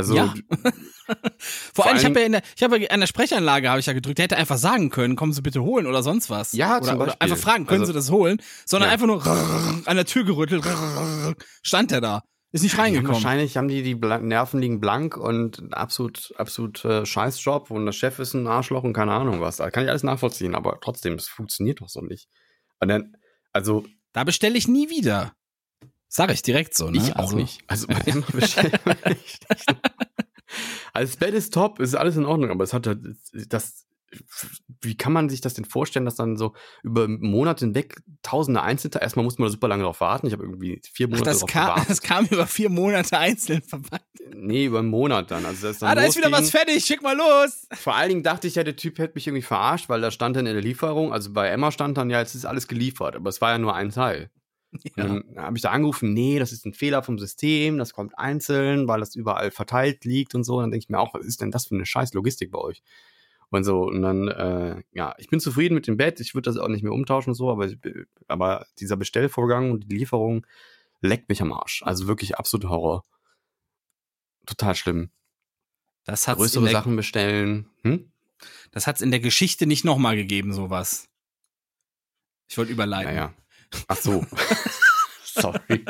Also Ja. Vor, Vor allem, ich habe ja in der, ich habe ja an der Sprechanlage habe ich ja gedrückt, der hätte einfach sagen können, kommen Sie bitte holen oder sonst was. Ja, oder, zum oder einfach fragen, können Also- Sie das holen? Sondern Ja. einfach nur an der Tür gerüttelt, stand der da. Ist nicht reingekommen. wahrscheinlich haben die die Nerven liegen blank und ein absolut, absolut äh, Scheißjob und der Chef ist ein Arschloch und keine Ahnung was. Da kann ich alles nachvollziehen, aber trotzdem, es funktioniert doch so nicht. Und dann, also Da bestelle ich nie wieder. Sag ich direkt so, ne? ich auch also, nicht. Also bei Emma bestelle ich echt nicht. Also das Bett ist top, ist alles in Ordnung, aber es hat halt, das, wie kann man sich das denn vorstellen, dass dann so über Monate hinweg tausende Einzelteile, erstmal muss man da super lange drauf warten, ich habe irgendwie vier Ach, Monate das, drauf kam, gewartet. das kam über vier Monate einzeln verpackt. Nee, über einen Monat dann. Also das dann Ah, da ist wieder was fertig, schick mal los. Vor allen Dingen dachte ich ja, der Typ hätte mich irgendwie verarscht, weil da stand dann in der Lieferung, also bei Emma stand dann, ja, jetzt ist alles geliefert, aber es war ja nur ein Teil. Ja. Dann habe ich da angerufen, nee, das ist ein Fehler vom System, das kommt einzeln, weil das überall verteilt liegt und so. Und dann denke ich mir auch, was ist denn das für eine scheiß Logistik bei euch? Und so, und dann, äh, ja, ich bin zufrieden mit dem Bett, ich würde das auch nicht mehr umtauschen und so, aber, ich, aber dieser Bestellvorgang und die Lieferung leckt mich am Arsch. Also wirklich absolut Horror. Total schlimm. Das hat's, Größere der, Sachen bestellen. Hm? das hat's in der Geschichte nicht nochmal gegeben, sowas. Ich wollte überleiten. Naja. Ach so. Sorry.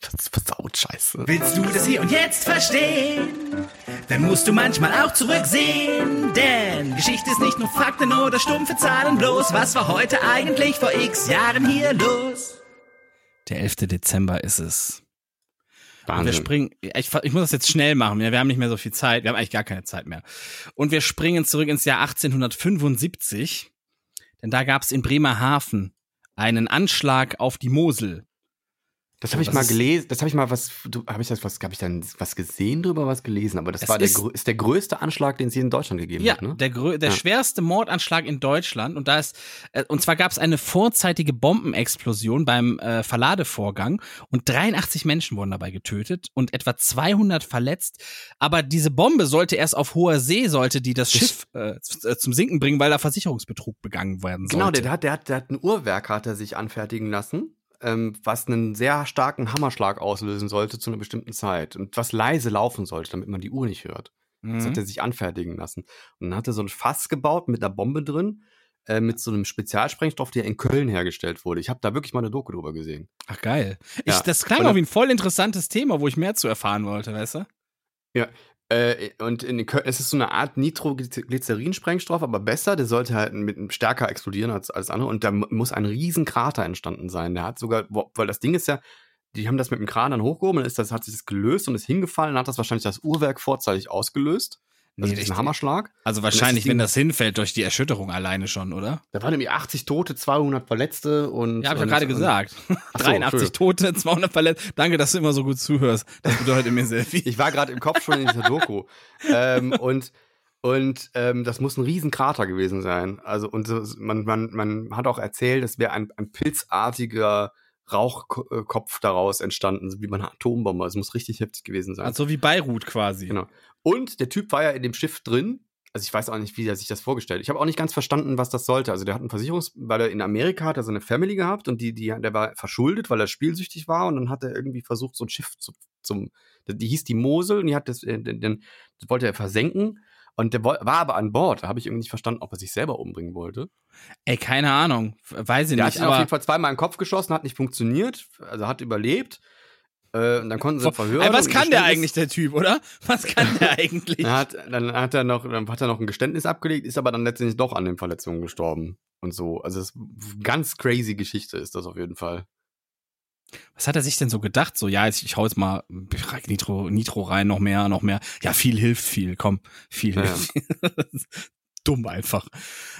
Das ist versaut scheiße. Willst du das hier und jetzt verstehen? Dann musst du manchmal auch zurücksehen. Denn Geschichte ist nicht nur Fakten oder stumpfe Zahlen bloß. Was war heute eigentlich vor x Jahren hier los? Der 11. Dezember ist es. Und wir Wahnsinn. springen, ich, ich muss das jetzt schnell machen, wir haben nicht mehr so viel Zeit, wir haben eigentlich gar keine Zeit mehr. Und wir springen zurück ins Jahr 1875, denn da gab es in Bremerhaven einen Anschlag auf die Mosel. Das habe ich mal gelesen. Das habe ich mal was. Du, habe ich das was? Habe ich dann was gesehen drüber, was gelesen? Aber das Es war der, ist- grö- ist der größte Anschlag, den es hier in Deutschland gegeben Ja, hat. Ne? der, der Ja. schwerste Mordanschlag in Deutschland und da ist äh, und zwar gab es eine vorzeitige Bombenexplosion beim äh, Verladevorgang und 83 Menschen wurden dabei getötet und etwa 200 verletzt. Aber diese Bombe sollte erst auf hoher See sollte die das Das- Schiff äh, äh, zum Sinken bringen, weil da Versicherungsbetrug begangen werden sollte. Genau, der hat, der hat, der hat ein Uhrwerk hat er sich anfertigen lassen, ähm, was einen sehr starken Hammerschlag auslösen sollte zu einer bestimmten Zeit und was leise laufen sollte, damit man die Uhr nicht hört. Das Mhm. hat er sich anfertigen lassen. Und dann hat er so ein Fass gebaut mit einer Bombe drin, äh, mit so einem Spezialsprengstoff, der in Köln hergestellt wurde. Ich habe da wirklich mal eine Doku drüber gesehen. Ach geil. Ich, Ja. Das klang auch wie ein voll interessantes Thema, wo ich mehr zu erfahren wollte, weißt du? Äh, und in Köln, es ist so eine Art Nitroglycerin-Sprengstoff, aber besser. Der sollte halt mit stärker explodieren als alles andere. Und da mu- muss ein riesen Krater entstanden sein. Der hat sogar, weil das Ding ist ja, die haben das mit dem Kran dann hochgehoben, dann ist das, hat sich das gelöst und ist hingefallen, hat das wahrscheinlich das Uhrwerk vorzeitig ausgelöst. Also Nee, richtig. Hammerschlag. Also das wahrscheinlich, Ding- wenn das hinfällt durch die Erschütterung alleine schon, oder? Da waren nämlich 80 Tote, 200 Verletzte und. Ja, habe ich ja gerade gesagt. so, 83 Tote, 200 Verletzte. Danke, dass du immer so gut zuhörst. Das bedeutet mir sehr viel. Ich war gerade im Kopf schon in dieser Doku. ähm, und und ähm, das muss ein Riesenkrater gewesen sein. Also, und so, man, man, man hat auch erzählt, es wäre ein, ein pilzartiger Rauchkopf daraus entstanden, so wie bei einer Atombombe. Es muss richtig heftig gewesen sein. Also wie Beirut quasi. Genau. Und der Typ war ja in dem Schiff drin. Also ich weiß auch nicht, wie er sich das vorgestellt. hat. Ich habe auch nicht ganz verstanden, was das sollte. Also der hat einen Versicherungs, weil er in Amerika hat er so eine Family gehabt und die, die, der war verschuldet, weil er spielsüchtig war und dann hat er irgendwie versucht, so ein Schiff zu, zum, die hieß die Mosel und die hat das, äh, den, den, das wollte er versenken und der war aber an Bord. Da habe ich irgendwie nicht verstanden, ob er sich selber umbringen wollte. Ey, keine Ahnung. Weiß ich Der hat nicht, sich auf aber jeden Fall zweimal in den Kopf geschossen, hat nicht funktioniert, also hat überlebt. Äh, und dann konnten sie verhören. Ey, was kann der eigentlich, der Typ, oder? Was kann der eigentlich? Dann hat, dann hat er noch, dann hat er noch ein Geständnis abgelegt, ist aber dann letztendlich doch an den Verletzungen gestorben und so. Also es ist eine ganz crazy Geschichte ist das auf jeden Fall. Was hat er sich denn so gedacht? So, ja, ich, ich hau jetzt mal Nitro, Nitro rein, noch mehr, noch mehr. Ja, viel hilft viel, komm, viel Ja. hilft viel. Dumm einfach.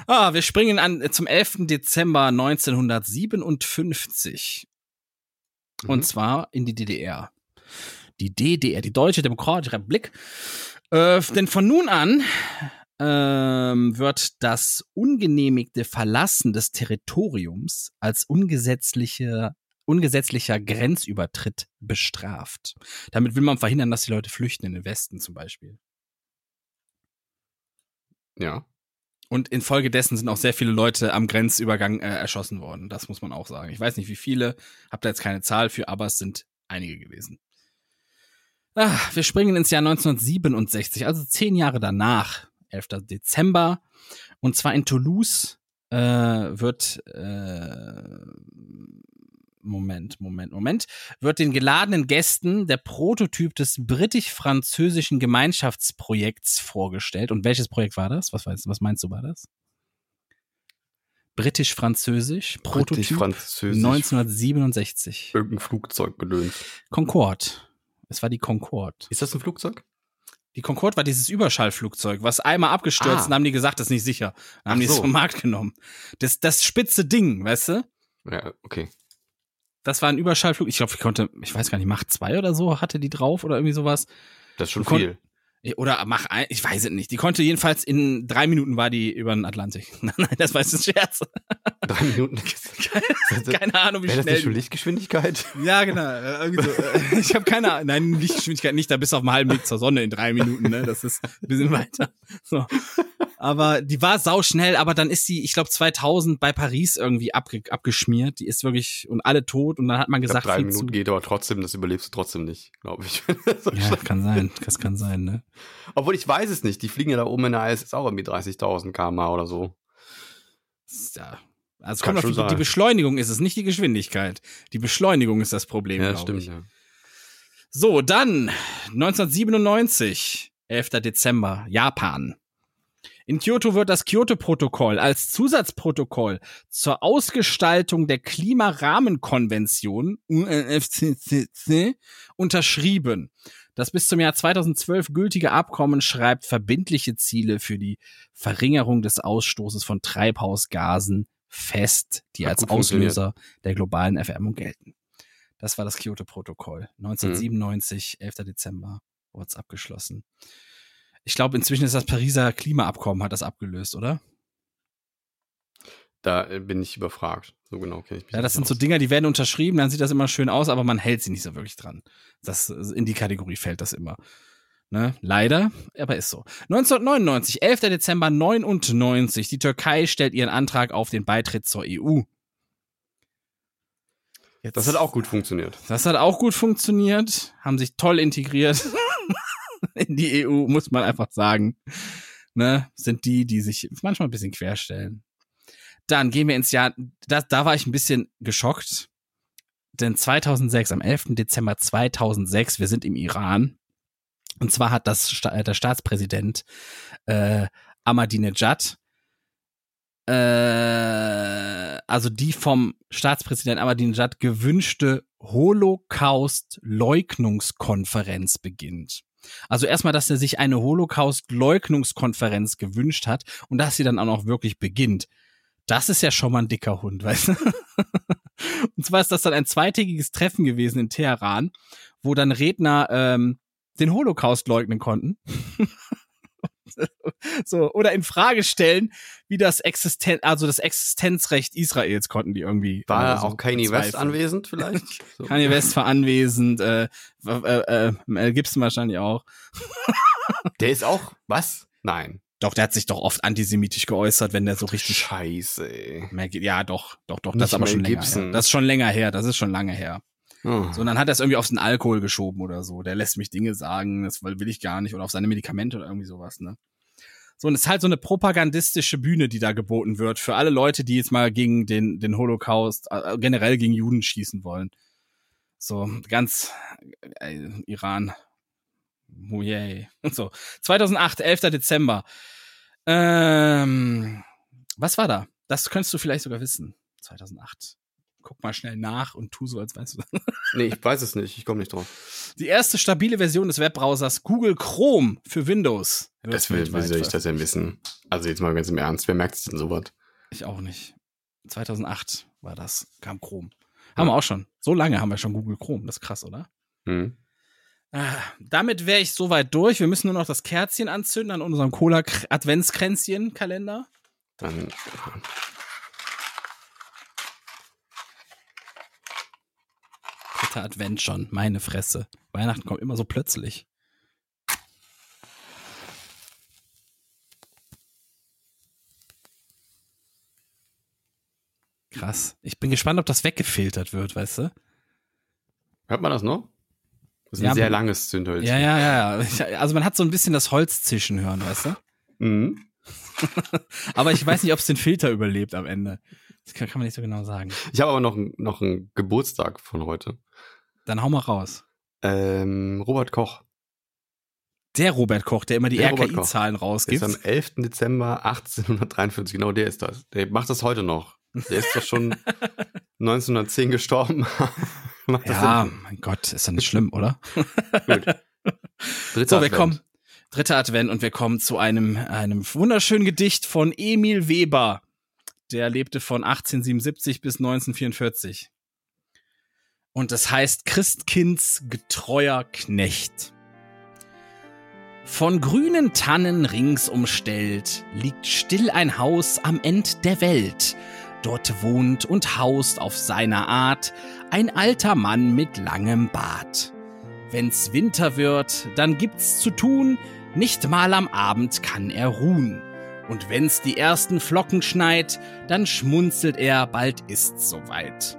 Ah, wir springen an äh, zum 11. Dezember 1957. Und Mhm. zwar in die DDR. Die DDR, die Deutsche Demokratische Republik. Äh, denn von nun an ähm, wird das ungenehmigte Verlassen des Territoriums als ungesetzliche, ungesetzlicher Grenzübertritt bestraft. Damit will man verhindern, dass die Leute flüchten in den Westen zum Beispiel. Ja. Und infolgedessen sind auch sehr viele Leute am Grenzübergang äh, erschossen worden. Das muss man auch sagen. Ich weiß nicht, wie viele, hab da jetzt keine Zahl für, aber es sind einige gewesen. Ah, wir springen ins Jahr 1967, also zehn Jahre danach, 11. Dezember. Und zwar in Toulouse äh, wird, äh, Moment, Moment, Moment, wird den geladenen Gästen der Prototyp des britisch-französischen Gemeinschaftsprojekts vorgestellt. Und welches Projekt war das? Was, weißt, was meinst du, war das? Britisch-französisch, Prototyp Britisch-französisch. 1967. Irgendein Flugzeug gedöns. Concorde. Es war die Concorde. Ist das ein Flugzeug? Die Concorde war dieses Überschallflugzeug, was einmal abgestürzt Ah. und haben die gesagt, das ist nicht sicher. Dann haben Ach die es so. vom Markt genommen. Das, das spitze Ding, weißt du? Ja, okay. Das war ein Überschallflug. Ich glaube, ich konnte, ich weiß gar nicht, Macht 2 oder so hatte die drauf oder irgendwie sowas. Das ist schon kon- viel. Oder Mach 1, ich weiß es nicht. Die konnte jedenfalls in drei Minuten war die über den Atlantik. Nein, nein, das war jetzt ein Scherz. Drei Minuten. Keine Ahnung, wie Wäre das schnell. nicht schon Lichtgeschwindigkeit? Ja, genau. Irgendwie so. Ich habe keine Ahnung. Nein, Lichtgeschwindigkeit nicht. Da bist du auf einem halben Weg zur Sonne in drei Minuten. Ne? Das ist ein bisschen weiter. So. Aber die war sauschnell. Aber dann ist sie, ich glaube, 2000 bei Paris irgendwie abge abgeschmiert. Die ist wirklich und alle tot. Und dann hat man Ich glaub, gesagt, drei Minuten geht aber trotzdem, das überlebst du trotzdem nicht, glaube ich. So Ja, schnell. kann sein. Das kann sein. Ne? Obwohl ich weiß es nicht. Die fliegen ja da oben in der ISS auch irgendwie 30.000 km/h oder so. Ja. Also kommt auf die, die. Beschleunigung ist es, nicht die Geschwindigkeit. Die Beschleunigung ist das Problem. Ja, glaub stimmt. Ich. Ja. So, dann 1997, 11. Dezember, Japan. In Kyoto wird das Kyoto-Protokoll als Zusatzprotokoll zur Ausgestaltung der Klimarahmenkonvention UNFCCC unterschrieben. Das bis zum Jahr 2012 gültige Abkommen schreibt verbindliche Ziele für die Verringerung des Ausstoßes von Treibhausgasen fest, die Hat als. Auslöser der globalen Erwärmung gelten. Das war das Kyoto-Protokoll. 1997, 11. Dezember, wurde es abgeschlossen. Ich glaube, inzwischen ist das Pariser Klimaabkommen, hat das abgelöst, oder? Da äh, bin ich überfragt. So genau kenne ich mich Ja, das sind so aus. Dinger, die werden unterschrieben, dann sieht das immer schön aus, aber man hält sie nicht so wirklich dran. Das in die Kategorie fällt das immer. Ne? Leider, aber ist so. 1999, 11. Dezember 99, die Türkei stellt ihren Antrag auf den Beitritt zur EU. Jetzt, Das hat auch gut funktioniert. Das hat auch gut funktioniert, haben sich toll integriert in die EU, muss man einfach sagen. Ne, sind die, die sich manchmal ein bisschen querstellen. Dann gehen wir ins Jahr, da, da war ich ein bisschen geschockt, denn 2006, am 11. Dezember 2006, wir sind im Iran, und zwar hat das äh, der Staatspräsident äh, Ahmadinejad äh, also die vom Staatspräsident Ahmadinejad gewünschte Holocaust-Leugnungskonferenz beginnt. Also erstmal, dass er sich eine Holocaust-Leugnungskonferenz gewünscht hat und dass sie dann auch noch wirklich beginnt. Das ist ja schon mal ein dicker Hund, weißt du? Und zwar ist das dann ein zweitägiges Treffen gewesen in Teheran, wo dann Redner ähm, den Holocaust leugnen konnten. so, oder in Frage stellen, wie das Existen also das Existenzrecht Israels konnten die irgendwie. War so auch Kanye West anwesend vielleicht? So. Kanye West war anwesend, äh, äh, äh, Gibson wahrscheinlich auch. Der ist auch, was? Nein. Doch, der hat sich doch oft antisemitisch geäußert, wenn der so richtig. Scheiße, ey. Ja, doch, doch, doch, Nicht das ist aber schon länger Gibson. her. Das ist schon länger her, das ist schon lange her. Oh. So, und dann hat er es irgendwie auf den Alkohol geschoben oder so. Der lässt mich Dinge sagen, das will ich gar nicht. Oder auf seine Medikamente oder irgendwie sowas, ne? So, und es ist halt so eine propagandistische Bühne, die da geboten wird für alle Leute, die jetzt mal gegen den, den Holocaust, äh, generell gegen Juden schießen wollen. So, ganz äh, Iran. Oh yay. Und so. 2008, 11. Dezember. Ähm, was war da? Das könntest du vielleicht sogar wissen. 2008. Guck mal schnell nach und tu so, als weißt du das. Nee, ich weiß es nicht. Ich komme nicht drauf. Die erste stabile Version des Webbrowsers Google Chrome für Windows. Das will, wie soll ich das denn wissen? Also jetzt mal ganz im Ernst. Wer merkt sich denn sowas? Ich auch nicht. 2008 war das, kam Chrome. Haben wir auch schon. So lange haben wir schon Google Chrome. Das ist krass, oder? Hm? Ah, damit wäre ich soweit durch. Wir müssen nur noch das Kerzchen anzünden an unserem Cola-Adventskränzchen-Kalender. Dann. Dritter Advent schon. Meine Fresse. Weihnachten kommt immer so plötzlich. Krass. Ich bin gespannt, ob das weggefiltert wird, weißt du? Hört man das noch? Das ist Ja, ein sehr langes Zündhölzchen. Ja, ja, ja. Also man hat so ein bisschen das Holz zischen hören, weißt du? Mhm. Aber ich weiß nicht, ob es den Filter überlebt am Ende. Das kann, kann man nicht so genau sagen. Ich habe aber noch, noch einen Geburtstag von heute. Dann hau mal raus. Ähm, Robert Koch. Der Robert Koch, der immer die Der. RKI-Zahlen Der rausgibt. ist am 11. Dezember 1843, genau der ist das. Der macht das heute noch. Der ist doch schon 1910 gestorben. Ja, Sinn? mein Gott, ist ja nicht schlimm, oder? Gut. Dritter So, wir Advent. kommen. Dritter Advent und wir kommen zu einem, einem wunderschönen Gedicht von Emil Weber. Der lebte von 1877 bis 1944. Und das heißt Christkinds getreuer Knecht. Von grünen Tannen rings umstellt, liegt still ein Haus am End der Welt. Dort wohnt und haust auf seiner Art ein alter Mann mit langem Bart. Wenn's Winter wird, dann gibt's zu tun, nicht mal am Abend kann er ruhen. Und wenn's die ersten Flocken schneit, dann schmunzelt er, bald ist's soweit.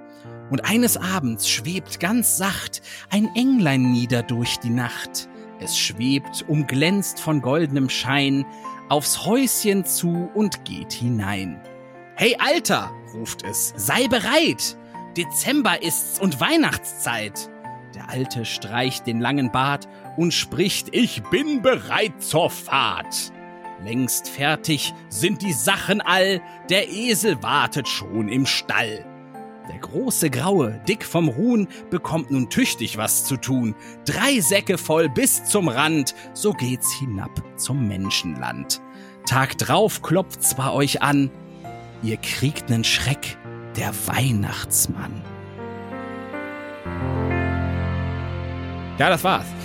Und eines Abends schwebt ganz sacht ein Englein nieder durch die Nacht. Es schwebt, umglänzt von goldenem Schein, aufs Häuschen zu und geht hinein. Hey Alter, ruft es, sei bereit! Dezember ist's und Weihnachtszeit! Der Alte streicht den langen Bart und spricht, ich bin bereit zur Fahrt. Längst fertig sind die Sachen all, der Esel wartet schon im Stall. Der große Graue, dick vom Ruhen, bekommt nun tüchtig was zu tun. Drei Säcke voll bis zum Rand, so geht's hinab zum Menschenland. Tag drauf klopft's bei euch an, ihr kriegt nen Schreck, der Weihnachtsmann. Ja, das war's.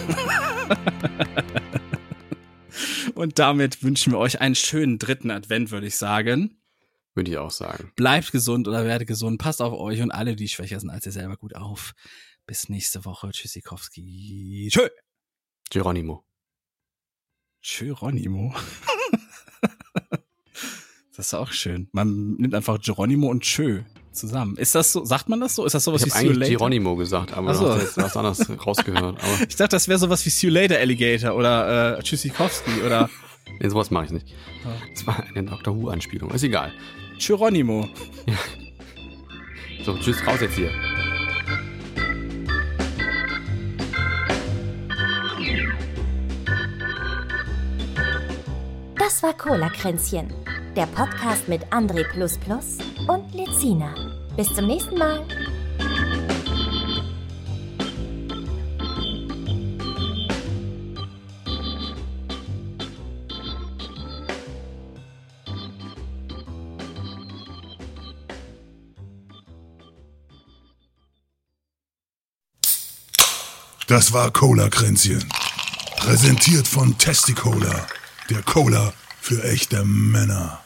Und damit wünschen wir euch einen schönen dritten Advent, würde ich sagen. Würde ich auch sagen. Bleibt gesund oder werdet gesund. Passt auf euch und alle, die schwächer sind als ihr selber, gut auf. Bis nächste Woche. Tschüssikowski. Tschö. Geronimo. Geronimo. das ist auch schön. Man nimmt einfach Geronimo und Tschö zusammen. Ist das so? Sagt man das so? Ist das sowas Ich wie eigentlich Later? Geronimo gesagt, aber so. du hast jetzt was anderes rausgehört. Aber Ich dachte, das wäre sowas wie See You Later Alligator oder äh, Tschüssikowski oder nee, sowas mache ich nicht. Ja. Das war eine Doctor Who-Anspielung. Ist egal. Geronimo. So, tschüss, raus jetzt hier. Das war Cola-Kränzchen, der Podcast mit André und Lezina. Bis zum nächsten Mal. Das war Cola-Kränzchen. Präsentiert von Testicola, der Cola für echte Männer.